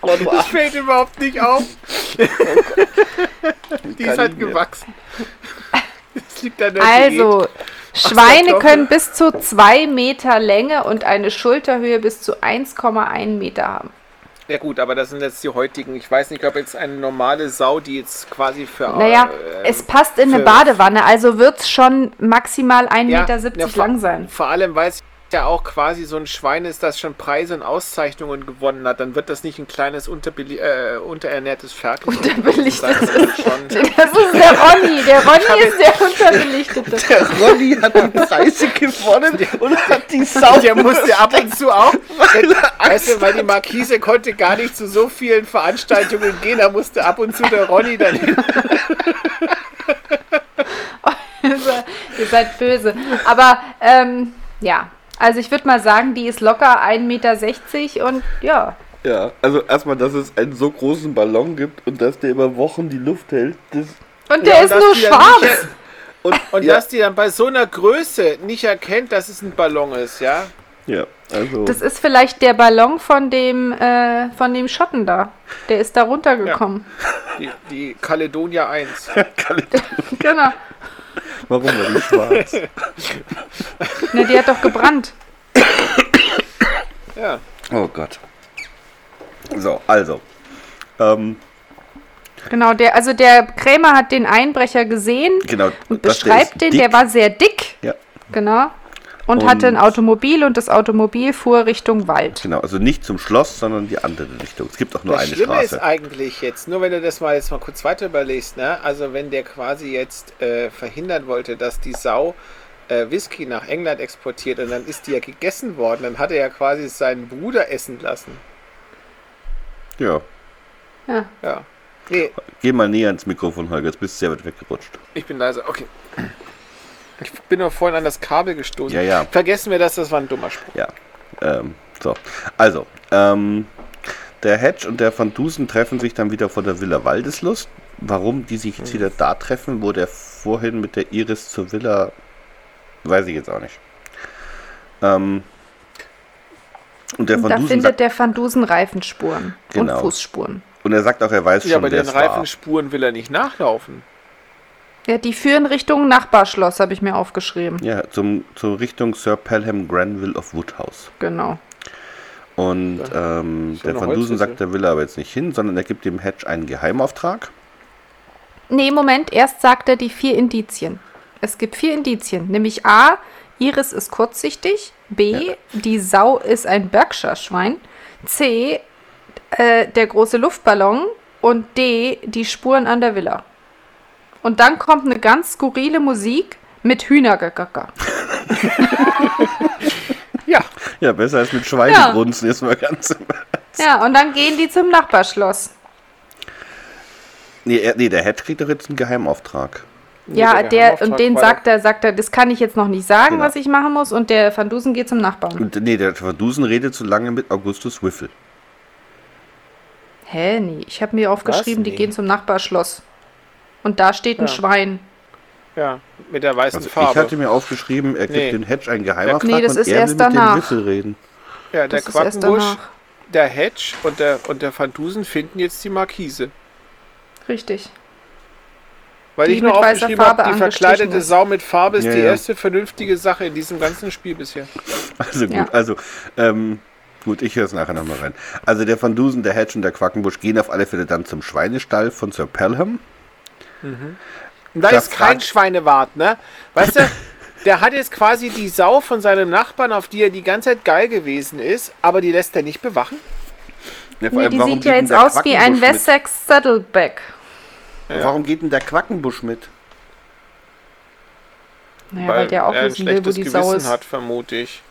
S3: Das fällt überhaupt nicht auf. Die ist halt gewachsen. Das liegt an der Diät.
S2: Also, Schweine
S3: Kartoffel.
S2: können bis zu 2 Meter Länge und eine Schulterhöhe bis zu 1,1 Meter haben.
S3: Ja gut, aber das sind jetzt die heutigen. Ich weiß nicht, ob jetzt eine normale Sau, die jetzt quasi für...
S2: Naja,
S3: äh,
S2: es passt in eine Badewanne, also wird es schon maximal 1,70
S3: ja,
S2: Meter
S3: ja,
S2: lang sein.
S3: Vor allem, weil es ja auch quasi so ein Schwein ist, das schon Preise und Auszeichnungen gewonnen hat, dann wird das nicht ein kleines äh, unterernährtes Ferkel.
S2: Unterbelichtetes.
S3: schon.
S2: Das ist der Ronny. Der Ronny ist der Unterbelichtete.
S1: Der Ronny hat die Preise gewonnen und hat die Sau.
S3: Der musste ab und zu auch, weißt du, weil die Markise konnte gar nicht zu so vielen Veranstaltungen gehen, da musste ab und zu der Ronny dann hin.
S2: Ihr seid böse. Aber, ähm, ja. Also ich würde mal sagen, die ist locker 1,60 Meter und ja.
S1: Ja, also erstmal, dass es einen so großen Ballon gibt und dass der über Wochen die Luft hält. Das,
S2: Und
S3: Ja,
S2: der
S3: und
S2: ist nur schwarz.
S3: nicht-
S1: und
S3: Und
S1: ja,
S3: dass die dann bei so einer Größe nicht erkennt, dass es ein Ballon ist, ja?
S1: ja, also.
S2: Das ist vielleicht der Ballon von dem, äh, von dem Schotten da. Der ist da runtergekommen.
S3: Die, die Caledonia 1.
S2: Genau.
S1: warum war die schwarz?
S2: Ne, die hat doch gebrannt.
S3: Ja.
S1: Oh Gott. So, also. Ähm,
S2: Genau, der, also der Krämer hat den Einbrecher gesehen
S1: genau.
S2: und
S1: das- der
S2: beschreibt
S1: ist
S2: den,
S1: dick.
S2: der war sehr dick.
S1: Ja,
S2: Genau. Und,
S1: Und-
S2: hatte ein Automobil und das Automobil fuhr Richtung Wald.
S1: genau. Also nicht zum Schloss, sondern die andere Richtung. Es gibt auch nur
S3: Das
S1: eine
S3: Schlimme ist
S1: Straße.
S3: eigentlich jetzt, nur wenn du das mal jetzt mal kurz weiter überlegst, ne? Also wenn der quasi jetzt äh, verhindern wollte, dass die Sau äh, Whisky nach England exportiert und dann ist die ja gegessen worden, dann hat er ja quasi seinen Bruder essen lassen.
S1: Ja.
S2: Ja.
S3: Ja. Nee,
S1: Geh mal näher ans Mikrofon, Holger. Jetzt bist du sehr weit weggerutscht.
S3: ich bin leise. Okay. Ich bin nur vorhin an das Kabel gestoßen.
S1: Ja, ja.
S3: Vergessen wir das, das war ein dummer Spruch.
S1: Ja. Ähm, so. Also, ähm, der Hedge und der Van Dusen treffen sich dann wieder vor der Villa Waldeslust. Warum die sich jetzt wieder da treffen, wo der vorhin mit der Iris zur Villa, weiß ich jetzt auch nicht. Ähm, und der Van
S2: da
S1: Dusen
S2: findet
S1: sagt,
S2: der Van Dusen Reifenspuren
S1: Genau.
S2: und Fußspuren.
S1: und er sagt auch, er weiß
S3: Ja,
S1: schon,
S3: aber
S1: wer
S3: den
S1: es war.
S3: Reifenspuren will er nicht nachlaufen.
S2: Ja, die führen Richtung Nachbarschloss, habe ich mir aufgeschrieben.
S1: Ja, zum, zur Richtung Sir Pelham Granville of Woodhouse.
S2: Genau.
S1: Und ähm,
S3: so
S1: der Van Dusen sagt, er will aber jetzt nicht hin, sondern er gibt dem Hedge einen Geheimauftrag.
S2: Nee, Moment, erst sagt er die vier Indizien. Es gibt vier Indizien, nämlich A, Iris ist kurzsichtig, B, die Sau ist ein Berkshire-Schwein, C, äh, der große Luftballon und D, die Spuren an der Villa. Und dann kommt eine ganz skurrile Musik mit Hühnergekacker.
S3: Ja,
S1: Ja, besser als mit Schweinegrunzen, ist mal ganz im
S2: Ja, und dann gehen die zum Nachbarschloss.
S1: Nee, nee, der Hedge kriegt doch jetzt einen Geheimauftrag.
S2: Ja,
S3: der
S2: der, und den sagt er, sagt er, das kann ich jetzt noch nicht sagen,
S1: Genau.
S2: was ich machen muss. Und der Van Dusen geht zum Nachbarn.
S1: Und nee, der Van Dusen redet so lange mit Augustus Wiffel.
S2: Hä, nee, ich habe mir aufgeschrieben, die
S3: Nee.
S2: gehen zum Nachbarschloss. Und da steht ein
S3: Ja.
S2: Schwein.
S3: Ja, mit der weißen
S1: Also ich
S3: Farbe.
S1: hatte mir aufgeschrieben, er gibt
S3: Nee.
S1: den Hedge einen Geheimauftrag
S2: Nee, das
S1: und
S2: ist
S1: er
S2: erst
S1: will mit
S2: danach.
S1: dem reden.
S3: ja, der
S2: Das ist erst
S3: Quackenbusch,
S2: danach.
S3: der Hedge und der, und der Van Dusen finden jetzt die Markise.
S2: Richtig.
S3: Weil
S2: Die
S3: ich nur aufgeschrieben habe, die verkleidete
S2: ist.
S3: Sau mit Farbe ist
S1: Ja,
S3: die
S1: ja.
S3: erste vernünftige Sache in diesem ganzen Spiel bisher.
S1: Also gut,
S2: Ja.
S1: also ähm, gut, ich höre es nachher nochmal rein. Also der Van Dusen, der Hedge und der Quackenbusch gehen auf alle Fälle dann zum Schweinestall von Sir Pelham.
S3: Und da
S1: Da
S3: ist kein Schweinewart, ne? Weißt du, der hat jetzt quasi die Sau von seinem Nachbarn, auf die er die ganze Zeit geil gewesen ist, aber die lässt er nicht bewachen.
S1: Ja,
S2: Nee, die sieht ja jetzt
S1: der
S2: aus wie ein? Wessex Saddleback.
S1: Warum geht denn der Quackenbusch mit?
S2: Naja, weil, der auch
S3: er ein
S2: will, wo
S3: schlechtes
S2: die
S3: Gewissen
S2: Sau ist.
S3: hat, vermute ich.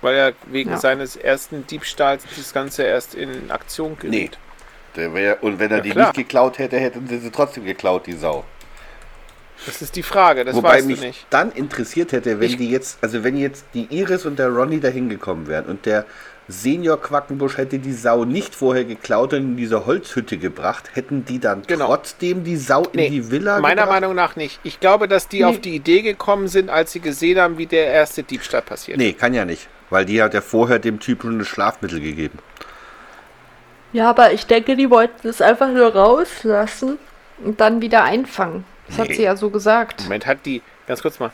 S3: Weil er wegen
S2: Ja.
S3: seines ersten Diebstahls das Ganze erst in Aktion gerät.
S1: Der wär, und wenn er
S3: Ja,
S1: die
S3: klar.
S1: nicht geklaut hätte, hätten sie sie trotzdem geklaut, die Sau.
S3: Das ist die Frage, das
S1: Wobei
S3: weißt
S1: mich
S3: du nicht.
S1: dann interessiert hätte, wenn
S3: Ich-
S1: die jetzt, also wenn jetzt die Iris und der Ronny da hingekommen wären und der Senior Quackenbusch hätte die Sau nicht vorher geklaut und in diese Holzhütte gebracht, hätten die dann
S3: Genau.
S1: trotzdem die Sau in
S3: Nee,
S1: die Villa
S3: meiner
S1: gebracht?
S3: Meinung nach nicht. Ich glaube, dass die auf die Idee gekommen sind, als sie gesehen haben, wie der erste Diebstahl passiert.
S1: Nee, kann ja nicht. Weil die hat ja vorher dem Typ schon das Schlafmittel gegeben.
S2: Ja, aber ich denke, die wollten es einfach nur rauslassen und dann wieder einfangen. Das hat
S1: Nee.
S2: sie ja so gesagt.
S3: Moment, hat die, ganz kurz mal,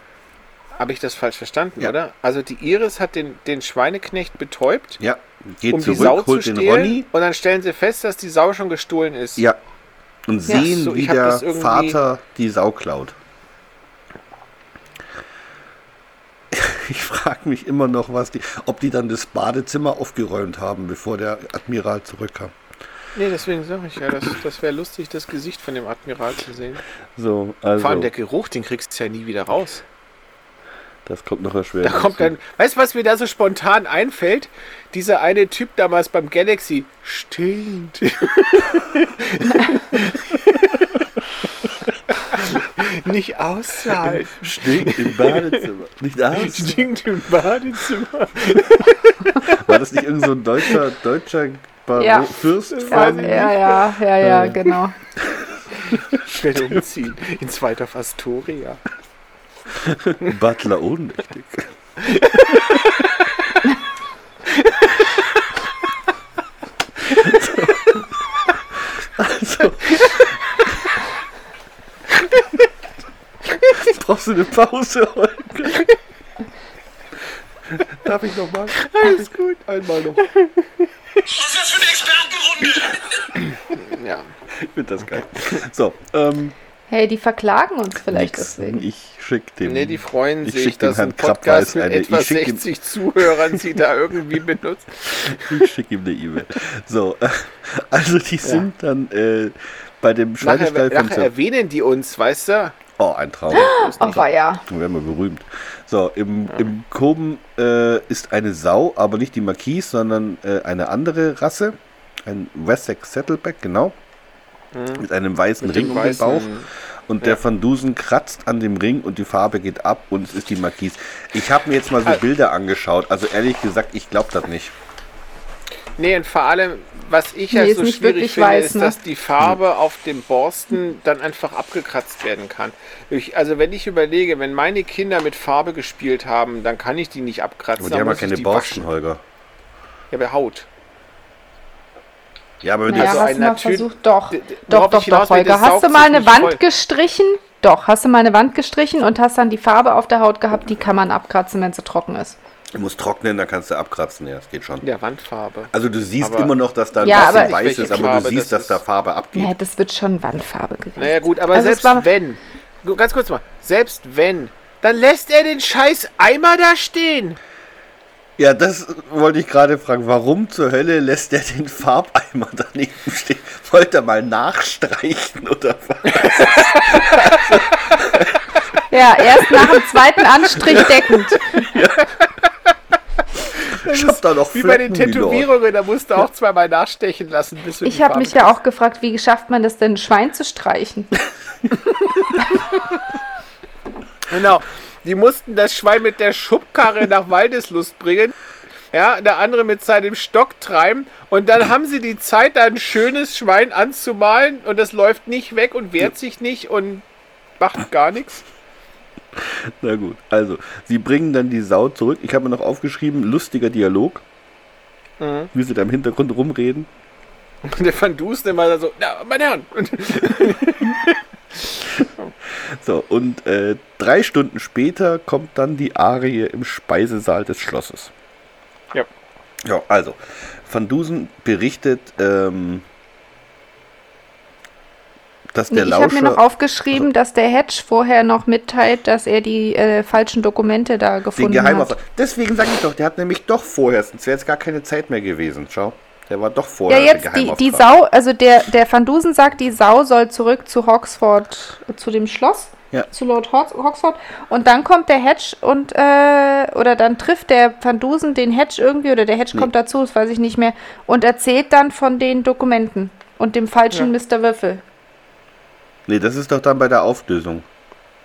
S3: habe ich das falsch verstanden,
S1: Ja.
S3: oder? Also die Iris hat den, den Schweineknecht betäubt,
S1: Ja, geht
S3: um die
S1: zurück,
S3: Sau zu
S1: holt den
S3: stehlen
S1: Ronny.
S3: und dann stellen sie fest, dass die Sau schon gestohlen ist.
S1: Ja. Und
S2: Ja.
S1: sehen,
S3: So,
S1: wie
S3: ich hab
S1: der Vater die Sau klaut. Ich frage mich immer noch, was die, ob die dann das Badezimmer aufgeräumt haben, bevor der Admiral zurückkam.
S3: Nee, deswegen sage ich ja, das, das wäre lustig, das Gesicht von dem Admiral zu sehen.
S1: So, also
S3: Vor allem der Geruch, den kriegst du ja nie wieder raus.
S1: das kommt noch erschwert.
S3: Da kommt dann, weißt du, was mir da so spontan einfällt? Dieser eine Typ damals beim Galaxy stinkt. Nicht aushalten.
S1: Stinkt im Badezimmer. Nicht aus.
S3: Stinkt im Badezimmer.
S1: War das nicht irgend so ein deutscher, deutscher Bar
S2: Ja.
S1: Fürst?
S2: Ja, ja, ja, ja, ja, genau.
S3: Ich werde umziehen. Ins Waldorf Astoria.
S1: Butler ohnmächtig. also. Brauchst du eine Pause heute? Darf ich nochmal? Alles gut. Einmal noch.
S4: Was ist das für eine Expertenrunde?
S3: Ja.
S1: Ich finde das geil. So, ähm,
S2: Hey, die verklagen uns vielleicht
S1: nix.
S2: deswegen.
S1: Ich schick dem.
S3: Nee, die freuen
S1: ich
S3: sich,
S1: dem
S3: dass ein
S1: Herrn
S3: Podcast
S1: Krabbeis
S3: mit
S1: eine.
S3: etwa
S1: Ich schick ihm,
S3: 60 Zuhörern sie da irgendwie benutzt.
S1: Ich schicke ihm eine E-Mail. So, also die sind dann äh, bei dem
S3: Nachher,
S1: Schweinestall von
S3: nachher
S1: Zer
S3: erwähnen die uns, weißt du?
S1: Oh, ein Traum.
S2: Ach, war ja.
S1: Dann werden wir berühmt. So, im, im Koben äh, ist eine Sau, aber nicht die Marquise, sondern äh, eine andere Rasse. Ein Wessex Saddleback, genau. Mit einem weißen
S3: Mit
S1: Ring um den Bauch. Und der Van Dusen kratzt an dem Ring und die Farbe geht ab und es ist die Marquise. Ich habe mir jetzt mal so
S3: Ah.
S1: Bilder angeschaut. Also ehrlich gesagt, ich glaube das nicht.
S3: Nee, und vor allem, was ich ja
S2: Nee,
S3: so schwierig finde,
S2: weiß,
S3: ist,
S2: ne?
S3: dass die Farbe auf dem Borsten dann einfach abgekratzt werden kann. Ich, also wenn ich überlege, wenn meine Kinder mit Farbe gespielt haben, dann kann ich die nicht abkratzen.
S1: Aber die haben ja keine
S3: die
S1: Borsten,
S3: waschen.
S1: Holger.
S3: Ja, bei Haut.
S1: Ja, aber wenn
S2: Naja,
S1: du
S3: Also
S2: hast du mal
S3: natürlich-
S2: versucht? Doch, doch, doch, doch, Holger. Hast du mal eine Wand
S3: voll.
S2: gestrichen? Doch, hast du mal eine Wand gestrichen und hast dann die Farbe auf der Haut gehabt, die kann man abkratzen, wenn sie trocken ist.
S1: Du musst trocknen, dann kannst du abkratzen. Ja, das geht schon.
S3: Ja, Wandfarbe.
S1: Also du siehst
S3: Aber-
S1: immer noch, dass da ein
S2: Ja,
S1: bisschen weiß ist, aber
S3: Farbe
S1: du siehst,
S3: das
S1: dass da. Farbe abgeht.
S2: Ja, das wird schon Wandfarbe gewesen.
S3: Naja gut, aber
S2: Also
S3: selbst wenn, ganz kurz mal, selbst wenn, dann lässt er den scheiß Eimer da stehen.
S1: Ja, das wollte ich gerade fragen. Warum zur Hölle lässt er den Farbeimer daneben stehen? Wollte er mal nachstreichen oder was?
S2: Ja, erst nach dem zweiten Anstrich deckend.
S1: Ich hab da noch
S3: Wie bei den. Tätowierungen, da musst du auch zweimal nachstechen lassen. Bis du
S2: Ich habe mich ja auch gefragt, wie schafft man das denn, ein Schwein zu streichen?
S3: Genau. Die mussten das Schwein mit der Schubkarre nach Waldeslust bringen. Ja, der andere mit seinem Stock treiben. Und dann haben sie die Zeit, da ein schönes Schwein anzumalen. Und das läuft nicht weg und wehrt sich nicht und macht gar nichts.
S1: Na gut, also, sie bringen dann die Sau zurück. Ich habe mir noch aufgeschrieben, lustiger Dialog.
S3: Mhm.
S1: Wie sie da im Hintergrund rumreden.
S3: Und der Van Dusen immer so, na, meine Herren.
S1: So, und äh, drei Stunden später kommt dann die Arie im Speisesaal des Schlosses.
S3: Ja.
S1: Ja, also, Van Dusen berichtet, ähm, dass
S2: Nee,
S1: der
S2: ich habe mir noch
S1: Lauscher
S2: aufgeschrieben, dass der Hedge vorher noch mitteilt, dass er die äh, falschen Dokumente da
S1: den
S2: gefunden hat.
S1: Deswegen sage ich doch, der hat nämlich doch vorher, sonst wäre jetzt gar keine Zeit mehr gewesen. Schau, der war doch vorher.
S2: Ja,
S1: der
S2: jetzt die, die. Sau, also der, der Van Dusen sagt, die Sau soll zurück zu Hoxford, äh, zu dem Schloss,
S1: Ja.
S2: zu Lord Hox, Hoxford. Und dann kommt der Hedge und, äh, oder dann trifft der Van Dusen den Hedge irgendwie, oder der Hedge
S1: Nee.
S2: kommt dazu, das weiß ich nicht mehr, und erzählt dann von den Dokumenten. und dem falschen Mr. Würfel.
S1: Nee, das ist doch dann bei der Auflösung.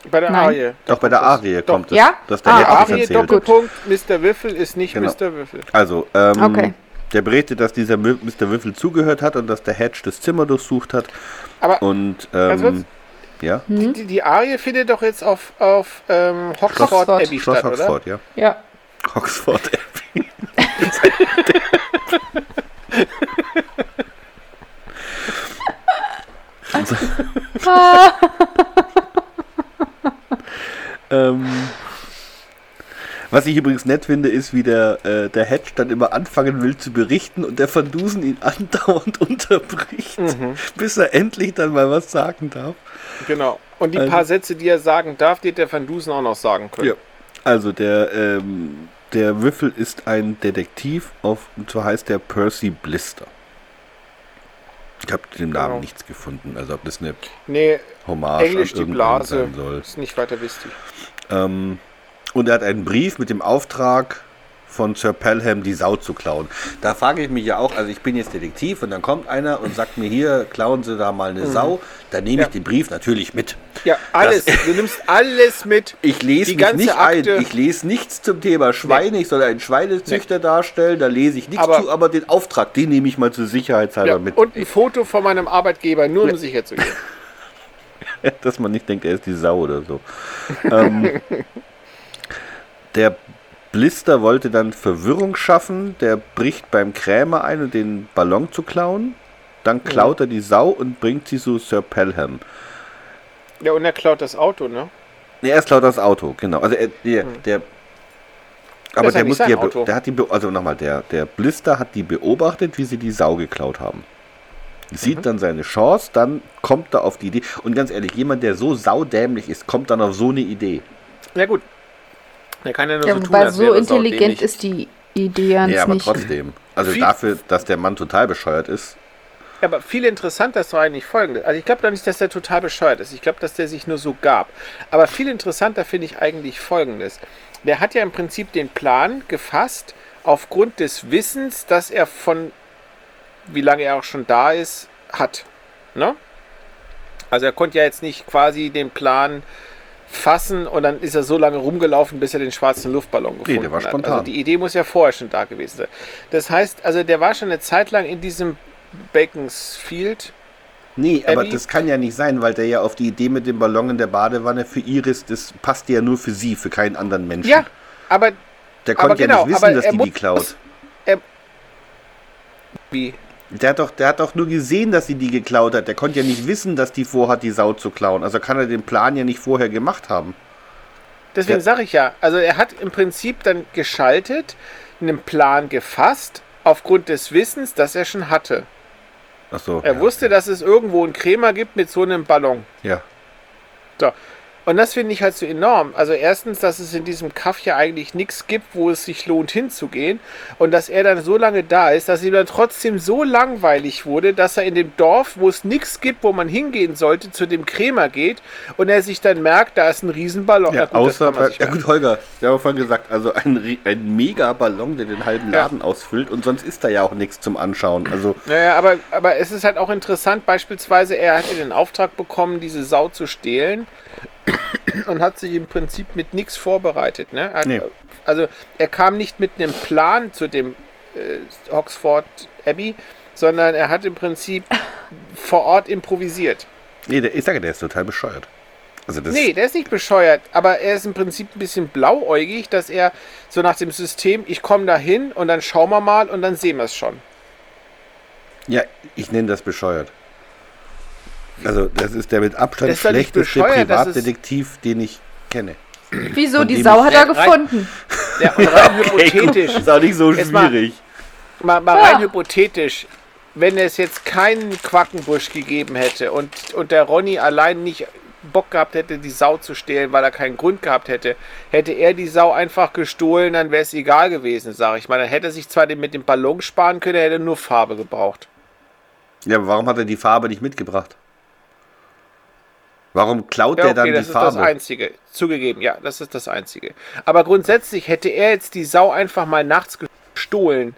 S3: Bei der
S2: Nein.
S3: Arie.
S1: Doch, bei der
S3: kommt
S1: Arie
S3: Doch.
S1: kommt es.
S2: Ja?
S1: Dass der
S2: Ah,
S3: Arie,
S1: erzählt.
S3: Doppelpunkt, Mr. Würfel ist nicht
S1: Genau.
S3: Mr. Würfel.
S1: Also, ähm,
S2: Okay.
S1: der berichtet, dass dieser Mr. Würfel zugehört hat und dass der Hedge das Zimmer durchsucht hat.
S3: Aber
S1: Und, ähm, ja,
S2: Hm?
S3: die, die Arie findet doch jetzt auf, auf ähm, Hoxford
S2: Oxford.
S3: Abbey
S1: Schloss
S3: statt, oder?
S1: Oxford, ja.
S2: Ja.
S1: Oxford Abbey. ähm, was ich übrigens nett finde, ist, wie der, äh, der Hedge dann immer anfangen will zu berichten und der Van Dusen ihn andauernd unterbricht,
S3: Mhm.
S1: bis er endlich dann mal was sagen darf.
S3: Genau. Und die
S1: Also-
S3: paar Sätze, die er sagen darf, die der Van Dusen auch noch sagen können.
S1: Ja. Also der, ähm, der Würfel ist ein Detektiv, auf, und zwar heißt der Percy Blister. Ich habe den Namen
S3: Genau.
S1: nichts gefunden, also ob das eine
S3: Nee,
S1: Hommage
S3: Englisch
S1: an
S3: die Blase.
S1: sein soll.
S3: Ist nicht weiter wichtig.
S1: Ähm, und er hat einen Brief mit dem Auftrag von Sir Pelham, die Sau zu klauen. Da frage ich mich ja auch, also ich bin jetzt Detektiv und dann kommt einer und sagt mir hier, klauen Sie da mal eine Sau. Dann nehme
S3: Mhm. Ja.
S1: ich den Brief natürlich mit.
S3: Ja, alles. Du nimmst alles mit.
S1: Ich lese nicht
S3: Akte.
S1: ein. Ich lese nichts zum Thema Schweine. Ich soll einen Schweinezüchter darstellen. Da lese ich nichts
S3: Aber-
S1: zu, aber den Auftrag, den nehme ich mal zur Sicherheitshalber
S3: Ja,
S1: mit.
S3: und ein Foto von meinem Arbeitgeber, nur um sicher zu gehen.
S1: dass man nicht denkt, er ist die Sau oder so. ähm, der Blister wollte dann Verwirrung schaffen. Der bricht beim Krämer ein, um den Ballon zu klauen. Dann klaut er die Sau und bringt sie zu Sir Pelham.
S3: Ja, und er klaut das Auto, ne?
S1: Nee, erst klaut das Auto, genau. Also er, der, der aber
S3: ja
S1: der muss die, ja
S3: Auto.
S1: der hat die, also nochmal, der, der Blister hat die beobachtet, wie sie die Sau geklaut haben. Sieht
S3: Mhm.
S1: dann seine Chance, dann kommt er auf die Idee. Und ganz ehrlich, jemand, der so saudämlich ist, kommt dann auf so eine Idee.
S3: Ja, gut. Er kann ja nur
S2: ja
S3: so tun, als
S2: so intelligent ist die Idee ja
S1: Ja, aber
S2: nicht.
S1: trotzdem. Also
S3: Viel-
S1: dafür, dass der Mann total bescheuert ist.
S3: Ja, aber viel interessanter ist doch eigentlich folgendes. Also ich glaube doch nicht, dass der total bescheuert ist. Ich glaube, dass der sich nur so gab. Aber viel interessanter finde ich eigentlich folgendes. Der hat ja im Prinzip den Plan gefasst, aufgrund des Wissens, dass er von, wie lange er auch schon da ist, hat. Ne? Also er konnte ja jetzt nicht quasi den Plan fassen und dann ist er so lange rumgelaufen, bis er den schwarzen Luftballon gefunden
S1: der war
S3: hat.
S1: spontan.
S3: Also die Idee muss ja vorher schon da gewesen sein. Das heißt, also der war schon eine Zeit lang in diesem Baconsfield.
S1: Nee, aber
S3: Abby?
S1: das kann ja nicht sein, weil der ja auf die Idee mit dem Ballon in der Badewanne für Iris, das passt ja nur für sie, für keinen anderen Menschen.
S3: Ja, aber
S1: der
S3: aber
S1: konnte ja
S3: genau,
S1: nicht
S3: aber
S1: wissen, dass
S3: er
S1: die die klaut.
S3: wie?
S1: Der hat, doch, der hat doch nur gesehen, dass sie die geklaut hat. Der konnte ja nicht wissen, dass die vorhat, die Sau zu klauen. Also kann er den Plan ja nicht vorher gemacht haben.
S3: Deswegen
S1: Ja.
S3: sage ich ja, also er hat im Prinzip dann geschaltet, einen Plan gefasst, aufgrund des Wissens, das er schon hatte.
S1: Achso.
S3: Er
S1: ja.
S3: wusste, dass es irgendwo einen Krämer gibt mit so einem Ballon.
S1: Ja.
S3: So. Und das finde ich halt so enorm. Also erstens, dass es in diesem Kaff ja eigentlich nichts gibt, wo es sich lohnt hinzugehen. Und dass er dann so lange da ist, dass ihm dann trotzdem so langweilig wurde, dass er in dem Dorf, wo es nichts gibt, wo man hingehen sollte, zu dem Krämer geht und er sich dann merkt, da ist ein Riesenballon.
S1: Ja,
S3: gut,
S1: außer ja gut, Holger, wir haben ja vorhin gesagt, also ein, ein Mega-Ballon, der den halben
S3: Ja.
S1: Laden ausfüllt und sonst ist da ja auch nichts zum Anschauen. Also,
S3: Naja, aber, aber es ist halt auch interessant, beispielsweise, er hatte den Auftrag bekommen, diese Sau zu stehlen und hat sich im Prinzip mit nichts vorbereitet. Ne? Hat,
S1: Nee.
S3: Also er kam nicht mit einem Plan zu dem äh, Oxford Abbey, sondern er hat im Prinzip vor Ort improvisiert.
S1: nee, der, ich sage, der ist total bescheuert. Also das,
S3: Nee, der ist nicht bescheuert, aber er ist im Prinzip ein bisschen blauäugig, dass er so nach dem System, ich komme da hin und dann schauen wir mal und dann sehen wir es schon.
S1: ja, ich nenne das bescheuert. Also, das ist der mit Abstand schlechteste Privatdetektiv, den ich kenne.
S2: Wieso? Die Sau hat er
S3: Ja, rein-
S2: gefunden.
S3: Ja, und rein hypothetisch.
S1: Ist auch nicht so
S3: Jetzt mal-
S1: schwierig.
S3: Mal, mal
S2: Ja.
S3: rein hypothetisch, wenn es jetzt keinen Quackenbusch gegeben hätte und, und der Ronny allein nicht Bock gehabt hätte, die Sau zu stehlen, weil er keinen Grund gehabt hätte, hätte er die Sau einfach gestohlen, dann wäre es egal gewesen, sage ich mal. Dann hätte er sich zwar mit dem Ballon sparen können, er hätte nur Farbe gebraucht.
S1: Ja, aber warum hat er die Farbe nicht mitgebracht? Warum klaut
S3: Ja,
S1: der dann
S3: okay,
S1: die
S3: das ist das
S1: Farbe?
S3: Einzige. Zugegeben, ja, das ist das Einzige. Aber grundsätzlich hätte er jetzt die Sau einfach mal nachts gestohlen,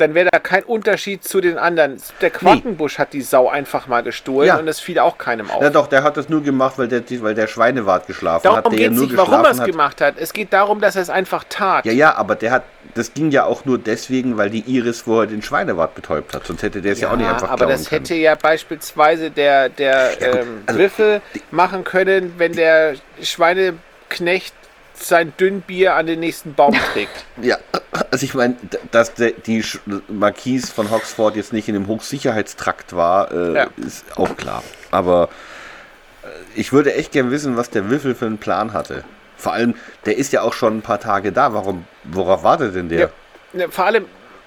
S3: dann wäre da kein Unterschied zu den anderen. Der Quackenbusch hat die Sau einfach mal gestohlen
S1: Ja.
S3: und es fiel auch keinem auf.
S1: Ja doch, der hat das nur gemacht, weil der, weil der Schweinewart geschlafen
S3: Darum
S1: hat. Ja
S3: geht es nicht, warum er es gemacht hat. Es geht darum, dass er es einfach tat.
S1: Ja, ja, aber der hat, das ging ja auch nur deswegen, weil die Iris vorher den Schweinewart betäubt hat. Sonst hätte der es ja, auch nicht einfach
S3: aber das
S1: können.
S3: hätte ja beispielsweise der, der
S1: Ja, gut,
S3: ähm,
S1: also-
S3: Wiffel machen können, wenn der Schweineknecht sein Dünnbier an den nächsten Baum trägt.
S1: Ja, also ich meine, dass der, die Marquise von Hoxford jetzt nicht in dem Hochsicherheitstrakt war, äh,
S3: Ja.
S1: ist auch klar. Aber äh, ich würde echt gern wissen, was der Wiffel für einen Plan hatte. Vor allem, der ist ja auch schon ein paar Tage da. Warum, worauf wartet denn der?
S3: Ja. Vor allem,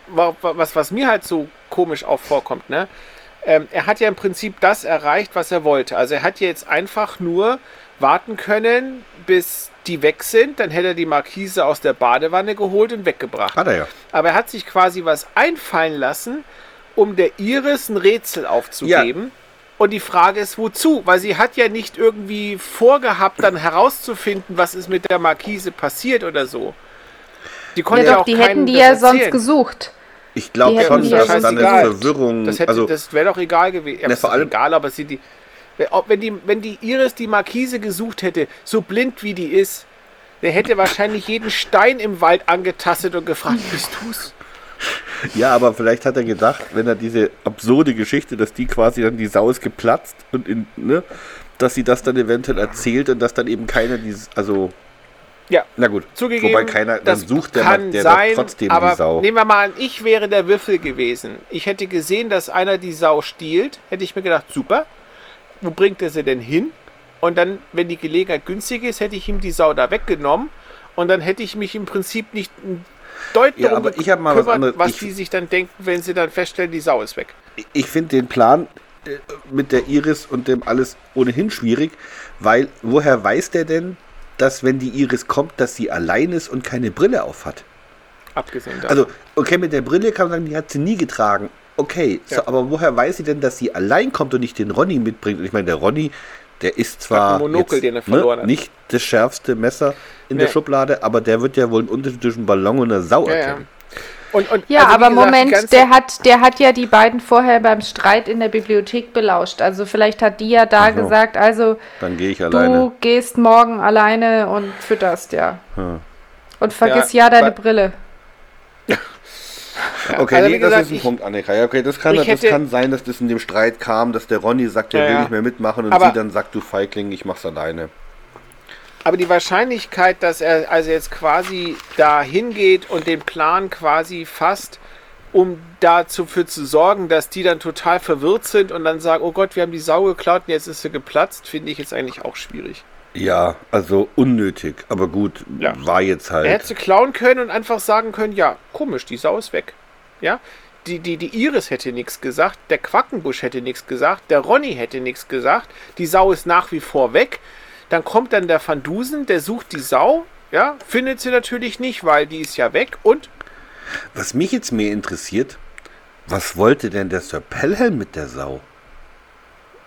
S3: wa- wa- was, was mir halt so komisch auch vorkommt, ne? Ähm, er hat ja im Prinzip das erreicht, was er wollte. Also er hat ja jetzt einfach nur warten können, bis die weg sind. Dann hätte er die Markise aus der Badewanne geholt und weggebracht.
S1: Hat er ja.
S3: Aber er hat sich quasi was einfallen lassen, um der Iris ein Rätsel aufzugeben. Und die Frage ist, wozu? Weil sie hat ja nicht irgendwie vorgehabt, dann herauszufinden, was ist mit der Markise passiert oder so. Die konnte
S2: Ja,
S3: ja
S2: doch,
S3: auch
S2: die hätten die
S3: das
S2: ja sonst
S3: erzählen.
S2: gesucht.
S1: Ich glaube schon,
S2: die
S1: dass
S2: ja
S1: dann eine. Verwirrung.
S3: Das, hätte,
S1: also,
S3: das wäre doch egal gewesen. Ja,
S1: Ne,
S3: das
S1: vor
S3: ist doch
S1: allem-
S3: egal, aber sie die. Ob- Wenn die, wenn die Iris die Markise gesucht hätte, so blind wie die ist, der hätte wahrscheinlich jeden Stein im Wald angetastet und gefragt, bist du's?
S1: ja, aber vielleicht hat er gedacht, wenn er diese absurde Geschichte, dass die quasi dann die Sau ist geplatzt und in, ne, dass sie das dann eventuell erzählt und dass dann eben keiner dieses, also,
S3: Ja,
S1: na gut,
S3: zugegeben.
S1: wobei keiner, dann sucht der,
S3: kann
S1: der
S3: sein,
S1: trotzdem
S3: aber
S1: die Sau.
S3: Nehmen wir mal an, ich wäre der Würfel gewesen. Ich hätte gesehen, dass einer die Sau stiehlt. Hätte ich mir gedacht, super. Wo bringt er sie denn hin? Und dann, wenn die Gelegenheit günstig ist, hätte ich ihm die Sau da weggenommen. Und dann hätte ich mich im Prinzip nicht deutlich
S1: Ja, aber ich hab mal was anderes.
S3: was
S1: Ich-
S3: die sich dann denken, wenn sie dann feststellen, die Sau ist weg.
S1: ich finde den Plan äh, mit der Iris und dem alles ohnehin schwierig, weil woher weiß der denn, dass wenn die Iris kommt, dass sie allein ist und keine Brille auf hat?
S3: Abgesehen davon.
S1: Also, okay, mit der Brille kann man sagen, die hat sie nie getragen. Okay, so,
S3: Ja.
S1: aber woher weiß sie denn, dass sie allein kommt und nicht den Ronny mitbringt? Und ich meine, der Ronny, der ist zwar
S3: Monokel, den er verloren hat.
S1: nicht das schärfste Messer in der
S3: Nee.
S1: Schublade, aber der wird ja wohl einen Unterschied zwischen Ballon und einer Sau
S3: ja, ja.
S1: erkennen.
S3: Und, und,
S2: Ja,
S3: also
S2: aber
S3: gesagt,
S2: Moment, der hat, der hat ja die beiden vorher beim Streit in der Bibliothek belauscht. Also vielleicht hat die ja da
S1: so.
S2: gesagt, also
S1: Dann gehe ich alleine.
S2: du gehst morgen alleine und fütterst, ja.
S1: Hm.
S2: Und vergiss
S3: Ja,
S2: ja, deine Brille.
S1: Okay,
S3: Also
S1: nee,
S3: wie
S1: das
S3: gesagt,
S1: ist ein
S3: ich-
S1: Punkt, Annika. Ja, okay, das kann,
S3: ich
S1: das
S3: hätte-
S1: kann sein, dass das in dem Streit kam, dass der Ronny sagt, er
S3: Ja,
S1: will nicht mehr mitmachen und
S3: Aber-
S1: sie dann sagt, du Feigling, ich mach's alleine.
S3: Aber die Wahrscheinlichkeit, dass er also jetzt quasi da hingeht und den Plan quasi fasst, um dafür zu sorgen, dass die dann total verwirrt sind und dann sagen, oh Gott, wir haben die Sau geklaut und jetzt ist sie geplatzt, finde ich jetzt eigentlich auch schwierig.
S1: Ja, also unnötig, aber gut,
S3: Ja.
S1: war jetzt
S3: Er hätte
S1: halt.
S3: sie klauen können und einfach sagen können, ja, komisch, die Sau ist weg. Ja, die, die, die Iris hätte nichts gesagt, der Quackenbusch hätte nichts gesagt, der Ronny hätte nichts gesagt, die Sau ist nach wie vor weg. Dann kommt dann der Van Dusen, der sucht die Sau, ja, findet sie natürlich nicht, weil die ist ja weg und
S1: Was mich jetzt mehr interessiert, was wollte denn der Sir Pelham mit der Sau?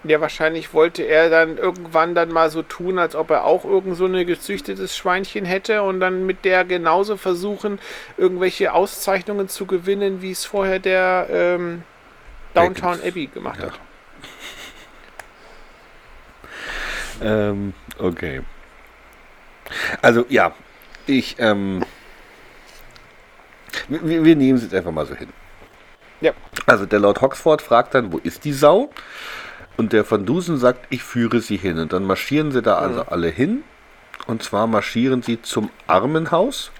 S3: Ja, wahrscheinlich wollte er dann irgendwann dann mal so tun, als ob er auch irgend so ein gezüchtetes Schweinchen hätte und dann mit der genauso versuchen, irgendwelche Auszeichnungen zu gewinnen, wie es vorher der ähm, Downtown. Abbey gemacht
S1: Ja.
S3: hat.
S1: Ähm, okay. Also, ja, ich, ähm, wir, wir nehmen es jetzt einfach mal so hin.
S3: Ja.
S1: Also, der Lord Hoxford fragt dann, wo ist die Sau? Und der Van Dusen sagt, ich führe sie hin. Und dann marschieren sie da also alle hin. Und zwar marschieren sie zum Armenhaus.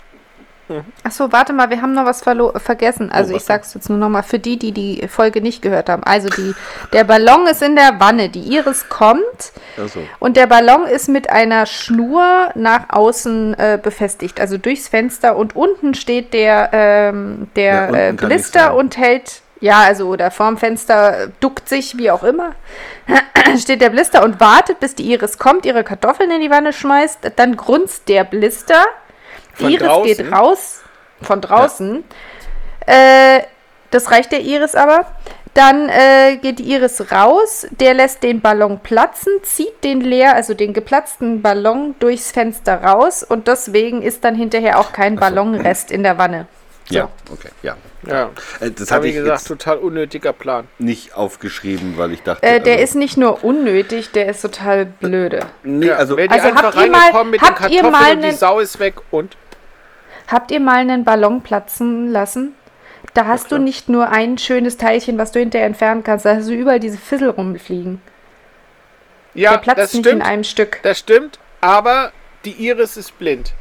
S2: Achso, warte mal, wir haben noch was verlo- vergessen. Also
S1: was
S2: ich sag's jetzt nur nochmal für die, die die Folge nicht gehört haben. Also die, der Ballon ist in der Wanne, die Iris kommt
S1: Also,
S2: und der Ballon ist mit einer Schnur nach außen äh, befestigt, also durchs Fenster und unten steht der, ähm,
S1: Ja,
S2: der
S1: unten
S2: äh, Blister und hält, ja, also oder vorm Fenster äh, duckt sich, wie auch immer, steht der Blister und wartet, bis die Iris kommt, ihre Kartoffeln in die Wanne schmeißt, dann grunzt der Blister.
S3: Von
S2: Iris
S3: draußen?
S2: geht raus, von draußen. Äh, das reicht der Iris aber. Dann äh, geht die Iris raus, der lässt den Ballon platzen, zieht den leer, also den geplatzten Ballon durchs Fenster raus und deswegen ist dann hinterher auch kein Ballonrest in der Wanne.
S1: Ja, okay, ja.
S3: Ja.
S1: Äh, Das
S3: Habe ich gesagt,
S1: jetzt
S3: total unnötiger Plan.
S1: nicht aufgeschrieben, weil ich dachte.
S2: Äh, der
S1: also,
S2: ist nicht nur unnötig, der ist total blöde.
S1: Nee, also.
S3: Die
S2: Also
S3: einfach
S2: habt ihr mal-
S3: reingekommen mit
S2: habt ihr
S3: Kartoffeln
S2: mal
S3: und die
S2: nen-
S3: Sau ist weg und
S2: Habt ihr mal einen Ballon platzen lassen? Da hast du nicht nur ein schönes Teilchen, was du hinterher entfernen kannst, da hast du überall diese Fissel rumfliegen.
S3: ja,
S2: Der platzt
S3: das
S2: nicht
S3: stimmt.
S2: in einem Stück.
S3: Das stimmt, aber die Iris ist blind.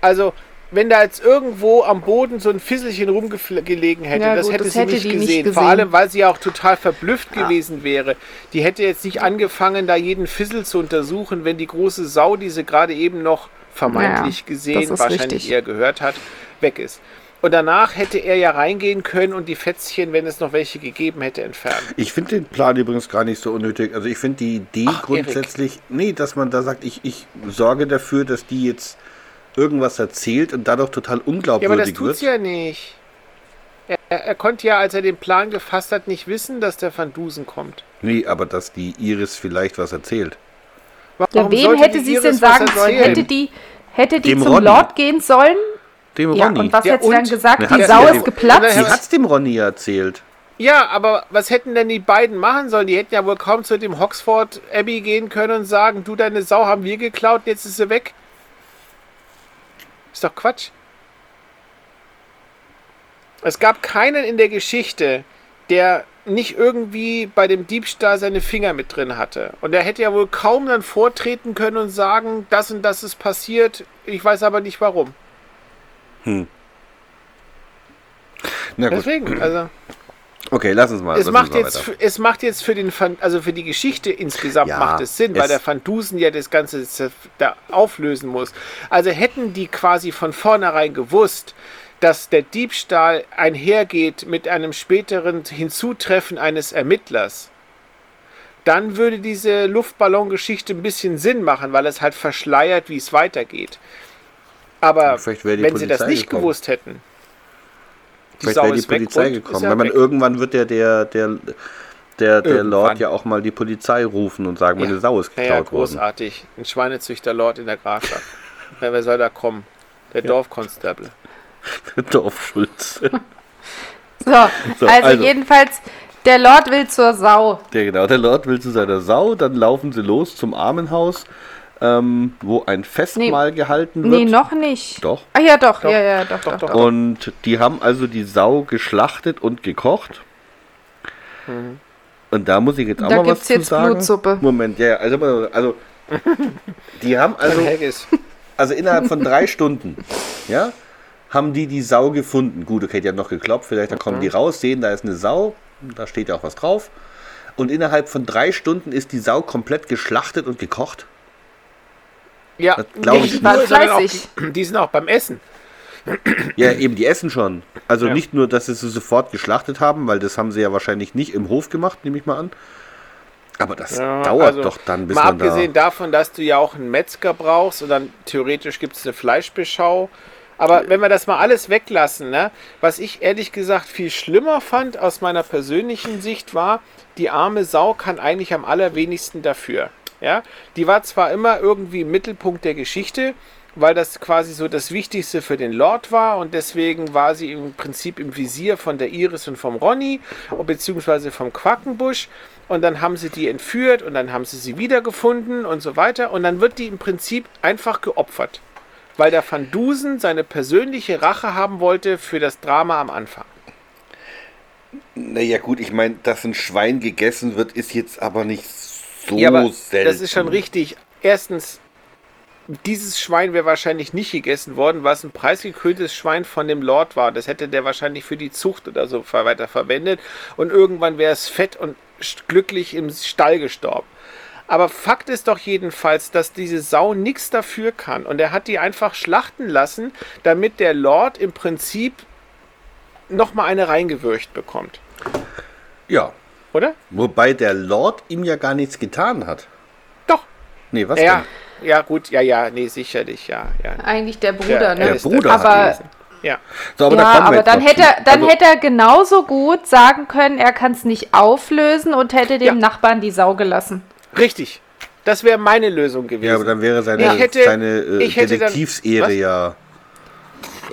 S3: Also, wenn da jetzt irgendwo am Boden so ein Fisselchen rumgelegen hätte,
S2: Ja,
S3: das
S2: gut,
S3: hätte
S2: das
S3: sie
S2: hätte
S3: nicht,
S2: die nicht
S3: gesehen. Vor
S2: gesehen.
S3: allem, weil sie ja auch total verblüfft gewesen wäre. Die hätte jetzt nicht angefangen, da jeden Fissel zu untersuchen, wenn die große Sau, die sie gerade eben noch vermeintlich
S2: Ja,
S3: gesehen, wahrscheinlich
S2: richtig.
S3: eher gehört hat, weg ist. Und danach hätte er ja reingehen können und die Fätzchen, wenn es noch welche gegeben hätte, entfernen.
S1: Ich finde den Plan übrigens gar nicht so unnötig. Also ich finde die Idee
S3: Ach,
S1: grundsätzlich, nee, dass man da sagt, ich, ich sorge dafür, dass die jetzt irgendwas erzählt und dadurch total
S3: Ja, aber das
S1: unglaubwürdig
S3: tut's
S1: wird.
S3: ja nicht. Er, er, er konnte ja, als er den Plan gefasst hat, nicht wissen, dass der Van Dusen kommt.
S1: Nee, aber dass die Iris vielleicht was erzählt.
S3: Warum
S2: Ja, wem hätte sie es denn sagen sollen? Hätte die, hätte die
S1: Dem
S2: zum
S1: Ronny.
S2: Lord gehen sollen?
S1: Dem
S2: Ja,
S1: Ronny.
S2: und was
S3: Ja,
S2: hätte sie dann gesagt? Die
S1: hat
S2: Sau
S1: ja
S2: ist geplatzt?
S1: Sie hat's dem Ronny erzählt.
S3: Ja, aber was hätten denn die beiden machen sollen? Die hätten ja wohl kaum zu dem Hoxford Abbey gehen können und sagen, du, deine Sau haben wir geklaut, jetzt ist sie weg. Ist doch Quatsch. Es gab keinen in der Geschichte, der nicht irgendwie bei dem Diebstahl seine Finger mit drin hatte. Und er hätte ja wohl kaum dann vortreten können und sagen, das und das ist passiert, ich weiß aber nicht warum.
S1: Na gut.
S3: Deswegen, also.
S1: Okay, lass uns mal.
S3: Es macht,
S1: mal
S3: jetzt, es macht jetzt für den Van, also für die Geschichte insgesamt
S1: Ja,
S3: macht es Sinn, weil
S1: es-
S3: der Van Dusen ja das Ganze da auflösen muss. Also hätten die quasi von vornherein gewusst, dass der Diebstahl einhergeht mit einem späteren Hinzutreffen eines Ermittlers, dann würde diese Luftballongeschichte ein bisschen Sinn machen, weil es halt verschleiert, wie es weitergeht. Aber wenn sie das
S1: Polizei
S3: nicht
S1: gekommen.
S3: gewusst hätten, die
S1: Vielleicht wäre die Polizei gekommen.
S3: ja
S1: Weil man
S3: weg.
S1: irgendwann wird der, der, der, der, der. Lord ja auch mal die Polizei rufen und sagen, meine Sau ist
S3: Ja,
S1: geklaut
S3: ja,
S1: worden.
S3: großartig. Ein Schweinezüchter-Lord in der Grafschaft. wer, wer soll da kommen? Der Dorfkonstable.
S1: Dorfschulz.
S2: So,
S1: So,
S2: also,
S1: also.
S2: jedenfalls, der Lord will zur Sau.
S1: Der, genau, der Lord will zu seiner Sau, dann laufen sie los zum Armenhaus, ähm, wo ein Festmahl gehalten wird.
S2: Nee, noch nicht.
S1: Doch.
S2: Ah ja, doch, ja, ja, doch, doch,
S3: doch.
S2: doch.
S1: Und die haben also die Sau geschlachtet und gekocht. Und da muss ich jetzt auch
S2: Da
S1: mal was
S2: gibt's
S1: zu
S2: jetzt
S1: sagen.
S2: Blutsuppe.
S1: Moment, ja, ja, also, also die haben also,
S3: Also,
S1: also innerhalb von drei Stunden, ja, haben die die Sau gefunden. Gut, okay, die haben noch geklopft, vielleicht da kommen die raus, sehen, da ist eine Sau, da steht ja auch was drauf. Und innerhalb von drei Stunden ist die Sau komplett geschlachtet und gekocht.
S3: Ja,
S1: Das glaub ich
S3: nicht sondern auch,
S2: Fleißig.
S3: die, sind auch beim Essen.
S1: Ja, eben, die essen schon. Also
S3: Ja.
S1: nicht nur, dass sie sie sofort geschlachtet haben, weil das haben sie ja wahrscheinlich nicht im Hof gemacht, nehme ich mal an. Aber das
S3: Ja,
S1: dauert
S3: also,
S1: doch dann, bis
S3: Mal
S1: man da...
S3: abgesehen davon, dass du ja auch einen Metzger brauchst und dann theoretisch gibt es eine Fleischbeschau. Aber wenn wir das mal alles weglassen, ne, was ich ehrlich gesagt viel schlimmer fand aus meiner persönlichen Sicht war, die arme Sau kann eigentlich am allerwenigsten dafür. Ja? Die war zwar immer irgendwie im Mittelpunkt der Geschichte, weil das quasi so das Wichtigste für den Lord war und deswegen war sie im Prinzip im Visier von der Iris und vom Ronny beziehungsweise vom Quackenbusch und dann haben sie die entführt und dann haben sie sie wiedergefunden und so weiter und dann wird die im Prinzip einfach geopfert, weil der Van Dusen seine persönliche Rache haben wollte für das Drama am Anfang.
S1: Naja gut, ich meine, dass ein Schwein gegessen wird, ist jetzt aber nicht so
S3: ja, aber
S1: selten.
S3: das ist schon richtig. Erstens, dieses Schwein wäre wahrscheinlich nicht gegessen worden, was ein preisgekröntes Schwein von dem Lord war. Das hätte der wahrscheinlich für die Zucht oder so weiter verwendet. Und irgendwann wäre es fett und glücklich im Stall gestorben. Aber Fakt ist doch jedenfalls, dass diese Sau nichts dafür kann. Und er hat die einfach schlachten lassen, damit der Lord im Prinzip nochmal eine reingewürcht bekommt.
S1: Ja,
S3: Oder?
S1: wobei der Lord ihm ja gar nichts getan hat.
S3: Doch.
S1: Nee, was
S3: Ja,
S1: denn?
S3: ja, gut, ja, ja, nee, sicherlich, ja, ja.
S2: Eigentlich der Bruder,
S3: Ja,
S2: ne?
S3: er
S1: Der Bruder
S2: Aber-
S3: gewesen. Ja.
S1: So, aber
S2: ja,
S1: da
S2: aber dann hätte er, dann
S1: Also,
S2: hätte er genauso gut sagen können, er kann es nicht auflösen und hätte dem
S3: Ja.
S2: Nachbarn die Sau gelassen.
S3: Richtig. Das wäre meine Lösung gewesen.
S1: Ja, aber dann wäre seine,
S3: Ich hätte-
S1: seine äh,
S3: dann-
S1: Detektivsehre ja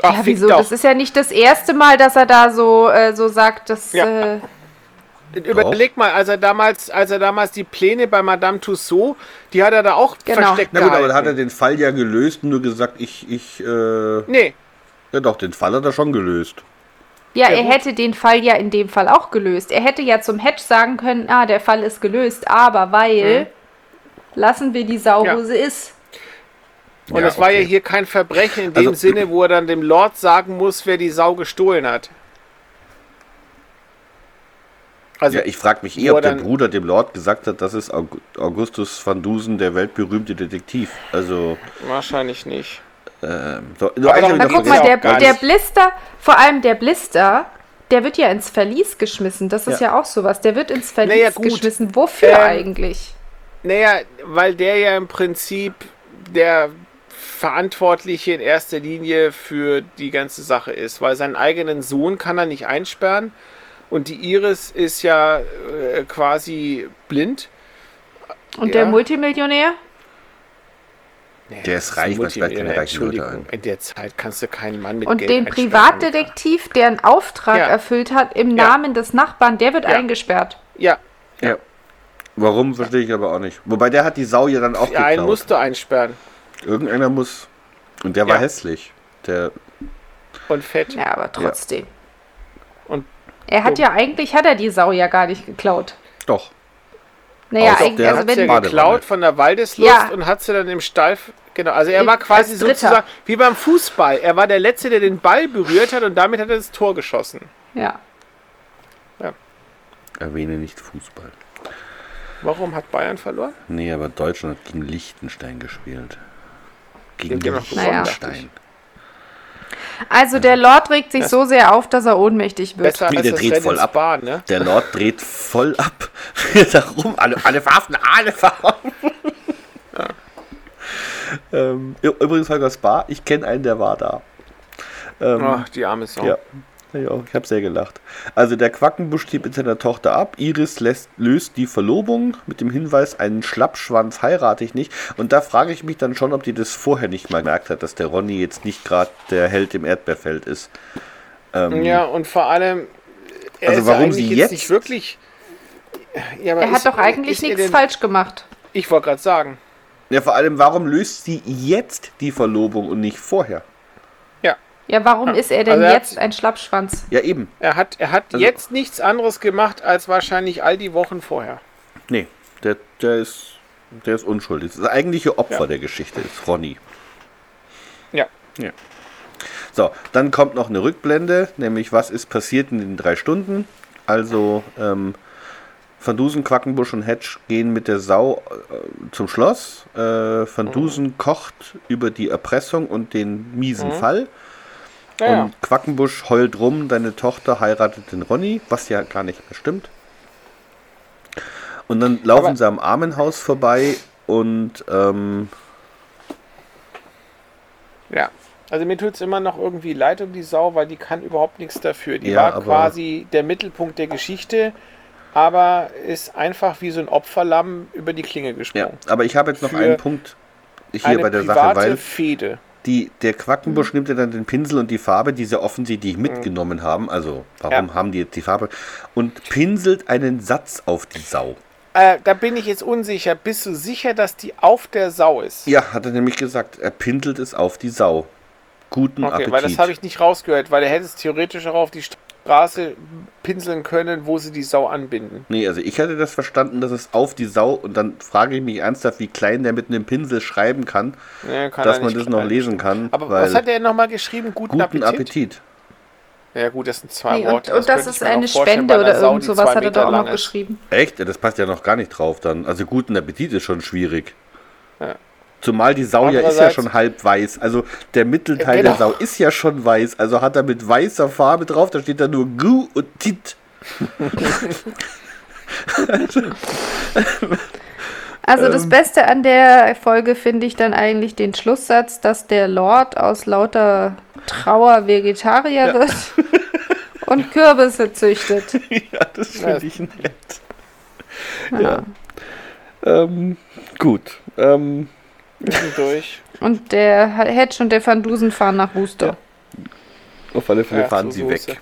S3: Ach,
S2: ja, wieso?
S3: doch.
S2: Das ist ja nicht das erste Mal, dass er da so, äh, so sagt, dass.
S3: Ja.
S2: Äh,
S3: Überleg mal, als er damals, als er damals die Pläne bei Madame Tussaud, die hat er da auch
S2: Genau.
S3: versteckt
S1: Na gut, aber
S3: gehalten.
S1: dann hat er den Fall ja gelöst und nur gesagt, ich, ich, äh,
S3: Nee,
S1: ja doch, den Fall hat er schon gelöst.
S2: ja, er
S3: gut.
S2: hätte den Fall ja in dem Fall auch gelöst. Er hätte ja zum Hedge sagen können, ah, der Fall ist gelöst, aber weil lassen wir die Sau.
S3: Ja.
S2: wo sie ist.
S3: und
S1: Ja,
S3: es war ja
S1: okay.
S3: hier kein Verbrechen in dem
S1: Also-
S3: Sinne, wo er dann dem Lord sagen muss, wer die Sau gestohlen hat. Also,
S1: Ja, ich frage mich eh, ob der Bruder dem Lord gesagt hat, das ist Aug- Augustus van Dusen, der weltberühmte Detektiv. Also,
S3: wahrscheinlich nicht.
S1: ähm, so,
S3: Aber
S1: ich
S3: Das
S2: guck mal, der, der Blister, vor allem der Blister, der wird ja ins Verlies geschmissen. Das ist
S1: Ja.
S2: ja, auch sowas. Der wird ins Verlies
S3: Naja,
S2: geschmissen. Wofür
S3: Ähm,
S2: eigentlich?
S3: Naja, weil der ja im Prinzip der Verantwortliche in erster Linie für die ganze Sache ist, weil seinen eigenen Sohn kann er nicht einsperren und die Iris ist ja äh, quasi blind.
S2: Und
S3: ja.
S2: der Multimillionär?
S3: Nee,
S1: Der ist reich, was bleibt keine reichen Leute
S3: Entschuldigung, in der Zeit kannst du keinen Mann mit
S2: Und
S3: Geld
S2: den. Privatdetektiv, der einen Auftrag
S3: Ja.
S2: erfüllt hat im
S3: Ja.
S2: Namen des Nachbarn, der wird
S3: Ja.
S2: eingesperrt.
S3: Ja,
S1: Ja. Warum, verstehe ich aber auch nicht. Wobei der hat die Sau ja dann auch
S3: ja einen
S1: geklaut.
S3: musst du einsperren.
S1: Irgendeiner muss. Und der war hässlich. Der,
S3: Und fett.
S2: Ja, aber trotzdem. Er hat
S3: so.
S2: ja eigentlich, hat er die Sau ja gar nicht geklaut.
S1: doch.
S2: Naja,
S1: Außer
S2: eigentlich,
S1: der
S2: also
S3: hat sie
S2: wenn,
S3: ja
S1: Badewanne.
S3: geklaut von der Waldeslust
S2: Ja.
S3: und hat sie dann im Stall. Genau, also er
S2: Ich-
S3: war quasi sozusagen wie beim Fußball. Er war der Letzte, der den Ball berührt hat und damit hat er das Tor geschossen.
S2: ja.
S1: Erwähne nicht Fußball.
S3: Warum hat Bayern verloren?
S1: Nee, aber Deutschland hat gegen Liechtenstein gespielt. Gegen Liechtenstein.
S2: Also der Lord regt sich so sehr auf, dass er ohnmächtig wird.
S3: Besser als
S1: der
S3: das
S1: dreht
S3: Rennen
S1: voll ab.
S3: Bahn, ne?
S1: Der Lord dreht voll ab. Darum, alle, alle Farben, alle Farben. ähm, übrigens, Holger Spa, ich kenne einen, der war da. Ähm,
S3: Ach, die arme Sau.
S1: Ja. Ja, ich habe sehr gelacht. Also der Quackenbusch zieht mit seiner Tochter ab. Iris lässt, löst die Verlobung mit dem Hinweis, einen Schlappschwanz heirate ich nicht. Und da frage ich mich dann schon, ob die das vorher nicht mal gemerkt hat, dass der Ronny jetzt nicht gerade der Held im Erdbeerfeld ist. Ähm,
S3: Ja, und vor allem, er
S1: Also
S3: ist
S1: warum sie
S3: jetzt,
S1: jetzt-
S3: nicht wirklich. Ja, aber
S2: Er
S3: ist-
S2: hat doch eigentlich
S3: ist
S2: nichts
S3: denn-
S2: falsch gemacht.
S3: Ich wollte gerade sagen.
S1: ja, vor allem, warum löst sie jetzt die Verlobung und nicht vorher?
S3: Ja,
S2: Ja, warum ist er denn
S3: Also er hat-
S2: jetzt ein Schlappschwanz?
S1: Ja, eben.
S3: er hat, er hat
S1: Also-
S3: jetzt nichts anderes gemacht als wahrscheinlich all die Wochen vorher.
S1: Nee, der, der, ist, der ist unschuldig. Das eigentliche Opfer
S3: Ja.
S1: der Geschichte ist Ronny.
S3: Ja.
S1: Ja. So, dann kommt noch eine Rückblende, nämlich was ist passiert in den drei Stunden. Also, ähm, Van Dusen, Quackenbusch und Hedge gehen mit der Sau äh, zum Schloss. Äh, Van Dusen kocht über die Erpressung und den miesen Fall.
S3: Ja, ja.
S1: Und Quackenbusch heult rum, deine Tochter heiratet den Ronny, was ja gar nicht mehr stimmt. Und dann laufen
S3: Aber-
S1: sie am Armenhaus vorbei und ähm,
S3: Ja. Also mir tut es immer noch irgendwie leid um die Sau, weil die kann überhaupt nichts dafür. Die
S1: Ja,
S3: war quasi der Mittelpunkt der Geschichte, aber ist einfach wie so ein Opferlamm über die Klinge
S1: ja,
S3: gesprungen.
S1: aber ich habe jetzt noch
S3: Für
S1: einen Punkt hier bei der Sache, weil
S3: Fehde.
S1: Die, der Quackenbusch nimmt ja dann den Pinsel und die Farbe, die sie offensichtlich mitgenommen haben, also warum
S3: Ja.
S1: haben die jetzt die Farbe, und pinselt einen Satz auf die Sau.
S3: Äh, da bin ich jetzt unsicher. Bist du sicher, dass die auf der Sau ist?
S1: Ja, hat er nämlich gesagt, er pinselt es auf die Sau. Guten
S3: Okay,
S1: Appetit.
S3: weil das habe ich nicht rausgehört, weil er hätte es theoretisch auch auf die Straße pinseln können, wo sie die Sau anbinden.
S1: Nee, also ich hatte das verstanden, dass es auf die Sau und dann frage ich mich ernsthaft, wie klein der mit einem Pinsel schreiben kann,
S3: Nee, kann
S1: dass man das noch lesen kann.
S3: Aber
S1: weil
S3: was hat er nochmal geschrieben? Guten,
S1: guten
S3: Appetit?
S1: Appetit.
S3: Ja gut, das sind zwei
S2: Nee, und,
S3: Worte.
S2: und das
S3: könnte ich
S2: ist eine Spende oder
S3: Sau,
S2: irgend sowas hat er da auch noch geschrieben.
S1: Echt? Ja, Das passt ja noch gar nicht drauf dann. Also guten Appetit ist schon schwierig.
S3: Ja.
S1: Zumal die Sau ja ist ja schon halb weiß. Also der Mittelteil
S3: Ja,
S1: der
S3: genau.
S1: Sau ist ja schon weiß. Also hat er mit weißer Farbe drauf, da steht da nur Gu und Tit.
S2: Also
S1: Ähm.
S2: das Beste an der Folge finde ich dann eigentlich den Schlusssatz, dass der Lord aus lauter Trauer Vegetarier
S1: Ja.
S2: wird und Kürbisse züchtet.
S1: ja, das
S3: finde
S1: ich nett.
S2: Ja.
S1: Ähm, gut. Ähm,
S3: durch.
S2: Und der Hedge und der Van Dusen fahren nach Wuster.
S1: Auf alle Fälle
S3: Ja,
S1: fahren sie
S3: Soße.
S1: weg.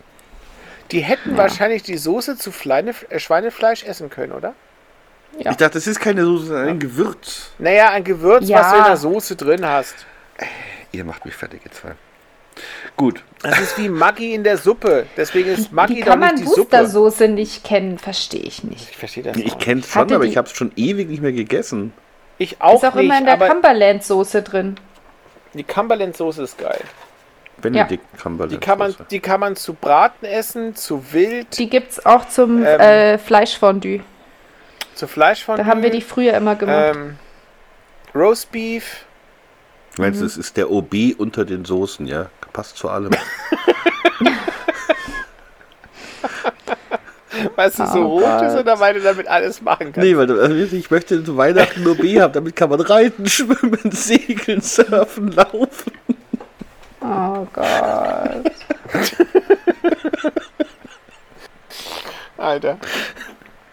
S3: Die hätten wahrscheinlich die Soße zu Fleine, äh, Schweinefleisch essen können, oder?
S2: Ja.
S1: Ich dachte, das ist keine Soße, sondern ein Gewürz.
S3: Naja, ein Gewürz,
S2: Ja.
S3: was du in der Soße drin hast.
S1: Ihr macht mich fertig, ihr zwei. Gut.
S3: Das ist wie Maggi in der Suppe. Deswegen ist Maggi
S2: Wie
S3: doch
S2: kann man
S3: nicht die Suppe.
S2: Boostersoße nicht kennen? Verstehe ich nicht.
S3: Ich verstehe das
S1: Ich
S3: auch
S1: kenne
S3: nicht.
S1: es schon,
S2: Hatte
S1: aber ich habe es schon ewig nicht mehr gegessen.
S3: Ich auch,
S2: Ist auch
S3: nicht,
S2: immer in der Cumberland-Soße drin.
S3: die Cumberland-Soße ist geil.
S1: Benedikt Cumberland.
S3: Die kann, man, die kann man zu Braten essen, zu Wild,
S2: Die gibt es auch zum
S3: Ähm,
S2: äh, Fleischfondue.
S3: zu Fleischfondue.
S2: Da haben wir die früher immer gemacht.
S3: ähm, Roastbeef.
S1: Meinst du, es ist der OB unter den Soßen, ja? Passt zu allem.
S3: Weil es so
S2: Oh
S3: rot ist oder weil du damit alles machen kannst?
S1: nee, weil du, also ich möchte zu Weihnachten ein OB haben, damit kann man reiten, schwimmen, segeln, surfen, laufen.
S2: oh Gott.
S3: Alter.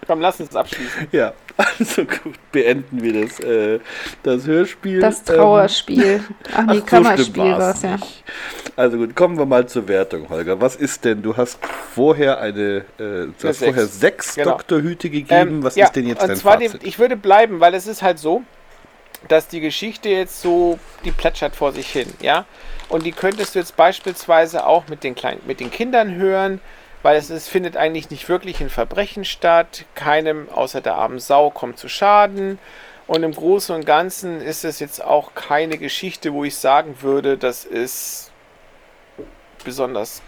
S3: Komm, lass uns abschließen.
S1: Ja, also gut, beenden wir das, äh, das Hörspiel.
S2: Das
S1: Ähm,
S2: Trauerspiel. Ach nee,
S1: Ach, so
S2: Kammerspiel
S1: schlimm
S2: war es ja.
S1: nicht. Also gut, kommen wir mal zur Wertung, Holger. Was ist denn, du hast vorher eine, äh, du hast
S3: sechs.
S1: vorher sechs
S3: Genau.
S1: Doktorhüte gegeben.
S3: Ähm,
S1: Was
S3: ja,
S1: ist denn jetzt
S3: und
S1: dein
S3: zwar die,
S1: Fazit?
S3: ich würde bleiben, weil es ist halt so, dass die Geschichte jetzt so, die plätschert vor sich hin, ja. Und die könntest du jetzt beispielsweise auch mit den kleinen, mit den Kindern hören, weil es ist, findet eigentlich nicht wirklich ein Verbrechen statt. Keinem außer der armen Sau kommt zu Schaden. Und im Großen und Ganzen ist es jetzt auch keine Geschichte, wo ich sagen würde, das ist besonders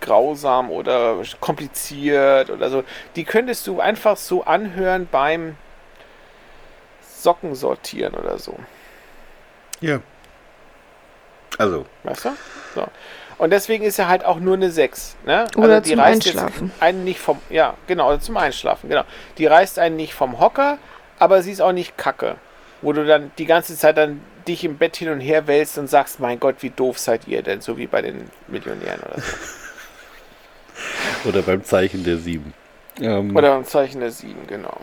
S3: grausam oder kompliziert oder so. Die könntest du einfach so anhören beim Socken sortieren oder so.
S1: Ja. Also,
S3: Weißt du? So. Und deswegen ist er halt auch nur eine 6. Ne?
S2: Oder
S3: die
S2: zum
S3: reißt
S2: Einschlafen.
S3: Jetzt einen nicht vom, ja, genau, oder zum Einschlafen, genau. Die reißt einen nicht vom Hocker, aber sie ist auch nicht kacke. Wo du dann die ganze Zeit dann dich im Bett hin und her wälzt und sagst, mein Gott, wie doof seid ihr denn, so wie bei den Millionären oder so.
S1: oder beim Zeichen der Sieben. Ähm,
S3: Oder im Zeichen der 7, genau.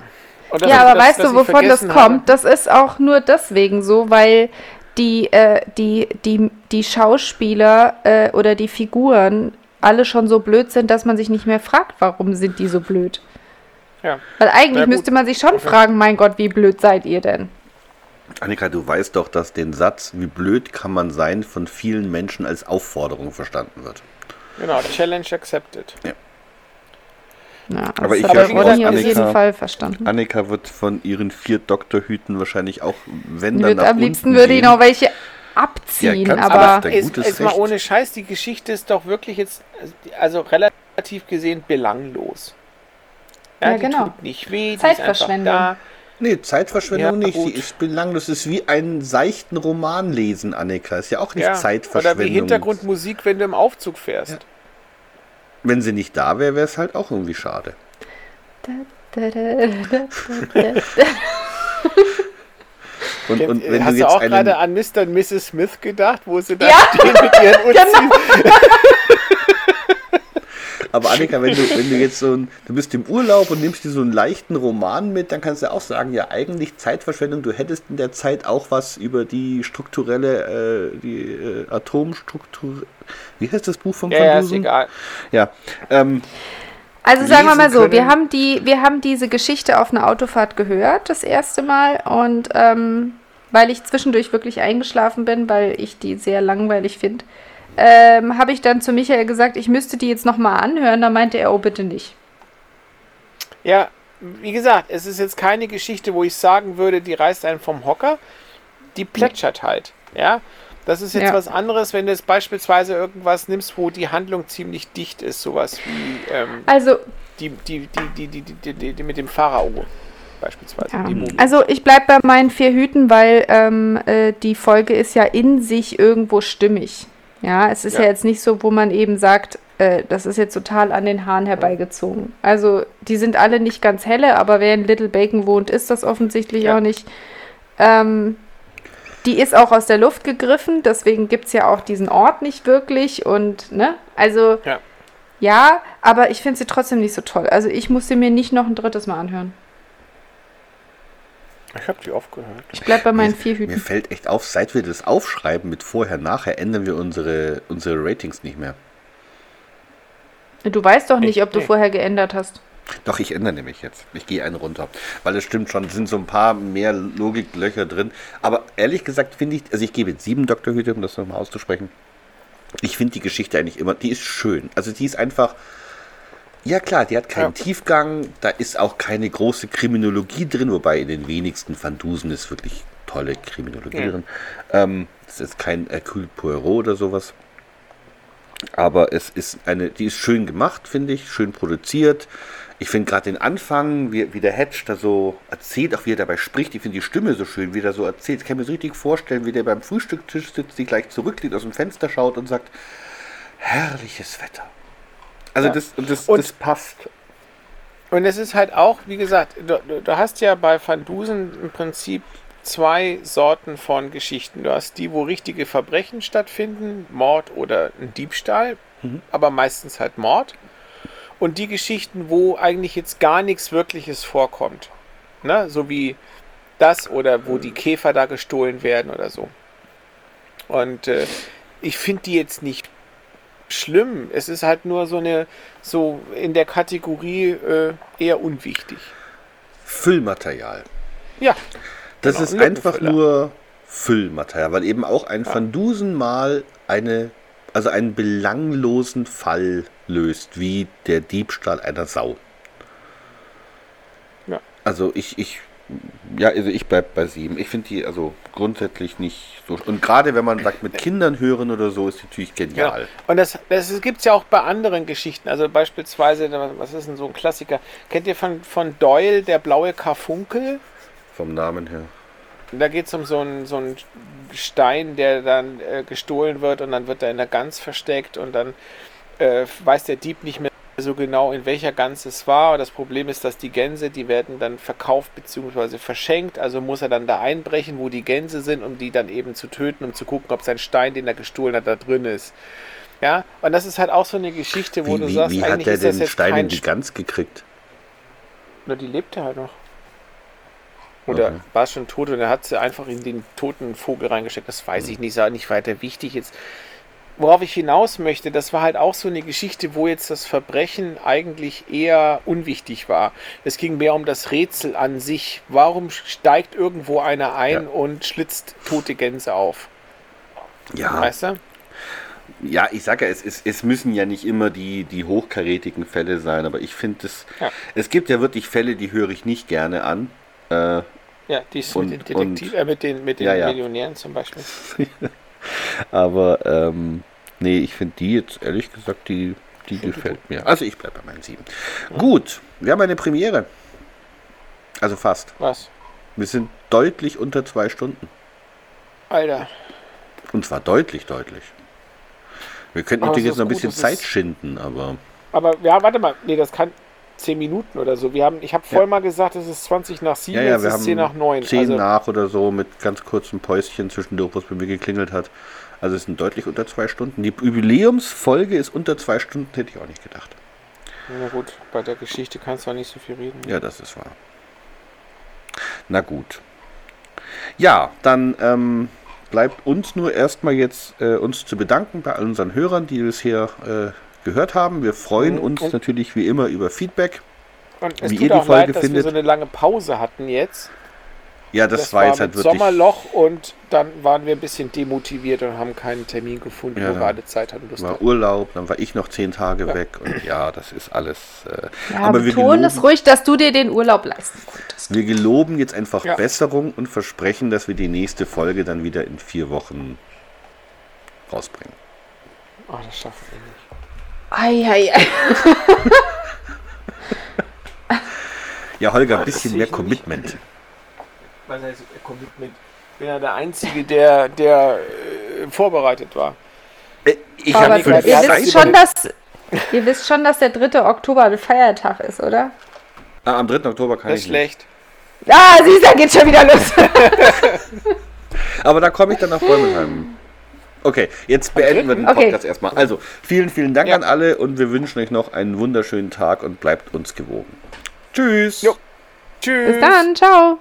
S3: Das-
S2: Ja, aber
S3: das-
S2: weißt
S3: dass
S2: du, wovon das kommt?
S3: habe-
S2: Das ist auch nur deswegen so, weil die, äh, die, die, die Schauspieler äh, oder die Figuren alle schon so blöd sind, dass man sich nicht mehr fragt, warum sind die so blöd.
S3: Ja.
S2: Weil eigentlich müsste man sich schon fragen, mein Gott, wie blöd seid ihr denn?
S1: Annika, du weißt doch, dass den Satz, wie blöd kann man sein, von vielen Menschen als Aufforderung verstanden wird.
S3: Genau, Challenge accepted.
S2: Ja,
S1: Aber
S2: das
S1: ich
S3: schon
S2: Ronny auf jeden
S1: Annika-
S2: Fall verstanden.
S1: Annika wird von ihren vier Doktorhüten wahrscheinlich auch, wenn dann
S2: Wird,
S1: nach
S2: am liebsten würde ich noch welche abziehen,
S1: du
S2: aber
S3: Ist, ist mal ohne Scheiß, die Geschichte ist doch wirklich jetzt, also relativ gesehen belanglos.
S2: Ja,
S3: die
S2: genau.
S3: Tut nicht weh,
S2: Zeitverschwendung.
S1: Nee, Zeitverschwendung
S3: Ja,
S1: nicht.
S3: gut.
S1: Die ist belanglos. Das ist wie einen seichten Roman lesen, Annika. Ist ja auch nicht
S3: Ja.
S1: Zeitverschwendung.
S3: Oder wie Hintergrundmusik, wenn du im Aufzug fährst.
S1: Wenn sie nicht da wäre, wäre es halt auch irgendwie schade. Und, und wenn
S3: Hast
S1: du
S3: du
S1: jetzt
S3: auch
S1: einen,
S3: gerade an Mr. und Mrs. Smith gedacht, wo sie da
S2: Ja.
S3: stehen mit ihren Uzis?
S2: Genau.
S1: Aber Annika, wenn du, wenn du jetzt so ein, du bist im Urlaub und nimmst dir so einen leichten Roman mit, dann kannst du auch sagen, ja, eigentlich Zeitverschwendung, du hättest in der Zeit auch was über die strukturelle, äh, die äh, Atomstruktur, wie heißt das Buch vom
S3: Ja, ja, ist egal.
S1: Ja, ähm,
S2: Also sagen wir mal so, wir haben die, wir haben diese Geschichte auf einer Autofahrt gehört, das erste Mal. Und ähm, weil ich zwischendurch wirklich eingeschlafen bin, weil ich die sehr langweilig finde, ähm, habe ich dann zu Michael gesagt, ich müsste die jetzt nochmal anhören. Da meinte er, oh bitte nicht.
S3: Ja, wie gesagt, es ist jetzt keine Geschichte, wo ich sagen würde, die reißt einen vom Hocker. Die plätschert halt. Ja, das ist jetzt
S2: ja.
S3: was anderes, wenn du jetzt beispielsweise irgendwas nimmst, wo die Handlung ziemlich dicht ist, sowas wie ähm,
S2: also,
S3: die, die, die, die, die, die, die, mit dem Pharao beispielsweise.
S2: Ja. also ich bleibe bei meinen vier Hüten, weil ähm, äh, die Folge ist ja in sich irgendwo stimmig. Ja, es ist ja,
S3: Ja.
S2: jetzt nicht so, wo man eben sagt, äh, das ist jetzt total an den Haaren herbeigezogen. Also die sind alle nicht ganz helle, aber wer in Little Bacon wohnt, ist das offensichtlich
S3: Ja.
S2: auch nicht. Ähm, die ist auch aus der Luft gegriffen, deswegen gibt es ja auch diesen Ort nicht wirklich und, ne, also
S3: Ja.
S2: ja, aber ich finde sie trotzdem nicht so toll. Also ich muss sie mir nicht noch ein drittes Mal anhören.
S3: Ich habe die aufgehört.
S2: Ich bleib bei meinen
S1: Mir-
S2: vier
S1: Mir
S2: Hüten.
S1: fällt echt auf, seit wir das aufschreiben mit vorher, nachher, ändern wir unsere, unsere Ratings nicht mehr.
S2: Du weißt doch nicht,
S3: Ich-
S2: ob du
S3: nee.
S2: vorher geändert hast.
S1: Doch, ich ändere nämlich jetzt. Ich gehe einen runter. Weil es stimmt schon, es sind so ein paar mehr Logiklöcher drin. Aber ehrlich gesagt finde ich, also ich gebe jetzt sieben Doktorhüte, um das nochmal auszusprechen. Ich finde die Geschichte eigentlich immer, die ist schön. Also die ist einfach, ja klar, die hat keinen
S3: Ja.
S1: Tiefgang, da ist auch keine große Kriminologie drin, wobei in den wenigsten Van Dusen ist wirklich tolle Kriminologie
S3: Ja.
S1: drin. Ähm, es ist kein Hercule Poirot oder sowas. Aber es ist eine, die ist schön gemacht, finde ich, schön produziert. Ich finde gerade den Anfang, wie, wie der Hedge da so erzählt, auch wie er dabei spricht, ich finde die Stimme so schön, wie er so erzählt. Ich kann mir so richtig vorstellen, wie der beim Frühstückstisch sitzt, die gleich zurücklehnt, aus dem Fenster schaut und sagt, herrliches Wetter. Also
S3: Ja.
S1: das, das,
S3: Und-
S1: das passt.
S3: Und es ist halt auch, wie gesagt, du, du- hast ja bei Van Dusen im Prinzip zwei Sorten von Geschichten. Du hast die, wo richtige Verbrechen stattfinden, Mord oder ein Diebstahl, aber meistens halt Mord. Und die Geschichten, wo eigentlich jetzt gar nichts Wirkliches vorkommt. Ne? So wie das oder wo die Käfer da gestohlen werden oder so. Und äh, ich finde die jetzt nicht schlimm. Es ist halt nur so eine, so in der Kategorie äh, eher unwichtig.
S1: Füllmaterial.
S3: Ja,
S1: Das
S3: Genau,
S1: ist
S3: ein
S1: einfach nur Füllmaterial, weil eben auch ein Van Dusen mal eine, also einen belanglosen Fall löst, wie der Diebstahl einer Sau.
S3: Ja.
S1: Also ich, ich, ja, also ich bleib bei sieben. Ich finde die also grundsätzlich nicht so. Und gerade wenn man sagt, mit Kindern hören oder so, ist die natürlich genial.
S3: Und das, das gibt es ja auch bei anderen Geschichten. Also beispielsweise, was ist denn so ein Klassiker? Kennt ihr von, von Doyle, der blaue Karfunkel?
S1: Vom Namen her.
S3: Da geht es um so einen, so einen Stein, der dann äh, gestohlen wird und dann wird er in der Gans versteckt und dann äh, weiß der Dieb nicht mehr so genau, in welcher Gans es war. Das Problem ist, dass die Gänse, die werden dann verkauft bzw. verschenkt. Also muss er dann da einbrechen, wo die Gänse sind, um die dann eben zu töten, um zu gucken, ob sein Stein, den er gestohlen hat, da drin ist. Ja, und das ist halt auch so eine Geschichte, wo
S1: Wie,
S3: du
S1: wie,
S3: sagst,
S1: wie hat
S3: eigentlich ist das
S1: den Stein in die Gans gekriegt?
S3: Oder die lebte halt noch. Oder
S1: Okay.
S3: war es schon tot und er hat sie einfach in den toten Vogel reingesteckt. Das weiß ich nicht, ist auch nicht weiter wichtig jetzt. Worauf ich hinaus möchte, das war halt auch so eine Geschichte, wo jetzt das Verbrechen eigentlich eher unwichtig war. Es ging mehr um das Rätsel an sich. Warum steigt irgendwo einer ein
S1: Ja.
S3: und schlitzt tote Gänse auf?
S1: Ja,
S3: Weißt du?
S1: Ja, ich sage ja, es, es, es müssen ja nicht immer die, die hochkarätigen Fälle sein, aber ich finde es.
S3: Ja.
S1: Es gibt ja wirklich Fälle, die höre ich nicht gerne an. Äh,
S3: Ja, die ist
S1: Und-
S3: mit den, Detektiv,
S1: und-
S3: äh, mit den, mit den
S1: ja.
S3: Millionären zum Beispiel.
S1: aber ähm, nee, ich finde die jetzt ehrlich gesagt, die, die gefällt mir. Also ich bleibe bei meinen sieben. Gut, wir haben eine Premiere. Also fast.
S3: Was?
S1: Wir sind deutlich unter zwei Stunden.
S3: Alter.
S1: Und zwar deutlich, deutlich. Wir könnten natürlich jetzt noch ein bisschen Zeit schinden, aber
S3: Aber ja, warte mal, nee, das kann 10 Minuten oder so. Wir haben, ich habe vorhin mal gesagt, es ist 20 nach 7,
S1: ja, ja, wir
S3: ist
S1: haben
S3: 10 nach 9.
S1: 10
S3: also,
S1: nach oder so mit ganz kurzem Päuschen zwischendurch, was bei mir geklingelt hat. Also es sind deutlich unter zwei Stunden. Die Jubiläumsfolge ist unter zwei Stunden, hätte ich auch nicht gedacht.
S3: na gut, bei der Geschichte kannst du auch nicht so viel reden.
S1: Ja, das ist wahr. Na gut. Ja, dann ähm, bleibt uns nur erstmal jetzt äh, uns zu bedanken bei all unseren Hörern, die bisher äh, gehört haben. Wir freuen
S3: Mhm,
S1: uns
S3: und-
S1: natürlich wie immer über Feedback.
S3: Und es
S1: Wie
S3: tut
S1: ihr die
S3: auch
S1: Folge
S3: leid, dass
S1: findet.
S3: wir so eine lange Pause hatten jetzt.
S1: Ja, das, war jetzt halt wirklich.
S3: Sommerloch und dann waren wir ein bisschen demotiviert und haben keinen Termin gefunden,
S1: Ja,
S3: wo wir alle Zeit hatten. Lust
S1: war
S3: hatten.
S1: Urlaub, dann war ich noch zehn Tage weg und ja, das ist alles. Äh,
S2: Ja,
S1: aber wir
S2: beton es ruhig, dass du dir den Urlaub leisten konntest.
S1: wir geloben jetzt einfach
S3: Ja.
S1: Besserung und versprechen, dass wir die nächste Folge dann wieder in vier Wochen rausbringen.
S3: Ach, das schaffen wir nicht.
S2: Ei, ei, ei.
S1: Ja, Holger, ein
S3: das
S1: bisschen mehr. Commitment.
S3: Was heißt Commitment? Ich bin ja der Einzige, der, der äh, vorbereitet war.
S1: Äh, Ich
S2: Aber
S1: habe
S2: ihr wisst, schon, dass, ihr wisst schon, dass der 3. Oktober ein Feiertag ist, oder?
S1: Ah, am 3. Oktober kann
S3: Das ist
S1: ich nicht.
S3: schlecht.
S2: Ah, siehst du, da geht schon wieder los.
S1: Aber da komme ich dann nach Bäumenheim. Okay, jetzt beenden wir den
S2: Okay.
S1: Podcast erstmal. Also, vielen, vielen Dank
S3: Ja.
S1: an alle und wir wünschen euch noch einen wunderschönen Tag und bleibt uns gewogen. Tschüss.
S3: Jo. Tschüss.
S2: Bis dann, ciao.